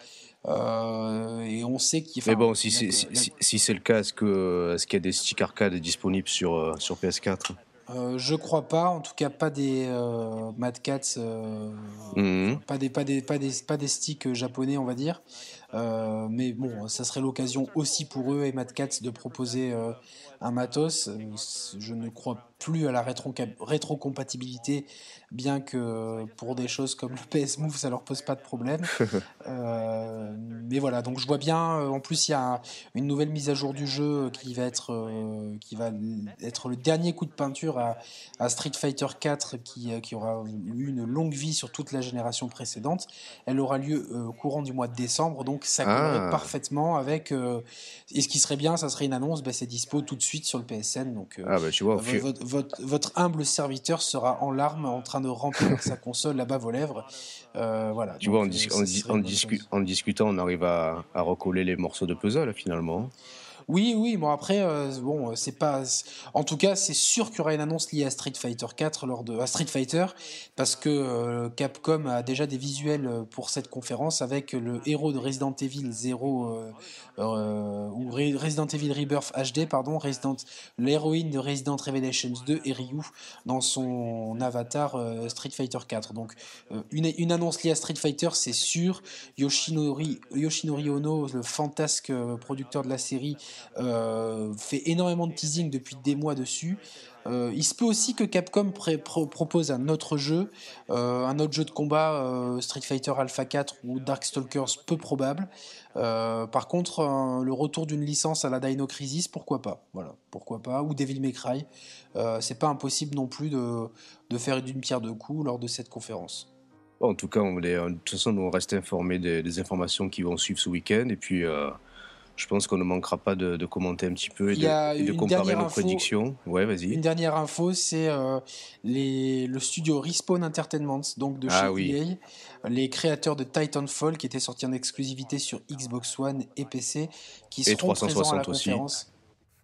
Euh, et on sait qu'il. Mais bon, si c'est si, c'est le cas, est-ce que est-ce qu'il y a des sticks arcade disponibles sur euh, sur PS4 euh, je crois pas, en tout cas pas des Mad Cats, mhm. pas, des, pas, des, pas, des, pas des sticks japonais on va dire. mais bon, ça serait l'occasion aussi pour eux et Mad Cats de proposer un matos. Je ne crois plus à la rétrocompatibilité, bien que pour des choses comme le PS Move, ça leur pose pas de problème. Euh, mais voilà, donc je vois bien. Euh, en plus, il y a une nouvelle mise à jour du jeu qui va être, euh, qui va être le dernier coup de peinture à, Street Fighter 4, qui, qui, aura eu une longue vie sur toute la génération précédente. Elle aura lieu au courant du mois de décembre, donc ça ah. parfaitement avec. et ce qui serait bien, ça serait une annonce, ben, c'est dispo tout de suite sur le PSN. Donc, ah bah, tu vois, votre, humble serviteur sera en larmes en train de remplir sa console là-bas vos lèvres. Euh, voilà. Tu vois, en, euh, discutant, on arrive à, à recoller les morceaux de puzzle finalement. Oui, oui, bon après, euh, bon, c'est pas. En tout cas, c'est sûr qu'il y aura une annonce liée à Street Fighter 4 lors de à Street Fighter, parce que euh, Capcom a déjà des visuels euh, pour cette conférence avec le héros de Resident Evil 0 ou Resident Evil Rebirth HD, pardon, Resident, l'héroïne de Resident Revelations 2 et Ryu dans son avatar Street Fighter 4. Donc une, annonce liée à Street Fighter, c'est sûr. Yoshinori, Ono, le fantasque producteur de la série, euh, fait énormément de teasing depuis des mois dessus. Euh, il se peut aussi que Capcom propose un autre jeu, euh, un autre jeu de combat, Street Fighter Alpha 4 ou Darkstalkers, peu probable. par contre, le retour d'une licence à la Dino Crisis, pourquoi pas? Voilà, pourquoi pas Ou Devil May Cry. c'est pas impossible non plus de, de faire d'une pierre deux coups lors de cette conférence. En tout cas, de toute façon, on reste informés des, des, informations qui vont suivre ce week-end. Et puis, je pense qu'on ne manquera pas de, commenter un petit peu et de, comparer nos prédictions. Ouais, vas-y. Une dernière info, c'est euh, le studio Respawn Entertainment, donc de ah chez EA, les créateurs de Titanfall, qui était sorti en exclusivité sur Xbox One et PC, qui seront 360 présents à la conférence.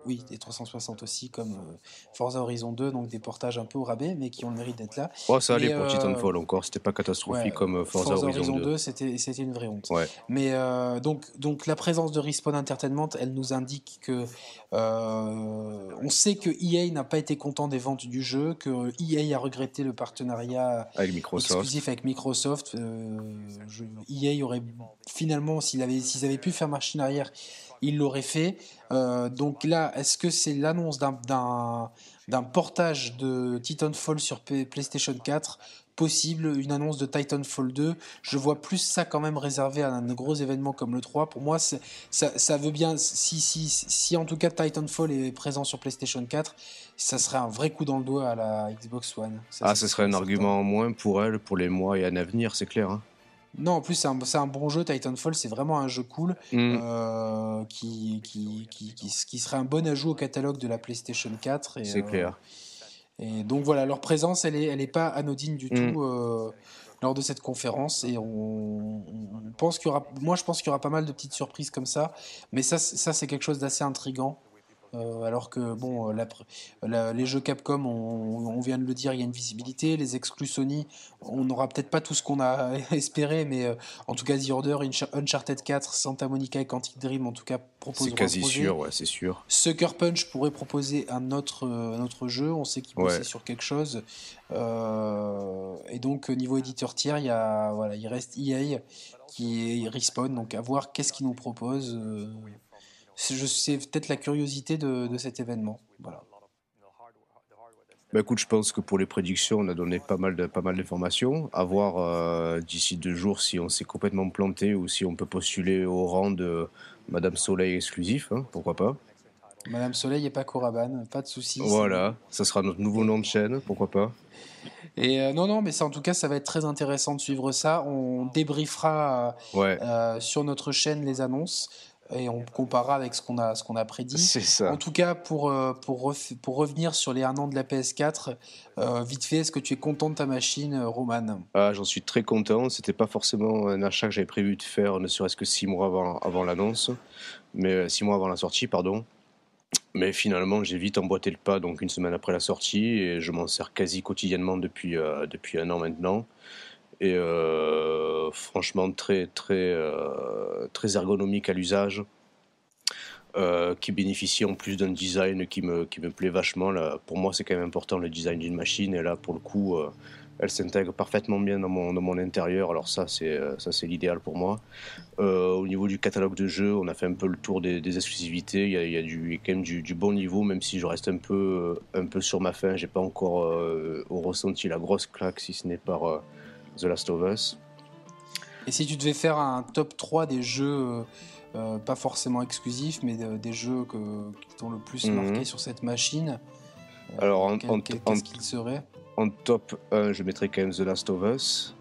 Oui, des 360 aussi, comme euh, Forza Horizon 2, donc des portages un peu au rabais, mais qui ont le mérite d'être là. Oh, ça allait pour euh, Titanfall encore, c'était pas catastrophique comme euh, Forza, Horizon, 2. c'était une vraie honte. Mais donc, donc la présence de Respawn Entertainment, elle nous indique que on sait que EA n'a pas été content des ventes du jeu, que EA a regretté le partenariat avec Microsoft. exclusif avec Microsoft. EA aurait finalement, s'ils avaient, avaient pu faire machine arrière, il l'aurait fait. Euh, donc là, est-ce que c'est l'annonce d'un portage de Titanfall sur PlayStation 4 possible, une annonce de Titanfall 2 Je vois plus ça quand même réservé à un gros événement comme le 3. Pour moi, ça, ça, veut bien, si, si, si en tout cas Titanfall est présent sur PlayStation 4, ça serait un vrai coup dans le doigt à la Xbox One. ah, ce serait un argument en moins pour elle pour les mois et à venir, c'est clair. Hein non, en plus, c'est un, bon jeu. Titanfall, c'est vraiment un jeu cool mm. euh, qui, qui, qui, qui, serait un bon ajout au catalogue de la PlayStation 4. C'est euh, clair. Et donc voilà, leur présence, elle n'est elle est pas anodine du mm. tout euh, lors de cette conférence. Et on, pense qu'il y aura, moi, je pense qu'il y aura pas mal de petites surprises comme ça. Mais ça, ça c'est quelque chose d'assez intrigant. Euh, alors que bon, euh, les jeux Capcom, on, vient de le dire, il y a une visibilité. Les exclus Sony, on n'aura peut-être pas tout ce qu'on a espéré, mais euh, en tout cas, The Order, Uncharted 4, Santa Monica et Quantic Dream, en tout cas, proposent. C'est quasi sûr, ouais, c'est sûr. Sucker Punch pourrait proposer un autre, un autre jeu. On sait qu'il bossait sur quelque chose. et donc, niveau éditeur tiers, il y a, voilà, il reste EA qui est Respawn. Donc, à voir qu'est-ce qu'ils nous proposent c'est peut-être la curiosité de, cet événement. Voilà. Bah écoute, je pense que pour les prédictions, on a donné pas mal de pas mal d'informations. À voir euh, d'ici deux jours si on s'est complètement planté ou si on peut postuler au rang de Madame Soleil exclusif, hein, pourquoi pas. Madame Soleil et pas Coraban, pas de soucis. Voilà, ça sera notre nouveau nom de chaîne, pourquoi pas. Et euh, non, non, mais ça, en tout cas, ça va être très intéressant de suivre ça. On débriefera euh, sur notre chaîne les annonces et on comparera avec ce qu'on a, ce qu'on a prédit. C'est ça. En tout cas, pour, euh, pour, pour revenir sur les un an de la PS4, euh, vite fait, est-ce que tu es content de ta machine, euh, Roman? Ah, J'en suis très content. C'était pas forcément un achat que j'avais prévu de faire, ne serait-ce que six mois avant, avant l'annonce, mais six mois avant la sortie, pardon. Mais finalement, j'ai vite emboîté le pas, donc une semaine après la sortie, et je m'en sers quasi quotidiennement depuis, depuis un an maintenant et euh, franchement très très euh, très ergonomique à l'usage. qui bénéficie en plus d'un design qui me, qui me plaît vachement. Là. Pour moi, c'est quand même important le design d'une machine. Et là, pour le coup, elle s'intègre parfaitement bien dans mon, dans mon intérieur. Alors ça, c'est ça c'est l'idéal pour moi. au niveau du catalogue de jeux, on a fait un peu le tour des, exclusivités. Il y, a, du, quand même du, du, bon niveau, même si je reste un peu, un peu sur ma faim. J'ai pas encore ressenti la grosse claque, si ce n'est par The Last of Us. Et si tu devais faire un top 3 des jeux, euh, euh, pas forcément exclusifs, mais des jeux que, qui t'ont le plus mhm. marqué sur cette machine, euh, alors qu'est-ce qu'il serait? En top 1, je mettrais quand même The Last of Us.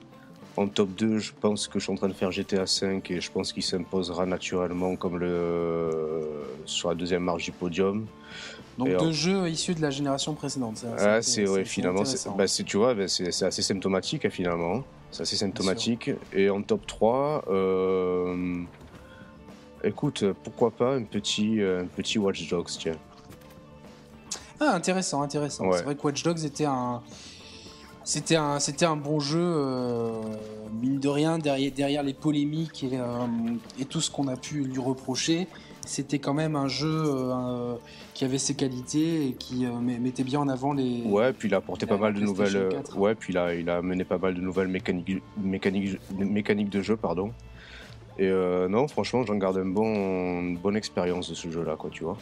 En top 2, je pense que je suis en train de faire GTA 5 et je pense qu'il s'imposera naturellement comme le sur la deuxième marche du podium. Donc deux jeux issus de la génération précédente. Ça, ah, c'est ouais, finalement, bah, tu vois, bah, c'est assez symptomatique hein, finalement. C'est assez symptomatique. Et en top 3, euh, écoute, pourquoi pas un petit, euh, un petit Watch Dogs, tiens. Ah, intéressant, intéressant. C'est vrai que Watch Dogs était un. C'était un, c'était un bon jeu, euh, mine de rien, derrière, derrière les polémiques et, et tout ce qu'on a pu lui reprocher c'était quand même un jeu euh, qui avait ses qualités et qui euh, mettait bien en avant les. Ouais, puis il a apporté pas mal de nouvelles. Euh, ouais, puis il a, il a mené pas mal de nouvelles mécaniques, mécaniques, mécaniques de jeu, pardon. Et non, franchement, j'en garde un bon, une bonne expérience de ce jeu-là, quoi, tu vois.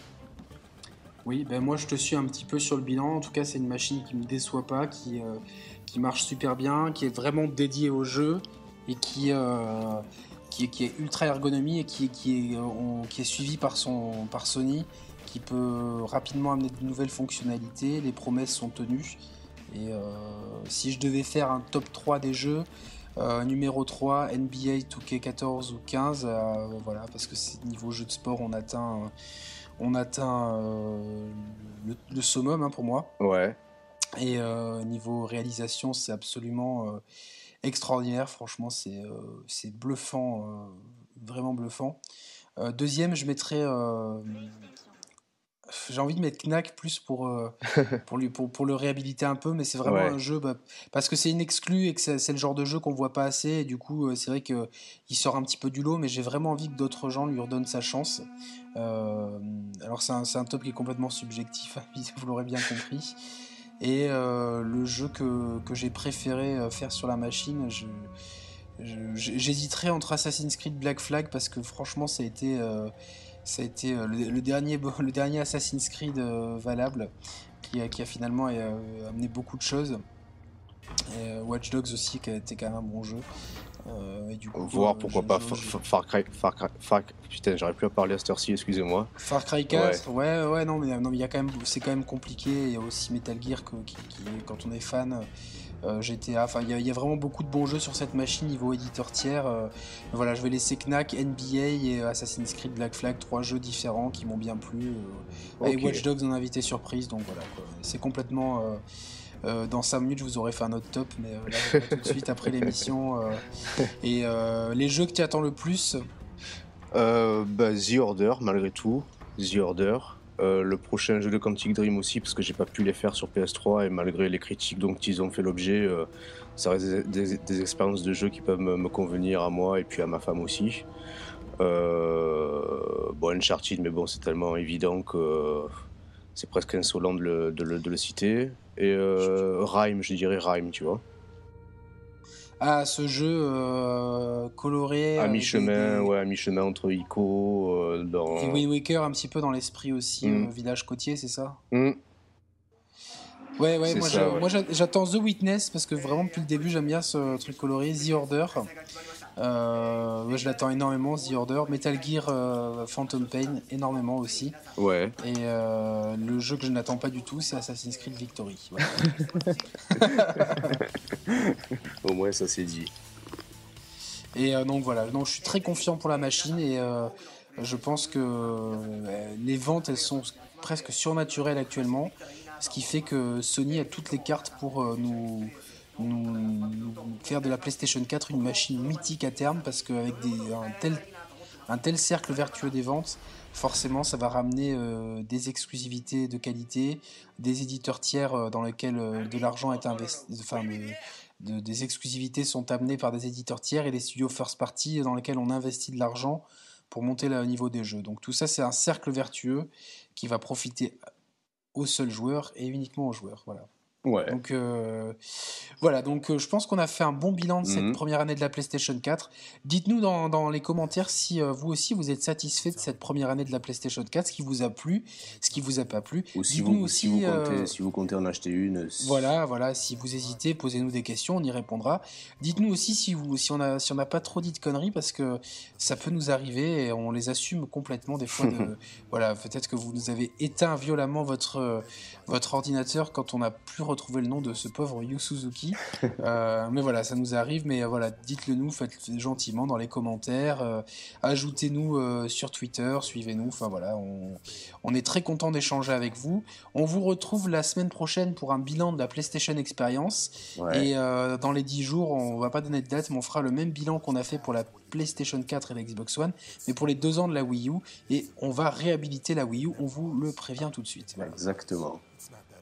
Oui, ben moi je te suis un petit peu sur le bilan. En tout cas, c'est une machine qui me déçoit pas, qui, qui marche super bien, qui est vraiment dédiée au jeu et qui, qui, est ultra ergonomie et qui, qui, est, qui est suivi par, son, par Sony, qui peut rapidement amener de nouvelles fonctionnalités. Les promesses sont tenues. Et euh, si je devais faire un top 3 des jeux, euh, numéro 3, NBA 2K14 ou 15, euh, voilà, parce que c'est niveau jeu de sport, on atteint, on atteint le, summum hein, pour moi. Ouais. Et niveau réalisation, c'est absolument extraordinaire. Franchement, c'est euh, bluffant, euh, vraiment bluffant. Euh, deuxième, je mettrais j'ai envie de mettre Knack plus pour, pour, lui, pour, pour, le réhabiliter un peu, mais c'est vraiment un jeu bah, parce que c'est une exclue et que c'est le genre de jeu qu'on voit pas assez. Et du coup, c'est vrai qu'il sort un petit peu du lot, mais j'ai vraiment envie que d'autres gens lui redonnent sa chance. alors, c'est un, un, top qui est complètement subjectif, vous l'aurez bien compris. Et euh, le jeu que, que j'ai préféré euh, faire sur la machine, j'hésiterais entre Assassin's Creed Black Flag parce que franchement ça a été, euh, ça a été le, dernier, le dernier Assassin's Creed valable qui a, qui a finalement amené beaucoup de choses. Et Watch Dogs aussi qui a été quand même un bon jeu. Euh, et du coup, Voir euh, pourquoi pas Far Cry, Far Cry, putain, j'aurais plus à parler à cette heure-ci, excusez-moi. Far Cry 4, ouais, ouais, non, mais non, mais y a quand même, c'est quand même compliqué. Il y a aussi Metal Gear qui, quand on est fan. Euh, GTA, enfin il y, a vraiment beaucoup de bons jeux sur cette machine niveau éditeur tiers. voilà, je vais laisser Knack, NBA et Assassin's Creed Black Flag, trois jeux différents qui m'ont bien plu. Et Watch Dogs en invité surprise, donc voilà, c'est complètement euh, dans 5 minutes, je vous aurais fait un autre top, mais euh, là, tout de suite après l'émission. Euh, et les jeux que tu attends le plus? Bah, The Order, malgré tout. The Order. le prochain jeu de Quantic Dream aussi, parce que j'ai pas pu les faire sur PS3 et malgré les critiques dont ils ont fait l'objet, ça reste des, expériences de jeu qui peuvent me, convenir à moi et puis à ma femme aussi. bon, Uncharted, mais bon, c'est tellement évident que c'est presque insolent de le, de le, citer. Et euh, Rhyme, je dirais Rhyme, tu vois. Ah, ce jeu euh, coloré. À mi-chemin, ouais, à mi-chemin entre Ico. Euh, dans... Et Wind Waker, un petit peu dans l'esprit aussi, mm. village côtier, c'est ça? Mm. Ouais, ouais, moi j'attends The Witness parce que vraiment depuis le début j'aime bien ce truc coloré. The Order. Euh, je l'attends énormément, The Order. Metal Gear euh, Phantom Pain, énormément aussi. Ouais. Et euh, le jeu que je n'attends pas du tout, c'est Assassin's Creed Victory. Au moins, ça c'est dit. Et donc voilà, donc, je suis très confiant pour la machine et je pense que les ventes, elles sont presque surnaturelles actuellement. Ce qui fait que Sony a toutes les cartes pour nous faire de la PlayStation 4 une machine mythique à terme parce qu'avec un tel, un tel cercle vertueux des ventes, forcément ça va ramener euh, des exclusivités de qualité, des éditeurs tiers euh, dans lesquels euh, de l'argent est investi, enfin des exclusivités sont amenées par des éditeurs tiers et des studios first party dans lesquels on investit de l'argent pour monter le niveau des jeux. Donc tout ça, c'est un cercle vertueux qui va profiter aux seuls joueurs et uniquement aux joueurs. Voilà. Ouais. Donc euh, voilà, donc euh, je pense qu'on a fait un bon bilan de cette Mhm. première année de la PlayStation 4. Dites-nous dans, dans les commentaires si euh, vous aussi vous êtes satisfait de cette première année de la PlayStation 4, ce qui vous a plu, ce qui vous a pas plu. Ou si vous, aussi, si, vous comptez, si vous comptez en acheter une. si- Voilà, voilà, si vous hésitez, posez-nous des questions, on y répondra. Dites-nous aussi si, vous, si on a si on n'a pas trop dit de conneries parce que ça peut nous arriver et on les assume complètement des fois. De, voilà, peut-être que vous nous avez éteint violemment votre votre ordinateur quand on n'a plus retrouvé le nom de ce pauvre Yu Suzuki. Euh, mais voilà, ça nous arrive. Mais euh, voilà, dites-le nous, faites-le gentiment dans les commentaires. euh, Ajoutez-nous euh, sur Twitter, suivez-nous. Enfin voilà, on, on est très content d'échanger avec vous. On vous retrouve la semaine prochaine pour un bilan de la PlayStation Experience. Ouais. Et dans les 10 jours, on va pas donner de date, mais on fera le même bilan qu'on a fait pour la PlayStation 4 et la Xbox One, mais pour les deux ans de la Wii U. Et on va réhabiliter la Wii U, on vous le prévient tout de suite. Voilà. Exactement.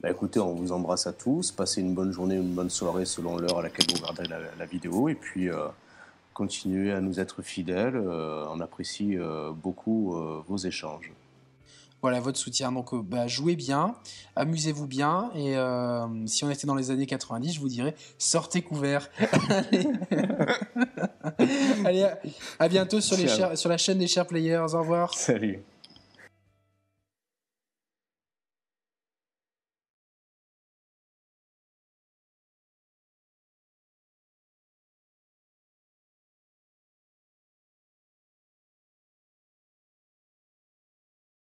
Bah, écoutez, on vous embrasse à tous. Passez une bonne journée, une bonne soirée selon l'heure à laquelle vous regardez la, la vidéo. Et puis, euh, continuez à nous être fidèles. euh, on apprécie euh, beaucoup vos échanges. Voilà votre soutien. Donc, bah, jouez bien, amusez-vous bien. Et si on était dans les années 90, je vous dirais sortez couverts. Allez, Allez à, à bientôt sur, les Ciao. chers- sur la chaîne des chers players. Au revoir. Salut.